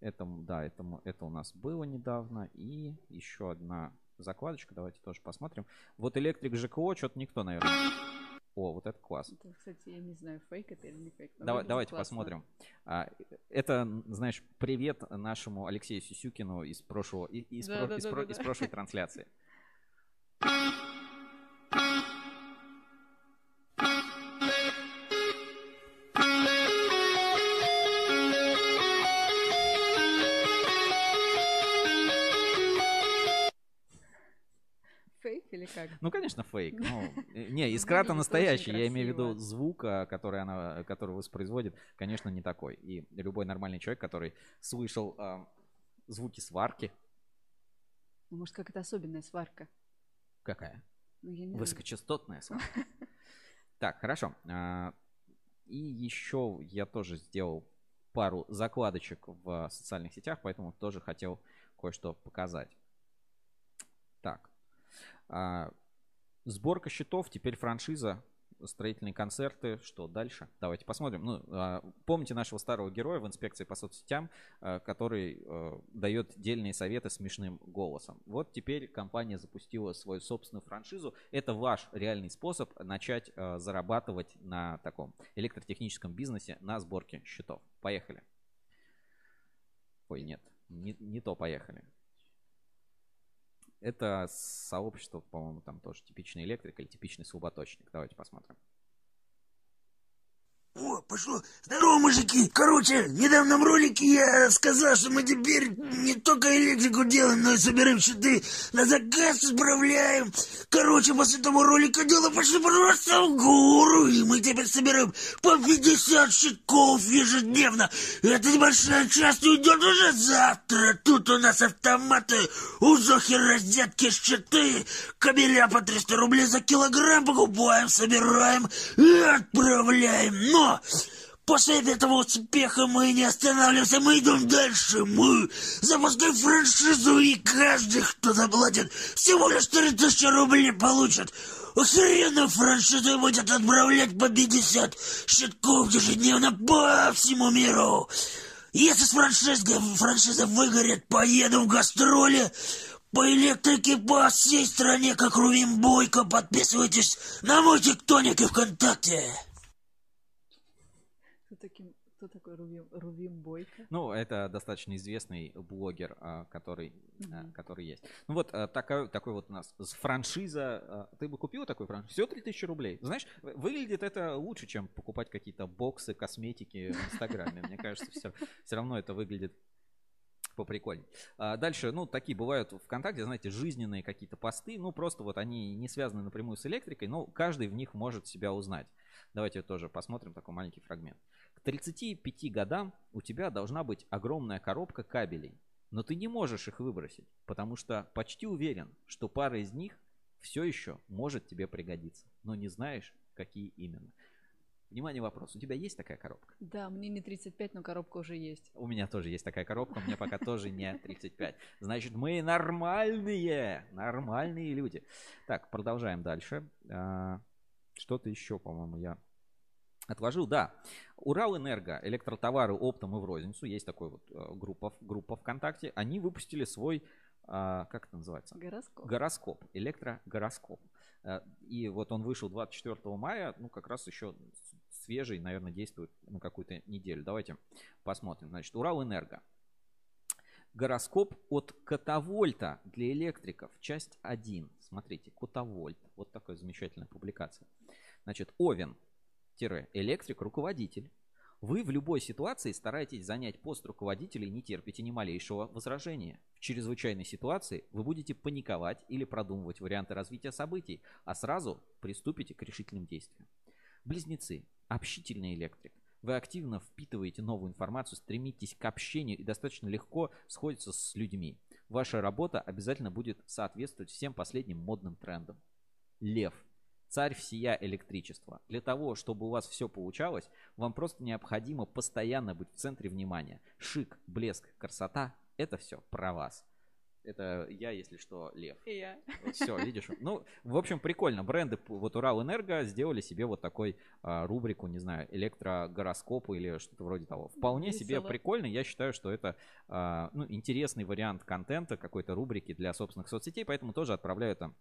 S1: Это, да, это, это у нас было недавно. И еще одна закладочка. Давайте тоже посмотрим. Вот электрик ЖКО, что-то никто, наверное. О, вот это класс.
S2: Это, кстати, я не знаю, фейк это или не фейк.
S1: Давай, давайте
S2: классно.
S1: посмотрим. А, это, знаешь, привет нашему Алексею Сисюкину из прошлого, из,
S2: Да,
S1: про-
S2: да,
S1: из
S2: да,
S1: про-
S2: да,
S1: из прошлой трансляции.
S2: Или как?
S1: Ну, конечно, фейк. Ну, не,
S2: Ну,
S1: искра-то настоящий. Я имею в виду
S2: красиво.
S1: звук, а, который она, который воспроизводит, конечно, не такой. И любой нормальный человек, который слышал а, звуки сварки,
S2: может, какая-то особенная сварка.
S1: какая?
S2: Ну.
S1: Высокочастотная сварка. Так, хорошо. А, И еще я тоже сделал пару закладочек в социальных сетях, поэтому тоже хотел кое-что показать. Так. А, Сборка счетов, теперь франшиза, строительные концерты. Что дальше? Давайте посмотрим. Ну, а, помните нашего старого героя в инспекции по соцсетям, а, который дает дельные советы смешным голосом. Вот теперь компания запустила свою собственную франшизу. Это ваш реальный способ начать зарабатывать на таком электротехническом бизнесе на сборке счетов. Поехали. Ой, нет, не, не то поехали. Это сообщество, по-моему, там тоже типичный электрик или типичный слаботочник. Давайте посмотрим.
S15: О, пошло. Здорово, мужики. Короче, в недавнем ролике я сказал, что мы теперь не только электрику делаем, но и собираем щиты, на заказ отправляем. Короче, после того ролика дело пошли просто в гору, и мы теперь собираем по 50 щитков ежедневно. Эта небольшая часть уйдет уже завтра. Тут у нас автоматы, у Зохи розетки, щиты, кабеля по 300 рублей за килограмм покупаем, собираем и отправляем. После этого успеха мы не останавливаемся, мы идем дальше. Мы запускаем франшизу, и каждый, кто заплатит всего лишь 3000 рублей, получит охеренную франшизу будет отправлять по 50 щитков ежедневно по всему миру. Если с франшизой, франшиза выгорит, поеду в гастроли по электрике по всей стране, как Рувим Бойко. Подписывайтесь на мой тиктоник и ВКонтакте.
S2: Кто, таким, кто такой Рувим, Рувим Бойко?
S1: Ну, это достаточно известный блогер, а, который,
S2: Мгм.
S1: который есть. Ну вот а, такой, такой вот у нас франшиза. Ты бы купила такой франшизу? Все 3000 рублей. Знаешь, выглядит это лучше, чем покупать какие-то боксы, косметики в Инстаграме. Мне кажется, все, все равно это выглядит поприкольней. А дальше, ну, такие бывают ВКонтакте, знаете, жизненные какие-то посты, ну, просто вот они не связаны напрямую с электрикой, но каждый в них может себя узнать. Давайте тоже посмотрим такой маленький фрагмент. К 35 годам у тебя должна быть огромная коробка кабелей, но ты не можешь их выбросить, потому что почти уверен, что пара из них все еще может тебе пригодиться, но не знаешь, какие именно. Внимание, вопрос. У тебя есть такая коробка?
S2: Да, мне не 35, но коробка уже есть.
S1: У меня тоже есть такая коробка, мне пока тоже не 35. Значит, мы нормальные, нормальные люди. Так, продолжаем дальше. А, Что-то еще, по-моему, я Отложил, да. Уралэнерго, электротовары оптом и в розницу, есть такой вот э, группа, группа ВКонтакте, они выпустили свой, а, как это называется?
S2: Гороскоп.
S1: Гороскоп, электрогороскоп. Э, И вот он вышел 24 мая, ну как раз еще свежий, наверное, действует на какую-то неделю. Давайте посмотрим. Значит, Уралэнерго. Гороскоп от Котовольта для электриков. Часть 1. Смотрите, Котовольт. Вот такая замечательная публикация. Значит, Овен. Электрик, руководитель. Вы в любой ситуации стараетесь занять пост руководителя и не терпите ни малейшего возражения. В чрезвычайной ситуации вы будете паниковать или продумывать варианты развития событий, а сразу приступите к решительным действиям. Близнецы. Общительный электрик. Вы активно впитываете новую информацию, стремитесь к общению и достаточно легко сходится с людьми. Ваша работа обязательно будет соответствовать всем последним модным трендам. Лев. Царь всея электричества. Для того, чтобы у вас все получалось, вам просто необходимо постоянно быть в центре внимания. Шик, блеск, красота – это все про вас. Это я, если что, лев.
S2: И я.
S1: Все, видишь. Ну, в общем, прикольно. Бренды, вот Уралэнерго сделали себе вот такой а, рубрику, не знаю, электрогороскопы или что-то вроде того. Вполне себе
S2: Весело.
S1: прикольно. Я считаю, что это а, ну, интересный вариант контента, какой-то рубрики для собственных соцсетей, поэтому тоже отправляю там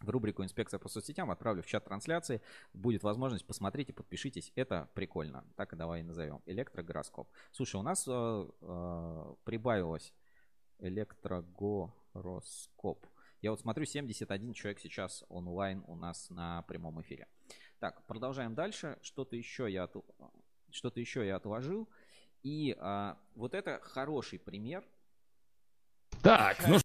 S1: в рубрику «Инспекция по соцсетям», отправлю в чат трансляции. Будет возможность, посмотрите, подпишитесь. Это прикольно. Так и давай назовем. Электрогороскоп. Слушай, у нас э, э, прибавилось электрогороскоп. Я вот смотрю, 71 человек сейчас онлайн у нас на прямом эфире. Так, продолжаем дальше. Что-то еще я, от- что-то еще я отложил. И а, вот это хороший пример.
S16: Так, ну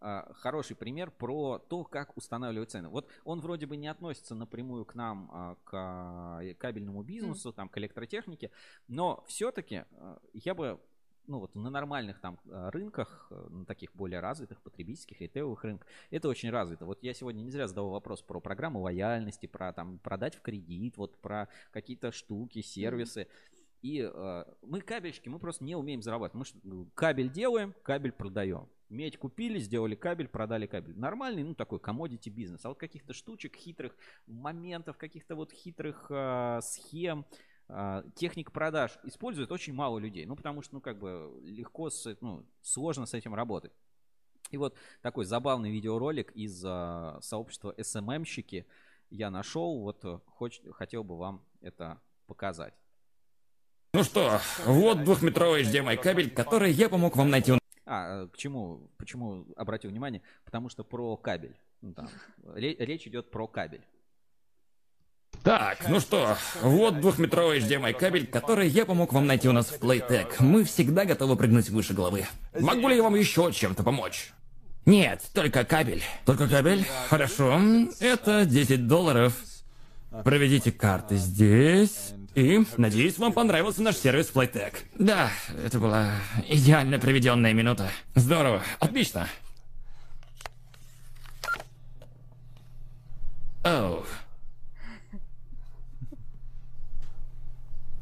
S1: хороший пример про то, как устанавливать цены. Вот он вроде бы не относится напрямую к нам, а, к а, кабельному бизнесу, там, к электротехнике, но все-таки я бы ну вот на нормальных там а, рынках, на таких более развитых потребительских, ритейловых рынках, это очень развито. Вот я сегодня не зря задавал вопрос про программу лояльности, про там продать в кредит, вот про какие-то штуки, сервисы. И э, мы кабельщики, мы просто не умеем зарабатывать. Мы кабель делаем, кабель продаем. Медь купили, сделали кабель, продали кабель. Нормальный, ну такой commodity бизнес. А вот каких-то штучек, хитрых моментов, каких-то вот хитрых э, схем, э, техник продаж использует очень мало людей. Ну потому что, ну как бы легко, с, ну сложно с этим работать. И вот такой забавный видеоролик из э, сообщества SMM-щики я нашел. Вот э, хоч, хотел бы вам это показать.
S16: Ну что, вот двухметровый HDMI кабель, который я помог вам найти.
S1: А, э, к чему, почему обратил внимание? Потому что про кабель. Ну, там, ре- речь идет про кабель.
S16: Так, ну что, вот двухметровый HDMI кабель, который я помог вам найти у нас в Playtech. Мы всегда готовы прыгнуть выше головы. Могу ли я вам еще чем-то помочь? Нет, только кабель. Только кабель? Хорошо. Это 10 долларов. Проведите карты здесь. И, надеюсь, вам понравился наш сервис Playtech. Да, это была идеально проведенная минута. Здорово, отлично. Оу.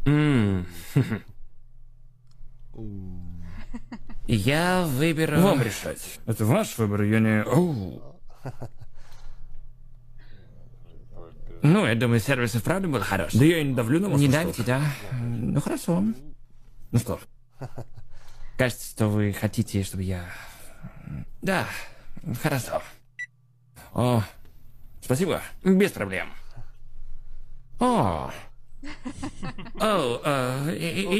S16: М. Я выберу... Вам решать. Это ваш выбор, я не... Оу. Ну, я думаю, сервис и вправду был хорош. Да я и не давлю на вас. Не давите, да? Ну, хорошо. Ну что. Кажется, что вы хотите, чтобы я... Да, хорошо. О, спасибо. Без проблем. О, о, э,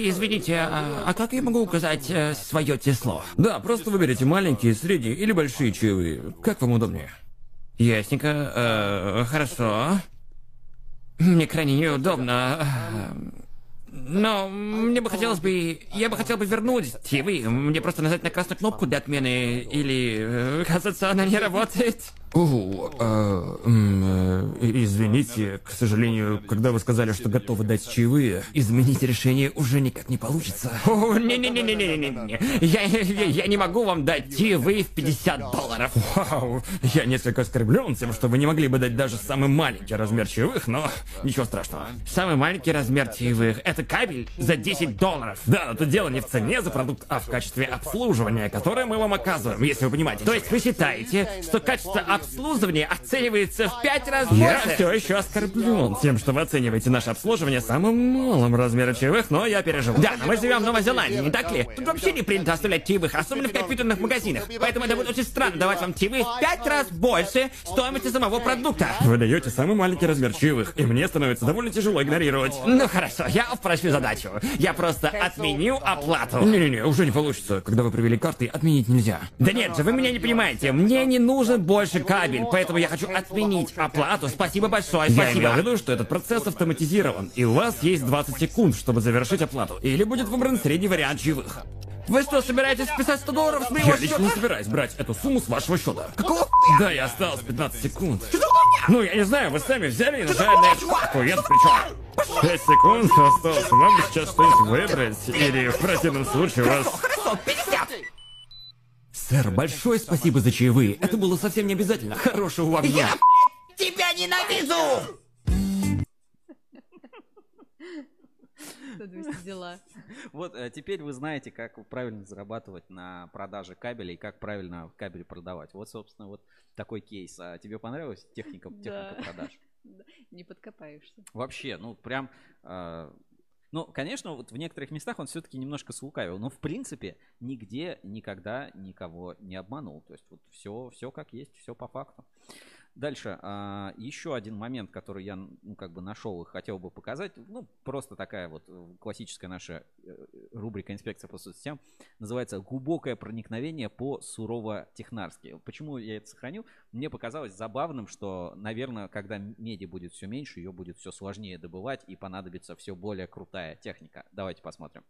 S16: извините, а, а как я могу указать свое число? Да, просто выберите маленькие, средние или большие чаевые. Как вам удобнее? Ясненько. Э, хорошо. Мне крайне неудобно. Но мне бы хотелось бы... Я бы хотел бы вернуть чаевые. Мне просто нажать на красную кнопку для отмены или... э, Кажется, она не работает. О, извините, к сожалению, когда вы сказали, что готовы дать чаевые, изменить решение уже никак не получится. О, не-не-не-не-не-не-не. Я, я, я не могу вам дать чаевые в 50 долларов. Вау, я несколько оскорблен тем, что вы не могли бы дать даже самый маленький размер чаевых, но ничего страшного. Самый маленький размер чаевых — это кабель за 10 долларов. Да, но тут дело не в цене за продукт, а в качестве обслуживания, которое мы вам оказываем, если вы понимаете. То есть вы считаете, что качество обслуживание оценивается в пять раз больше. Я все еще оскорблен тем, что вы оцениваете наше обслуживание самым малым размером чаевых, но я переживу. Да, но мы живем в Новой Зеландии, не так ли? Тут вообще не принято оставлять чаевых, особенно в компьютерных магазинах. Поэтому это будет очень странно давать вам чаевые в пять раз больше стоимости самого продукта. Вы даете самый маленький размер чаевых, и мне становится довольно тяжело игнорировать. Ну хорошо, я упрощу задачу. Я просто отменю оплату. Не-не-не, уже не получится. Когда вы провели карты, отменить нельзя. Да нет же, вы меня не понимаете. Мне не нужен больше кабель, поэтому я хочу отменить оплату. Спасибо большое,
S17: Я
S16: спасибо.
S17: имел в виду, что этот процесс автоматизирован, и у вас есть 20 секунд, чтобы завершить оплату. Или будет выбран средний вариант чаевых.
S16: Вы что, собираетесь списать 100 долларов с моего
S17: Я лично не
S16: счета?
S17: собираюсь брать эту сумму с вашего счета.
S16: Какого
S17: Да, я осталось 15 секунд. Ну, я не знаю, вы сами взяли и нажали на эту кнопку, я тут при чем? 5 секунд осталось. Вам сейчас что-нибудь выбрать, или в противном случае у вас...
S16: Хорошо, 50!
S17: Сэр, большое спасибо за чаевые. Это было совсем не обязательно. Хорошего вам дня.
S16: Тебя ненавижу!
S2: Дела.
S1: Вот э, теперь вы знаете, как правильно зарабатывать на продаже кабеля и как правильно кабель продавать. Вот, собственно, вот такой кейс. А тебе понравилась техника, техника
S2: Да.
S1: продаж?
S2: Да, Не подкопаешься.
S1: Вообще, ну прям... ну, конечно, вот в некоторых местах он все-таки немножко слукавил, но в принципе нигде никогда никого не обманул. То есть вот все, все как есть, все по факту. Дальше, а, еще один момент, который я, ну, как бы нашел и хотел бы показать. Ну, просто такая вот э, классическая наша э, рубрика «Инспекция по соцсетям» называется «Глубокое проникновение по сурово-технарски». Почему я это сохранил? Мне показалось забавным, что, наверное, когда меди будет все меньше, ее будет все сложнее добывать и понадобится все более крутая техника. Давайте посмотрим.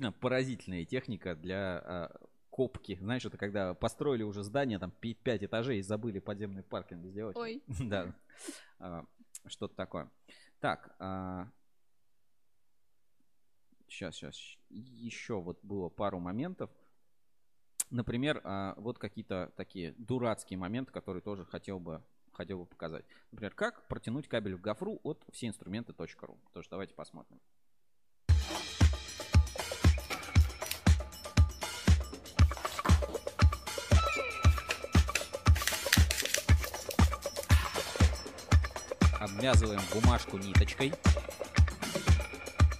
S1: Действительно поразительная техника для а, копки. Знаешь, это когда построили уже здание, там 5 этажей и забыли подземный паркинг сделать.
S2: Ой.
S1: Да. А, Что-то такое. Так. Сейчас, сейчас. Еще вот было пару моментов. Например, а, вот какие-то такие дурацкие моменты, которые тоже хотел бы хотел бы показать. Например, как протянуть кабель в гофру от всеинструменты.ру. Тоже давайте посмотрим. Обвязываем бумажку ниточкой.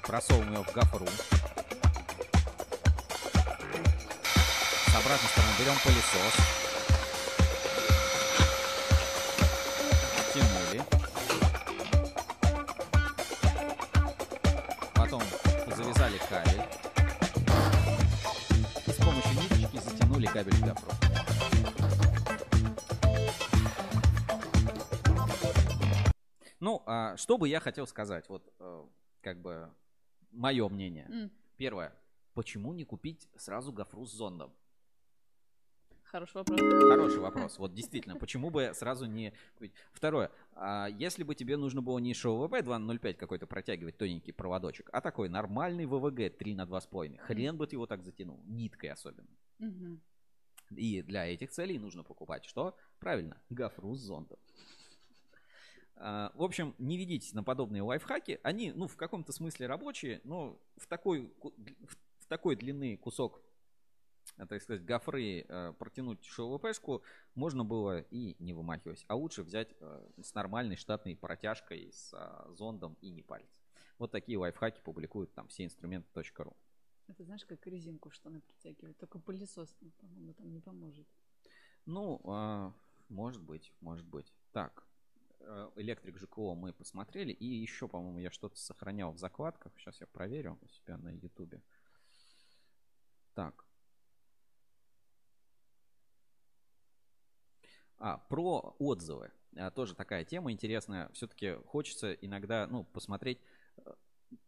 S1: Просовываем ее в гофру. С обратной стороны берем пылесос. Что бы я хотел сказать? Вот, э, как бы, мое мнение.
S2: М.
S1: Первое. Почему не купить сразу гофру с зондом?
S2: Хороший вопрос.
S1: Хороший вопрос. Вот действительно, почему бы сразу не купить? Второе. А если бы тебе нужно было не ШВП 2.05 какой-то протягивать тоненький проводочек, а такой нормальный ВВГ 3 на 2,5, хрен бы ты его так затянул. Ниткой особенно. И для этих целей нужно покупать что? Правильно, гофру с зондом. А, В общем, не ведитесь на подобные лайфхаки. Они, ну, в каком-то смысле рабочие, но в такой, в такой длины кусок, э, так сказать, гофры э, протянуть ШВПшку можно было и не вымахивать. А лучше взять э, с нормальной штатной протяжкой, с а, зондом и не париться. Вот такие лайфхаки публикуют там все инструменты.ру.
S2: Это знаешь, как резинку в штаны притягивать. Только пылесос, по-моему, там не поможет.
S1: Ну, а, может быть, может быть. Так, электрик ЖКО мы посмотрели. И еще, по-моему, я что-то сохранял в закладках. Сейчас я проверю у себя на ютубе. Так. А, про отзывы. А, тоже такая тема интересная. Все-таки хочется иногда, ну, посмотреть, э,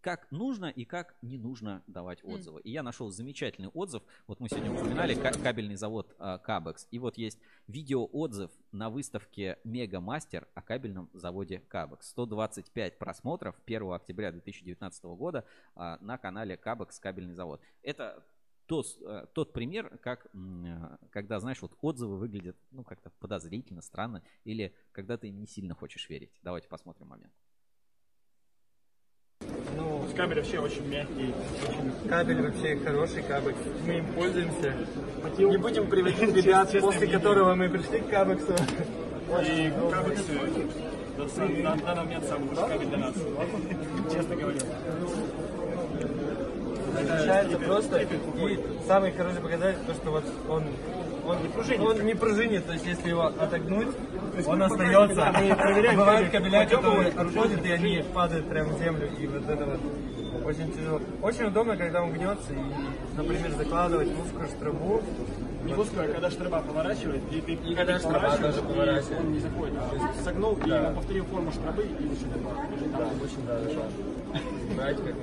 S1: как нужно и как не нужно давать отзывы. И я нашел замечательный отзыв. Вот мы сегодня упоминали ка- кабельный завод а, Кабекс. И вот есть видеоотзыв на выставке Мега Мастер о кабельном заводе Кабекс. 125 просмотров 1 октября 2019 года а, на канале Кабекс Кабельный завод. Это тот, э, тот пример, как, э, когда, знаешь, вот отзывы выглядят, ну, как-то подозрительно, странно, или когда ты им не сильно хочешь верить. Давайте посмотрим момент.
S18: Ну, кабель вообще очень мягкий. Очень... Кабель вообще хороший кабель. Мы им пользуемся. Не будем приводить ребят, после которого мы пришли к Кабексу.
S11: И Кабекс э, на на данный момент самый лучший кабель для нас. Честно говоря.
S18: Отличается просто. И самый хороший показатель, то, что вот он он не пружинит. Он не пружинит, то есть если его отогнуть, он остается.
S11: Мы проверяем
S18: Бывают кабеля, которые отходят, и они падают прямо в землю, и вот это вот очень тяжело. Очень удобно, когда он гнется, и, например, закладывать в узкую штрабу.
S11: Не в узкую, а когда штраба поворачивает, и ты
S18: И когда штраба тоже
S11: и
S18: поворачивает.
S11: он не заходит. То есть согнул, и
S18: Да.
S11: он повторил форму штробы, и еще добавил.
S18: Да, очень да, да. Знаете, как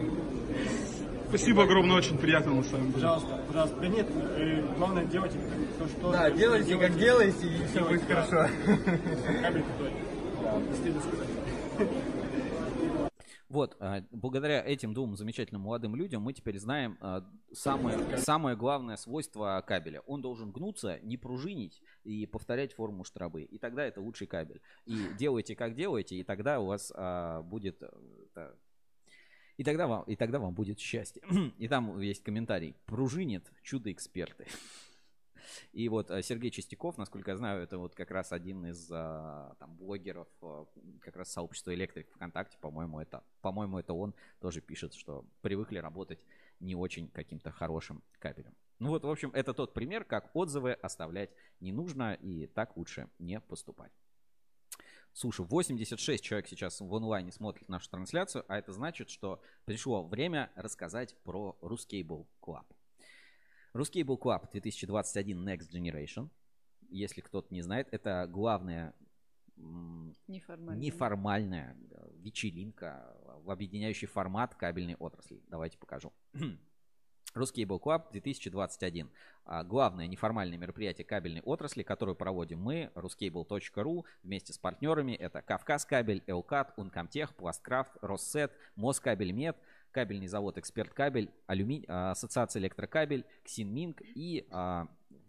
S19: Спасибо огромное, очень приятно на самом деле.
S11: Пожалуйста, пожалуйста. Да нет, э, главное делайте то, что...
S18: Да, делайте, как делаете, и все будет
S11: да.
S18: хорошо.
S11: Кабель крутой. Да, стыдно сказать.
S1: Вот, а, благодаря этим двум замечательным молодым людям мы теперь знаем а, самое, самое главное свойство кабеля. Он должен гнуться, не пружинить и повторять форму штробы. И тогда это лучший кабель. И делайте как делаете, и тогда у вас а, будет... и тогда, вам, и тогда вам будет счастье. И там есть комментарий. Пружинит чудо-эксперты. И вот э, Сергей Чистяков, насколько я знаю, это вот как раз один из а, там блогеров а, как раз сообщества Электрик ВКонтакте, по-моему, это, по-моему, это он тоже пишет, что привыкли работать не очень каким-то хорошим кабелем. Ну вот, в общем, это тот пример, как отзывы оставлять не нужно, и так лучше не поступать. Слушай, 86 человек сейчас в онлайне смотрит нашу трансляцию, а это значит, что пришло время рассказать про Ruscable Club. Ruscable Club 2021 Next Generation. Если кто-то не знает, это главная
S2: Неформальная.
S1: неформальная э, вечеринка, в объединяющий формат кабельной отрасли. Давайте покажу. Ruscable Club 2021. А, Главное неформальное мероприятие кабельной отрасли, которое проводим мы, ruscable.ru, вместе с партнерами. Это Кавказ Кабель, Элкат, Ункомтех, Пласткрафт, Россет, Москабельмет, кабельный завод Эксперт Кабель, Алюми... а, Ассоциация Электрокабель, Ксинминг и а,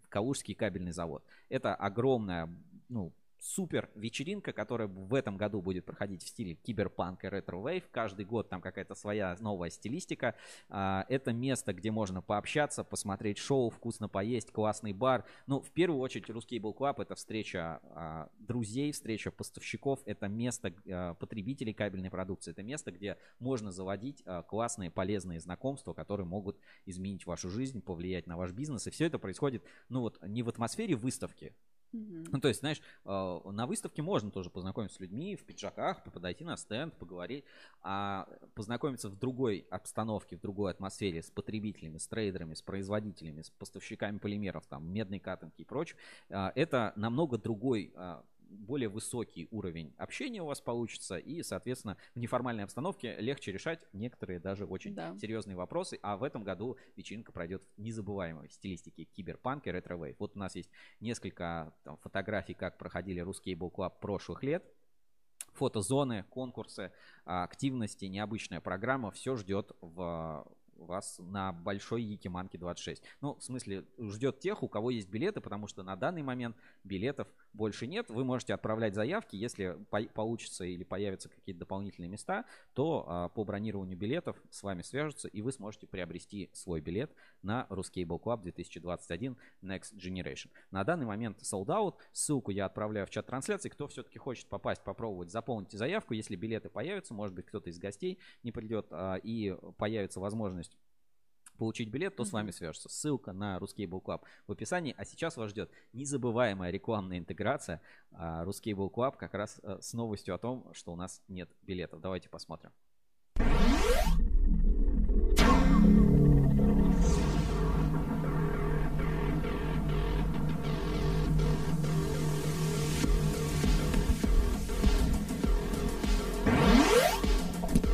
S1: Калужский кабельный завод. Это огромная, ну, супер вечеринка, которая в этом году будет проходить в стиле киберпанк и retrowave. Каждый год там какая-то своя новая стилистика. А, Это место, где можно пообщаться, посмотреть шоу, вкусно поесть, классный бар. Ну, в первую очередь, RusCable Club это встреча а, друзей, встреча поставщиков, это место а, потребителей кабельной продукции, это место, где можно заводить классные, полезные знакомства, которые могут изменить вашу жизнь, повлиять на ваш бизнес. И все это происходит, ну вот, не в атмосфере выставки, ну, то есть, знаешь, э, на выставке можно тоже познакомиться с людьми в пиджаках, подойти на стенд, поговорить, а познакомиться в другой обстановке, в другой атмосфере с потребителями, с трейдерами, с производителями, с поставщиками полимеров, там, медной катанки и прочее, э, это намного другой э, более высокий уровень общения у вас получится, и, соответственно, в неформальной обстановке легче решать некоторые даже очень
S2: Да.
S1: серьезные вопросы. А в этом году вечеринка пройдет в незабываемой стилистике киберпанк и retrowave. Вот у нас есть несколько там, фотографий, как проходили Cable Club прошлых лет. Фотозоны, конкурсы, а, активности, необычная программа. Все ждет в вас на большой Якиманке 26. Ну, в смысле, ждет тех, у кого есть билеты, потому что на данный момент билетов больше нет. Вы можете отправлять заявки, если по- получится или появятся какие-то дополнительные места, то а, по бронированию билетов с вами свяжутся, и вы сможете приобрести свой билет на Ruscable Club 2021 Next Generation. На данный момент sold out. Ссылку я отправляю в чат трансляции. Кто все-таки хочет попасть, попробовать, заполните заявку. Если билеты появятся, может быть, кто-то из гостей не придет, а, и появится возможность получить билет, то с вами свяжется. Ссылка на Ruscable Club в описании. А сейчас вас ждет незабываемая рекламная интеграция а, Ruscable Club как раз э, с новостью о том, что у нас нет билетов. Давайте посмотрим.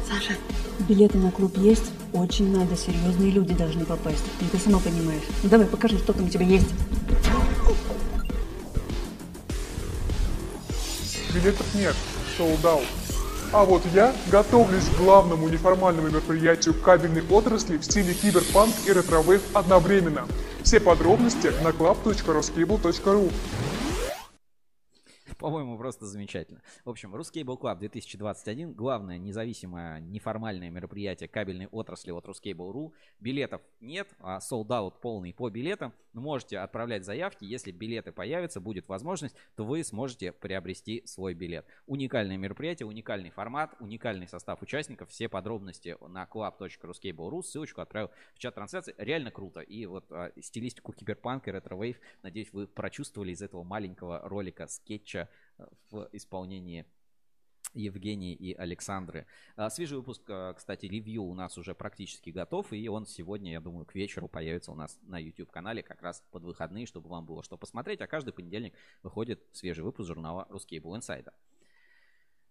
S20: Саша, билеты на клуб есть? Очень надо, серьезные люди должны попасть. Ну, ты сама понимаешь. Ну, давай, покажи, что там у тебя есть.
S19: Билетов нет, out. А вот я готовлюсь к главному неформальному мероприятию кабельной отрасли в стиле киберпанк и retrowave одновременно. Все подробности на club.ruscable.ru
S1: По-моему, просто замечательно. В общем, RusCable Club 2021 главное независимое неформальное мероприятие кабельной отрасли от Ruscable.ru. Билетов нет, а out полный по билетам. Можете отправлять заявки. Если билеты появятся, будет возможность, то вы сможете приобрести свой билет. Уникальное мероприятие, уникальный формат, уникальный состав участников. Все подробности на club.ruscable.ru. Ссылочку отправил в чат трансляции. Реально круто. И вот а, стилистику киберпанка и retrowave, надеюсь, вы прочувствовали из этого маленького ролика, скетча в исполнении Евгении и Александры. А, Свежий выпуск, а, кстати, ревью у нас уже практически готов, и он сегодня, я думаю, к вечеру появится у нас на YouTube-канале как раз под выходные, чтобы вам было что посмотреть, а каждый понедельник выходит свежий выпуск журнала Ruscable Insider.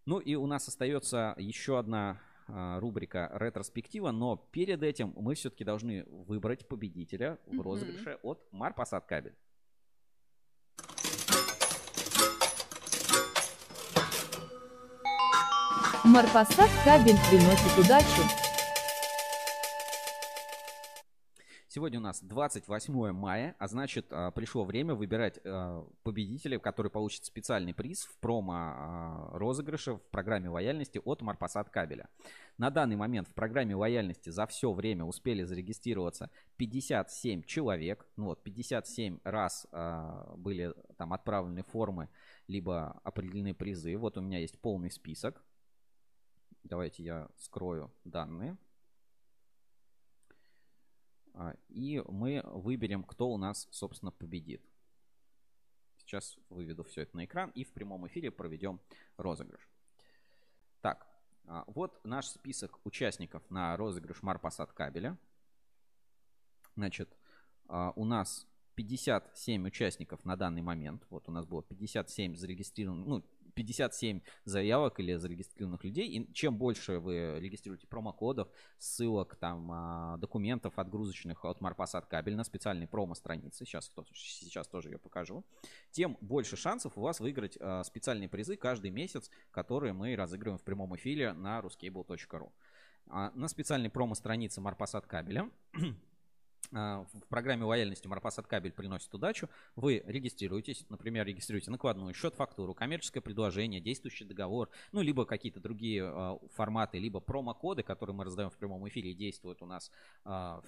S1: Ну и у нас остается еще одна а, рубрика ретроспектива, но перед этим мы все-таки должны выбрать победителя в розыгрыше от Марпасад Кабель.
S21: Марпасад кабель приносит удачу.
S1: Сегодня у нас 28 мая, а значит а, пришло время выбирать а, победителя, который получит специальный приз в промо-розыгрыше в программе лояльности от Марпасад Кабеля. На данный момент в программе лояльности за все время успели зарегистрироваться 57 человек. Ну вот, 57 раз а, были там отправлены формы, либо определены призы. Вот у меня есть полный список. Давайте я скрою данные. А, И мы выберем, кто у нас, собственно, победит. Сейчас выведу все это на экран и в прямом эфире проведем розыгрыш. Так, а, вот наш список участников на розыгрыш Марпасад кабеля. Значит, а, у нас 57 участников на данный момент. Вот у нас было 57 зарегистрированных, ну, 57 заявок или зарегистрированных людей. И чем больше вы регистрируете промокодов, ссылок, там, а, документов отгрузочных от Марпасад кабель на специальной промо-странице, сейчас, сейчас тоже ее покажу, тем больше шансов у вас выиграть а, специальные призы каждый месяц, которые мы разыгрываем в прямом эфире на ruscable.ru. А, На специальной промо-странице Марпасад кабеля в программе лояльности Марпасад Кабель приносит удачу. Вы регистрируетесь, например, регистрируете накладную счет, фактуру, коммерческое предложение, действующий договор, ну, либо какие-то другие а, форматы, либо промокоды, которые мы раздаем в прямом эфире и действуют у нас а,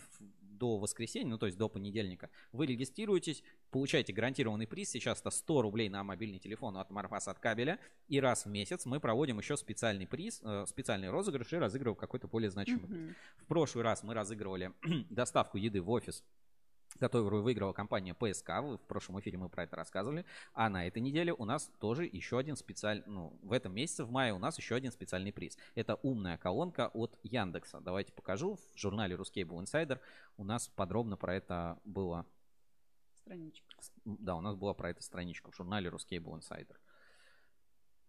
S1: до воскресенья, ну, то есть до понедельника. Вы регистрируетесь, получаете гарантированный приз. Сейчас это 100 рублей на мобильный телефон от Марпасад Кабеля. И раз в месяц мы проводим еще специальный приз, э, специальный розыгрыш и разыгрываем какой-то более значимый приз.
S2: Мгм.
S1: В прошлый раз мы разыгрывали доставку еды в офис которую выиграла компания ПСК. Вы- В прошлом эфире мы про это рассказывали. А на этой неделе у нас тоже еще один специальный, ну, в этом месяце, в мае, у нас еще один специальный приз. Это умная колонка от Яндекса. Давайте покажу. В журнале Ruscable Insider у нас подробно про это было.
S2: Страничка.
S1: Да, у нас была про это страничка в журнале Ruscable Insider.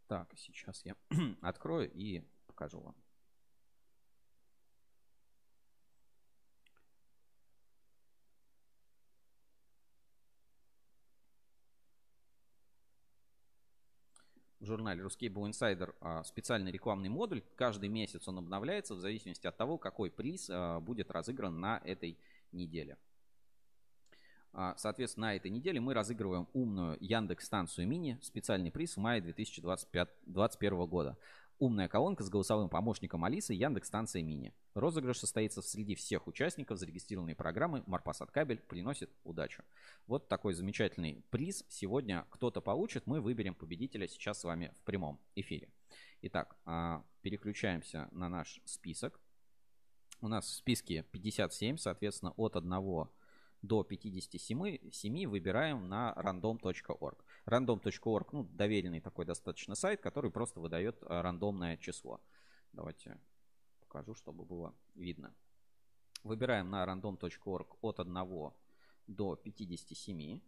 S1: Так, сейчас я открою и покажу вам. В журнале Ruscable Insider а, специальный рекламный модуль. Каждый месяц он обновляется в зависимости от того, какой приз а, будет разыгран на этой неделе. А, Соответственно, на этой неделе мы разыгрываем умную Яндекс станцию мини. Специальный приз в мае 2021 года. Умная колонка с голосовым помощником Алисы Яндекс станция мини. Розыгрыш состоится среди всех участников зарегистрированной программы Марпасад Кабель приносит удачу. Вот такой замечательный приз сегодня кто-то получит. Мы выберем победителя сейчас с вами в прямом эфире. Итак, а, переключаемся на наш список. У нас в списке 57, соответственно, от 1 до 57 7 выбираем на random.org. Random.org, ну, доверенный такой достаточно сайт, который просто выдает а, рандомное число. Давайте покажу, чтобы было видно. Выбираем на random.org от 1 до 57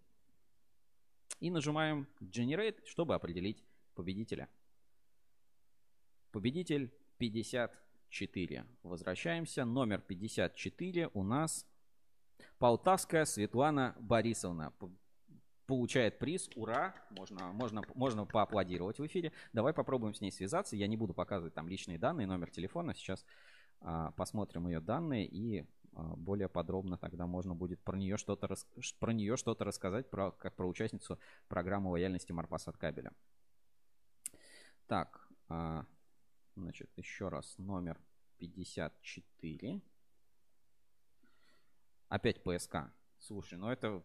S1: и нажимаем Generate, чтобы определить победителя. Победитель 54. Возвращаемся. Номер 54 у нас Полтавская Светлана Борисовна. Получает приз. Ура! Можно, можно, можно поаплодировать в эфире. Давай попробуем с ней связаться. Я не буду показывать там личные данные, номер телефона. Сейчас а, посмотрим ее данные и а, более подробно тогда можно будет про нее что-то рас... про нее что-то рассказать про как про участницу программы лояльности Марпас от кабеля. Так, а, значит, еще раз номер 54. Опять ПСК. Слушай, ну это...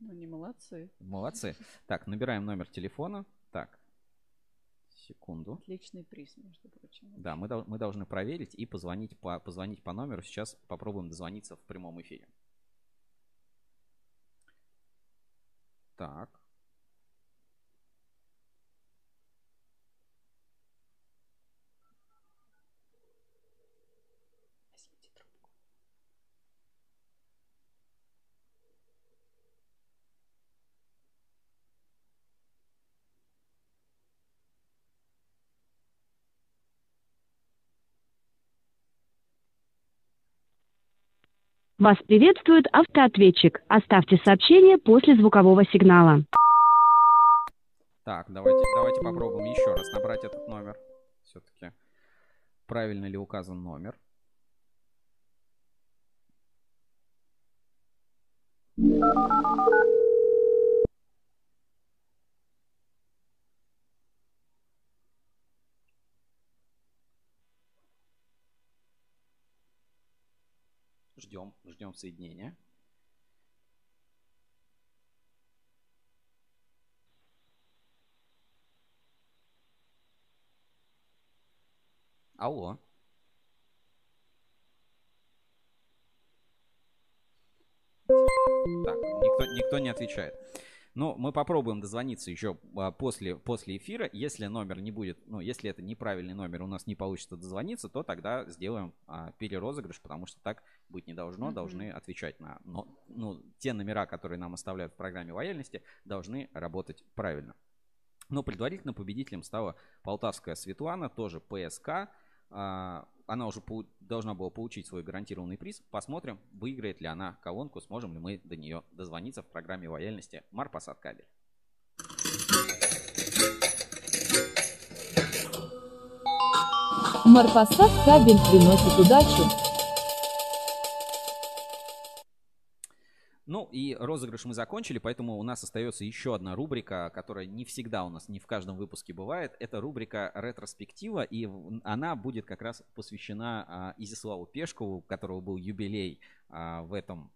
S2: Ну не молодцы.
S1: Молодцы. Так, набираем номер телефона. Так, секунду.
S2: Отличный приз, между прочим.
S1: Да, мы, мы должны проверить и позвонить по, позвонить по номеру. Сейчас попробуем дозвониться в прямом эфире. Так.
S22: Вас приветствует автоответчик. Оставьте сообщение после звукового сигнала.
S1: Так, давайте, давайте попробуем еще раз набрать этот номер. Все-таки правильно ли указан номер. Ждем, ждем соединения. Алло. Так, никто, никто не отвечает. Но мы попробуем дозвониться еще а, после, после эфира. Если номер не будет, ну, если это неправильный номер, у нас не получится дозвониться, то тогда сделаем а, перерозыгрыш, потому что так быть не должно. Mm-hmm. Должны отвечать на, но, ну, те номера, которые нам оставляют в программе лояльности, должны работать правильно. Но предварительно победителем стала Полтавская Светлана, тоже ПСК. А, она уже должна была получить свой гарантированный приз. Посмотрим, выиграет ли она колонку, сможем ли мы до нее дозвониться в программе лояльности Марпасад кабель.
S21: Марпасад кабель приносит удачу.
S1: Ну и розыгрыш мы закончили, поэтому у нас остается еще одна рубрика, которая не всегда у нас, не в каждом выпуске бывает. Это рубрика ретроспектива, и она будет как раз посвящена а, Изяславу Пешкову, у которого был юбилей а, в этом,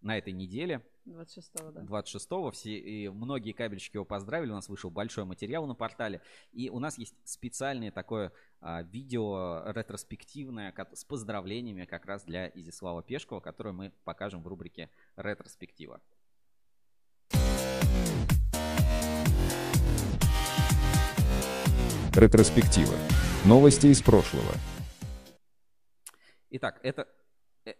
S1: на этой неделе.
S2: 26-го, да.
S1: 26-го. Все, и многие кабельщики его поздравили. У нас вышел большой материал на портале. И у нас есть специальное такое а, видео ретроспективное с поздравлениями как раз для Изислава Пешкова, которое мы покажем в рубрике «Ретроспектива».
S3: Ретроспектива. Новости из прошлого.
S1: Итак, это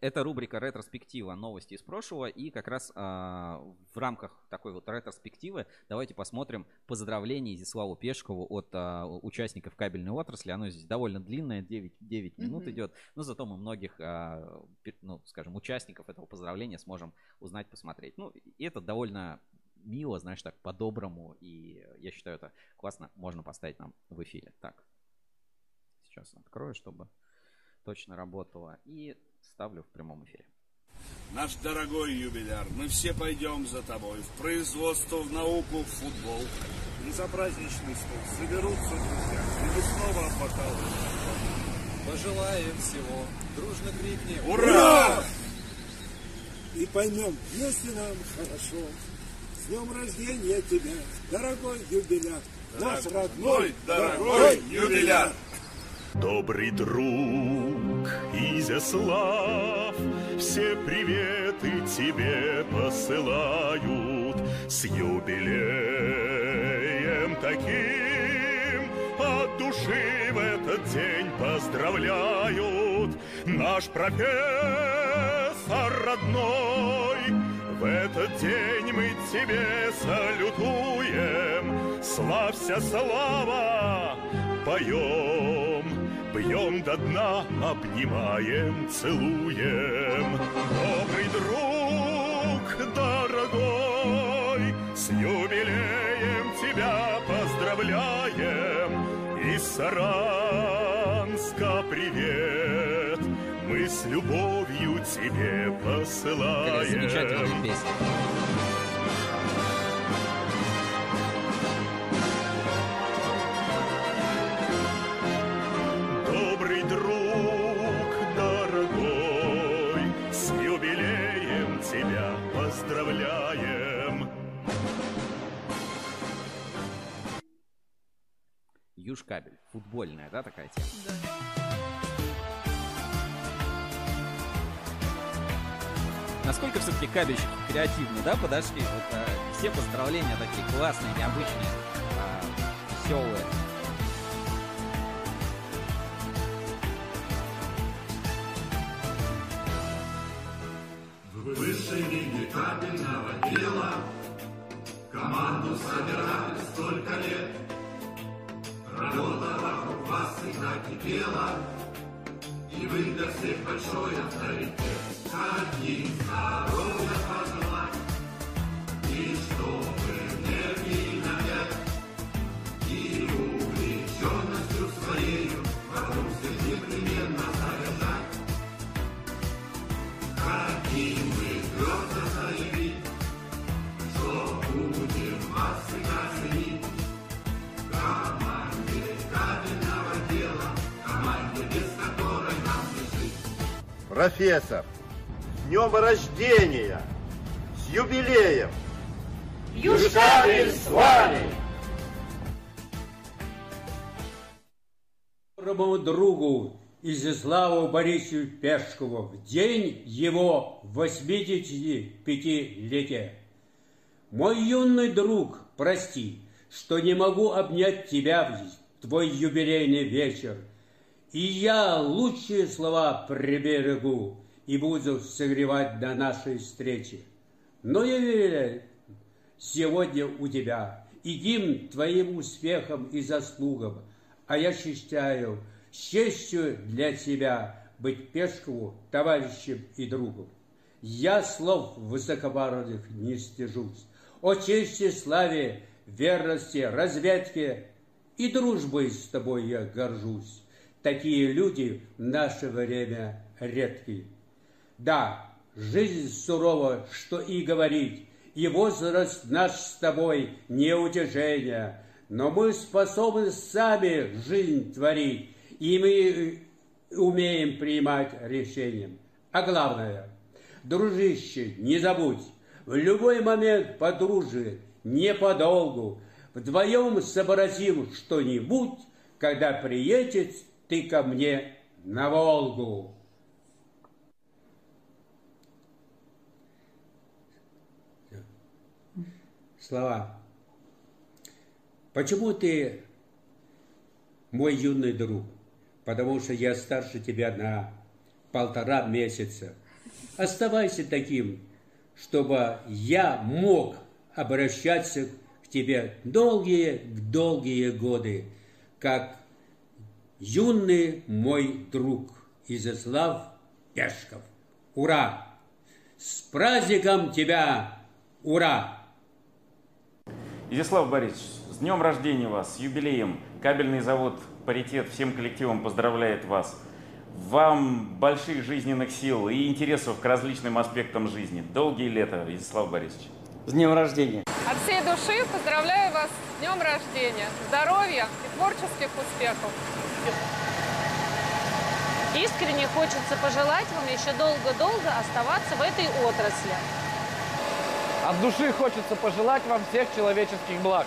S1: это рубрика ретроспектива новости из прошлого. И как раз а, в рамках такой вот ретроспективы давайте посмотрим поздравление Изиславу Пешкову от а, участников кабельной отрасли. Оно здесь довольно длинное, 9, 9 минут mm-hmm. идет. Но зато мы многих, а, ну, скажем, участников этого поздравления сможем узнать, посмотреть. Ну, и это довольно мило, знаешь, так по-доброму. И я считаю, это классно можно поставить нам в эфире. Так, сейчас открою, чтобы точно работало. И ставлю в прямом эфире.
S23: Наш дорогой юбиляр, мы все пойдем за тобой в производство, в науку, в футбол. И за праздничный стол соберутся друзья, и мы снова обмоталываем.
S24: Пожелаем всего, дружно крикнем
S23: «Ура!»,
S24: И поймем, если нам хорошо. С днем рождения тебя, дорогой юбиляр,
S23: наш родной, дорогой юбиляр!
S25: добрый друг Изяслав, все приветы тебе посылают с юбилеем таким. От души в этот день поздравляют наш профессор родной. В этот день мы тебе салютуем, славься, слава, поем, бьем до дна, обнимаем, целуем. Добрый друг, дорогой, с юбилеем тебя поздравляем. Из Саранска привет, мы с любовью тебе посылаем.
S1: Какая замечательная песня. Южкабель. Футбольная, да, такая тема? Насколько все-таки кабельщики креативно, да, подошли? Вот, а, все поздравления такие классные, необычные, а, веселые.
S26: В высшей лиге кабельного дела Команду собирали столько лет Работа вокруг вас всегда кипела И вы для всех большой авторитет Одним здоровья пожелать И чтобы
S27: Профессор, с днем рождения! С юбилеем!
S26: Южкабель с вами!
S28: доброму другу Изяславу Борисовичу Пешкову в день его 85-летия. Мой юный друг, прости, что не могу обнять тебя в твой юбилейный вечер. И я лучшие слова приберегу и буду согревать до нашей встречи. Но я верю, сегодня у тебя и гимн твоим успехам и заслугам, а я считаю, с честью для тебя быть Пешкову товарищем и другом. Я слов высокобородых не стяжусь. О чести, славе, верности, разведке и дружбой с тобой я горжусь. Такие люди в наше время редкие. Да, жизнь сурова, что и говорить, и возраст наш с тобой неутешение, но мы способны сами жизнь творить, и мы умеем принимать решения. А главное, дружище, не забудь, в любой момент подружи, не подолгу, вдвоем сообразим что-нибудь, когда приедет ты ко мне на Волгу. Слова. Почему ты мой юный друг? Потому что я старше тебя на полтора месяца. Оставайся таким, чтобы я мог обращаться к тебе долгие-долгие годы, как юный мой друг Изяслав Пешков. Ура! С праздником тебя! Ура!
S29: Изяслав Борисович, с днем рождения вас, с юбилеем. Кабельный завод «Паритет» всем коллективом поздравляет вас. Вам больших жизненных сил и интересов к различным аспектам жизни. Долгие лета, Изяслав Борисович.
S30: С днем рождения!
S31: Всей души поздравляю вас с днем рождения, здоровья и творческих успехов.
S32: Искренне хочется пожелать вам еще долго-долго оставаться в этой отрасли.
S18: От души хочется пожелать вам всех человеческих благ.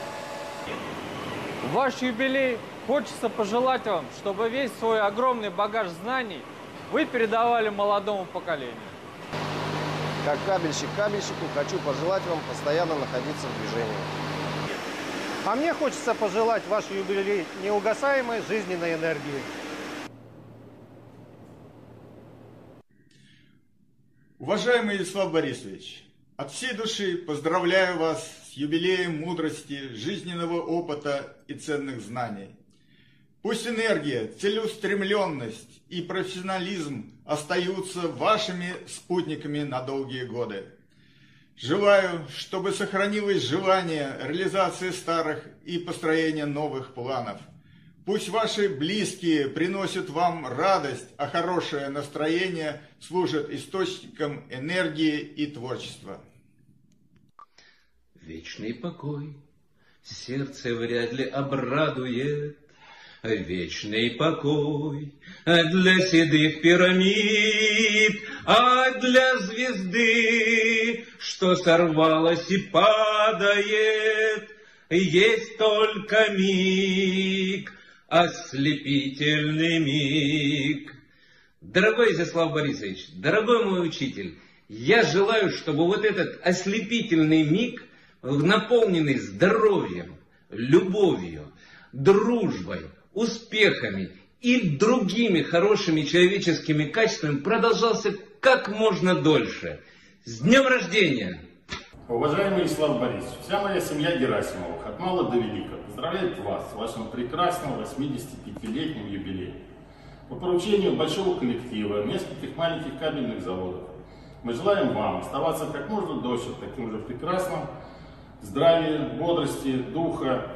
S18: Ваш юбилей Хочется пожелать вам, чтобы весь свой огромный багаж знаний вы передавали молодому поколению.
S33: Как кабельщик кабельщику хочу пожелать вам постоянно находиться в движении.
S34: А мне хочется пожелать вашей юбилей неугасаемой жизненной энергии.
S35: Уважаемый Вячеслав Борисович, от всей души поздравляю вас с юбилеем мудрости, жизненного опыта и ценных знаний. Пусть энергия, целеустремленность и профессионализм остаются вашими спутниками на долгие годы. Желаю, чтобы сохранилось желание реализации старых и построения новых планов. Пусть ваши близкие приносят вам радость, а хорошее настроение служит источником энергии и творчества.
S36: Вечный покой сердце вряд ли обрадует, Вечный покой для седых пирамид, А для звезды, что сорвалась и падает, Есть только миг, ослепительный миг. Дорогой Изяслав Борисович, дорогой мой учитель, я желаю, чтобы вот этот ослепительный миг, наполненный здоровьем, любовью, дружбой, успехами и другими хорошими человеческими качествами продолжался как можно дольше. С днем рождения!
S37: Уважаемый Ислам Борисович, вся моя семья Герасимовых, от мала до велика, поздравляет вас с вашим прекрасным 85-летним юбилеем. По поручению большого коллектива, нескольких маленьких кабельных заводов, мы желаем вам оставаться как можно дольше таким же прекрасным, здравия, бодрости, духа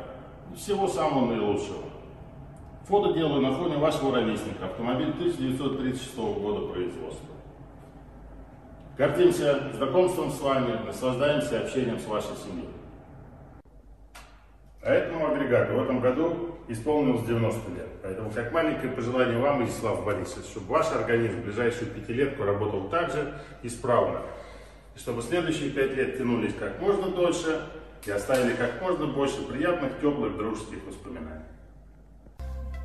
S37: всего самого наилучшего. Фото делаю на фоне вашего ровесника, автомобиль 1936 года производства. Гордимся знакомством с вами, наслаждаемся общением с вашей семьей. А этому агрегату в этом году исполнилось 90 лет. Поэтому как маленькое пожелание вам, Вячеслав Борисович, чтобы ваш организм в ближайшую пятилетку работал так же исправно. И чтобы следующие пять лет тянулись как можно дольше и оставили как можно больше приятных, теплых, дружеских воспоминаний.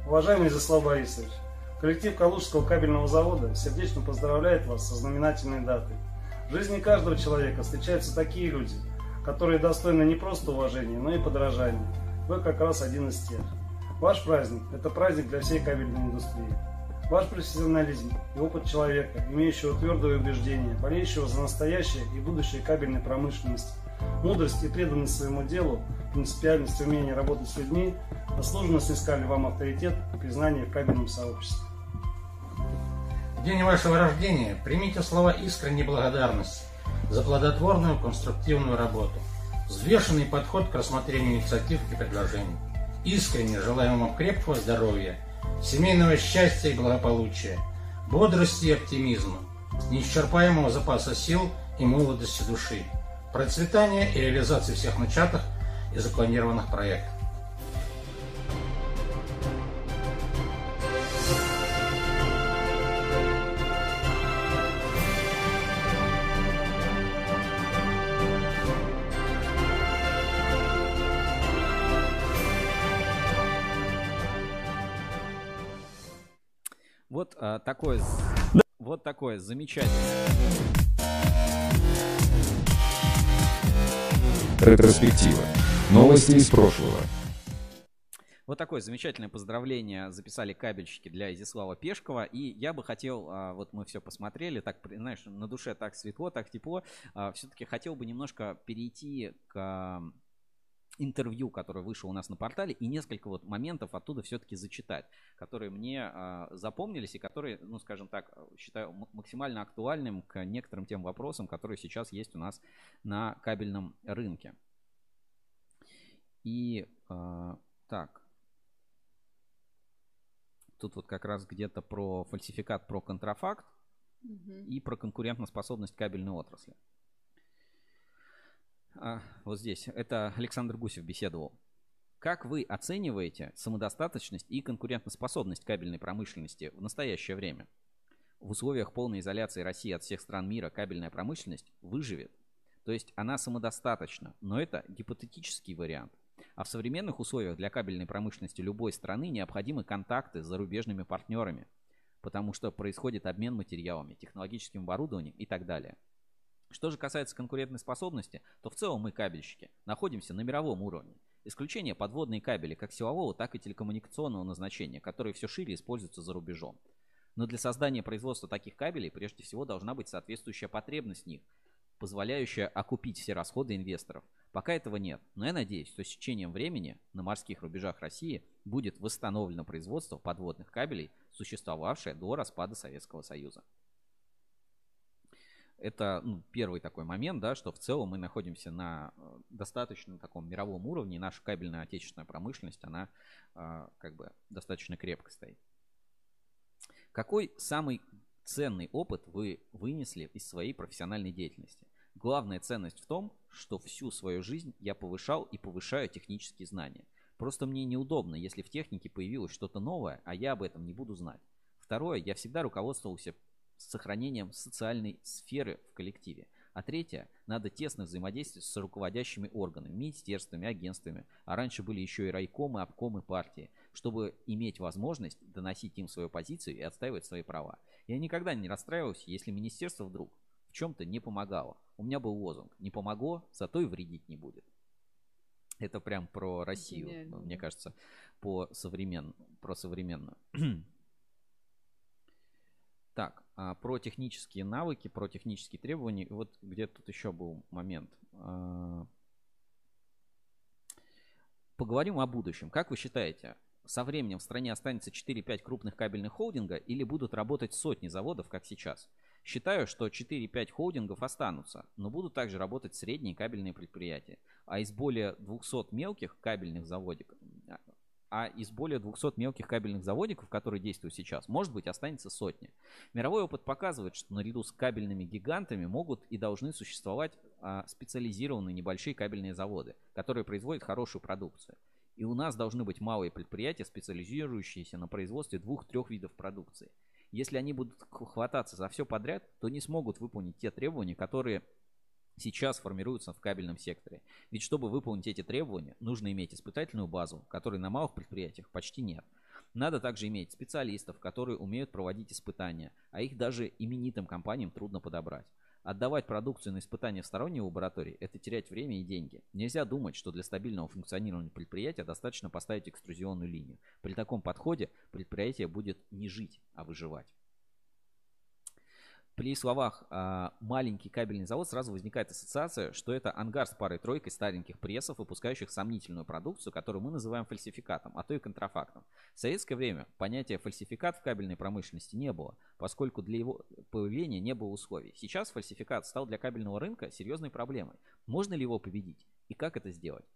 S18: Уважаемый Изяслав Борисович, коллектив Калужского кабельного завода сердечно поздравляет вас со знаменательной датой. В жизни каждого человека встречаются такие люди, которые достойны не просто уважения, но и подражания. Вы как раз один из тех. Ваш праздник – это праздник для всей кабельной индустрии. Ваш профессионализм и опыт человека, имеющего твердое убеждение, болеющего за настоящее и будущее кабельной промышленности, мудрость и преданность своему делу, принципиальность и умение работать с людьми заслуженно снискали вам авторитет и признание в кабельном сообществе.
S38: В день вашего рождения примите слова искренней благодарности за плодотворную конструктивную работу, взвешенный подход к рассмотрению инициатив и предложений. Искренне желаем вам крепкого здоровья, семейного счастья и благополучия, бодрости и оптимизма, неисчерпаемого запаса сил и молодости души, процветания и реализации всех начатых и запланированных проектов.
S1: Вот а, такое, вот такое замечательное.
S3: Ретроспектива. Новости из прошлого.
S1: Вот такое замечательное поздравление записали кабельщики для Изяслава Пешкова. И я бы хотел, а, вот мы все посмотрели, так, знаешь, на душе так светло, так тепло. А, Все-таки хотел бы немножко перейти к интервью, которое вышло у нас на портале, и несколько вот моментов оттуда все-таки зачитать, которые мне э, запомнились и которые, ну, скажем так, считаю максимально актуальным к некоторым тем вопросам, которые сейчас есть у нас на кабельном рынке. И э, так, тут вот как раз где-то про фальсификат, про контрафакт угу. и про конкурентоспособность кабельной отрасли. А, вот здесь. Это Александр Гусев беседовал. Как вы оцениваете самодостаточность и конкурентоспособность кабельной промышленности в настоящее время? В условиях полной изоляции России от всех стран мира кабельная промышленность выживет. То есть она самодостаточна, но это гипотетический вариант. А в современных условиях для кабельной промышленности любой страны необходимы контакты с зарубежными партнерами, потому что происходит обмен материалами, технологическим оборудованием и так далее. Что же касается конкурентной способности, то в целом мы, кабельщики, находимся на мировом уровне. Исключение подводные кабели как силового, так и телекоммуникационного назначения, которые все шире используются за рубежом. Но для создания производства таких кабелей прежде всего должна быть соответствующая потребность в них, позволяющая окупить все расходы инвесторов. Пока этого нет, но я надеюсь, что с течением времени на морских рубежах России будет восстановлено производство подводных кабелей, существовавшее до распада Советского Союза. Это ну, первый такой момент, да, что в целом мы находимся на э, достаточно таком мировом уровне, и наша кабельная отечественная промышленность, она э, как бы достаточно крепко стоит. Какой самый ценный опыт вы вынесли из своей профессиональной деятельности? Главная ценность в том, что всю свою жизнь я повышал и повышаю технические знания. Просто мне неудобно, если в технике появилось что-то новое, а я об этом не буду знать. Второе, я всегда руководствовался с сохранением социальной сферы в коллективе. А третье, надо тесно взаимодействовать с руководящими органами, министерствами, агентствами, а раньше были еще и райкомы, обкомы партии, чтобы иметь возможность доносить им свою позицию и отстаивать свои права. Я никогда не расстраивался, если министерство вдруг в чем-то не помогало. У меня был лозунг «Не помогло, зато и вредить не будет». Это прям про Россию, Гениально. мне кажется, по современ... про современную. Так, а про технические навыки, про технические требования. Вот где тут еще был момент. А, поговорим о будущем. Как вы считаете, со временем в стране останется 4-5 крупных кабельных холдинга или будут работать сотни заводов, как сейчас? Считаю, что 4-5 холдингов останутся, но будут также работать средние кабельные предприятия. А из более 200 мелких кабельных заводиков, а из более 200 мелких кабельных заводиков, которые действуют сейчас, может быть останется сотни. Мировой опыт показывает, что наряду с кабельными гигантами могут и должны существовать а, специализированные небольшие кабельные заводы, которые производят хорошую продукцию. И у нас должны быть малые предприятия, специализирующиеся на производстве двух-трех видов продукции. Если они будут хвататься за все подряд, то не смогут выполнить те требования, которые сейчас формируются в кабельном секторе. Ведь чтобы выполнить эти требования, нужно иметь испытательную базу, которой на малых предприятиях почти нет. Надо также иметь специалистов, которые умеют проводить испытания, а их даже именитым компаниям трудно подобрать. Отдавать продукцию на испытания в сторонней лаборатории – это терять время и деньги. Нельзя думать, что для стабильного функционирования предприятия достаточно поставить экструзионную линию. При таком подходе предприятие будет не жить, а выживать. При словах э, «маленький кабельный завод» сразу возникает ассоциация, что это ангар с парой-тройкой стареньких прессов, выпускающих сомнительную продукцию, которую мы называем фальсификатом, а то и контрафактом. В советское время понятия фальсификат в кабельной промышленности не было, поскольку для его появления не было условий. Сейчас фальсификат стал для кабельного рынка серьезной проблемой. Можно ли его победить? И как это сделать?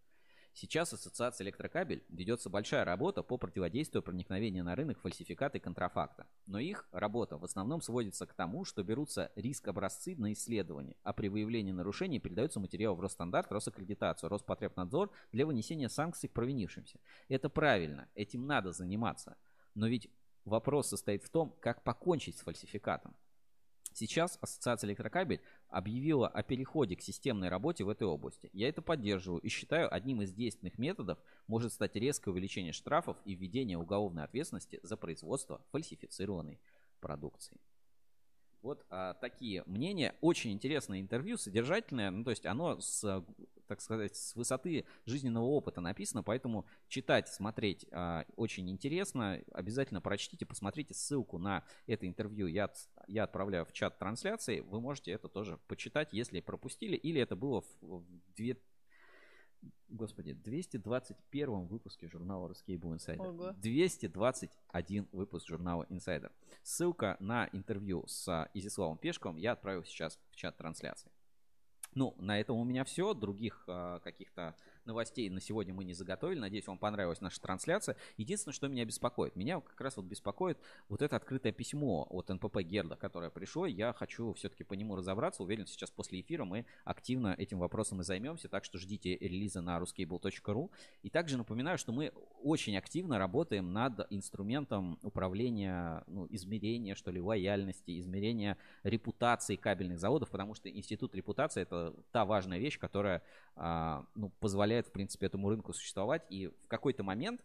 S1: Сейчас Ассоциация Электрокабель ведется большая работа по противодействию проникновения на рынок фальсификата и контрафакта. Но их работа в основном сводится к тому, что берутся риск-образцы на исследование, а при выявлении нарушений передаются материалы в Росстандарт, Росаккредитацию, Роспотребнадзор для вынесения санкций к провинившимся. Это правильно, этим надо заниматься. Но ведь вопрос состоит в том, как покончить с фальсификатом. Сейчас Ассоциация электрокабель объявила о переходе к системной работе в этой области. Я это поддерживаю и считаю, одним из действенных методов может стать резкое увеличение штрафов и введение уголовной ответственности за производство фальсифицированной продукции. Вот а, такие мнения. Очень интересное интервью, содержательное. Ну, то есть оно с, так сказать, с высоты жизненного опыта написано, поэтому читать, смотреть а, очень интересно. Обязательно прочтите, посмотрите ссылку на это интервью. Я, я отправляю в чат трансляции. Вы можете это тоже почитать, если пропустили, или это было в, в две Господи, 221 выпуске журнала Ruscable Insider. Ого. 221 выпуск журнала Insider. Ссылка на интервью с Изиславом Пешковым я отправил сейчас в чат трансляции. Ну, на этом у меня все. Других э, каких-то новостей на сегодня мы не заготовили. Надеюсь, вам понравилась наша трансляция. Единственное, что меня беспокоит. Меня как раз вот беспокоит вот это открытое письмо от НПП Герда, которое пришло. Я хочу все-таки по нему разобраться. Уверен, сейчас после эфира мы активно этим вопросом и займемся. Так что ждите релиза на ruscable.ru. И также напоминаю, что мы очень активно работаем над инструментом управления, ну, измерения, что ли, лояльности, измерения репутации кабельных заводов, потому что институт репутации это та важная вещь, которая а, ну, позволяет позволяет, в принципе, этому рынку существовать. И в какой-то момент,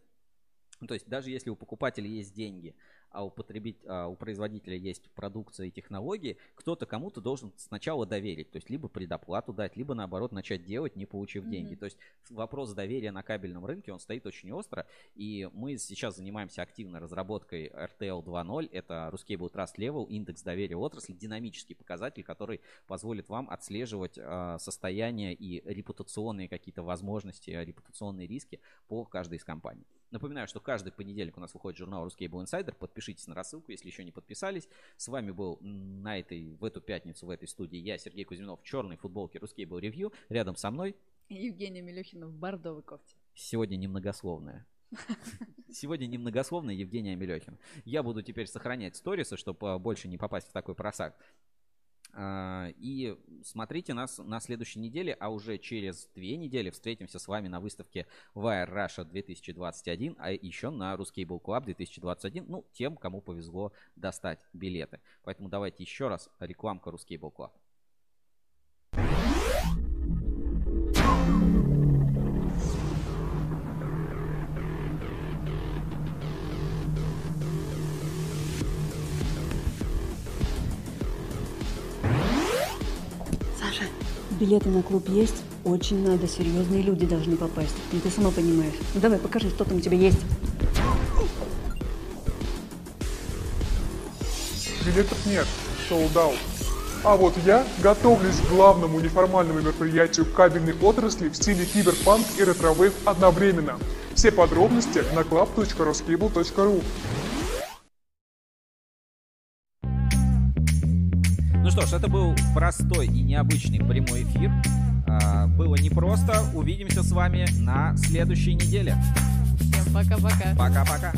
S1: ну, то есть даже если у покупателя есть деньги, а у, потребить, а у производителя есть продукция и технологии, кто-то кому-то должен сначала доверить. То есть либо предоплату дать, либо наоборот начать делать, не получив mm-hmm. деньги. То есть вопрос доверия на кабельном рынке, он стоит очень остро. И мы сейчас занимаемся активно разработкой RTL 2.0. Это Ruscable Trust Level, индекс доверия отрасли, динамический показатель, который позволит вам отслеживать э, состояние и репутационные какие-то возможности, репутационные риски по каждой из компаний. Напоминаю, что каждый понедельник у нас выходит журнал Ruscable Insider. Подпишитесь на рассылку, если еще не подписались. С вами был на этой, в эту пятницу в этой студии я, Сергей Кузьминов, в черной футболке Ruscable Review. Рядом со мной
S2: Евгения Милюхина в бордовой кофте.
S1: Сегодня немногословная. Сегодня немногословная Евгения Милехин. Я буду теперь сохранять сторисы, чтобы больше не попасть в такой просак. А, и смотрите нас на следующей неделе, а уже через две недели встретимся с вами на выставке Wire Russia 2021, а еще на Русский Cable Club 2021, ну, тем, кому повезло достать билеты. Поэтому давайте еще раз рекламка Русский Cable Club.
S20: Билеты на клуб есть? Очень надо, серьезные люди должны попасть. Ну ты сама понимаешь. Ну давай, покажи, что там у тебя есть.
S19: Билетов нет, out. А вот я готовлюсь к главному неформальному мероприятию кабельной отрасли в стиле киберпанк и ретро одновременно. Все подробности на club.roskable.ru
S1: Ну что ж, это был простой и необычный прямой эфир. А, было непросто. Увидимся с вами на следующей неделе.
S2: Всем пока-пока.
S1: Пока-пока.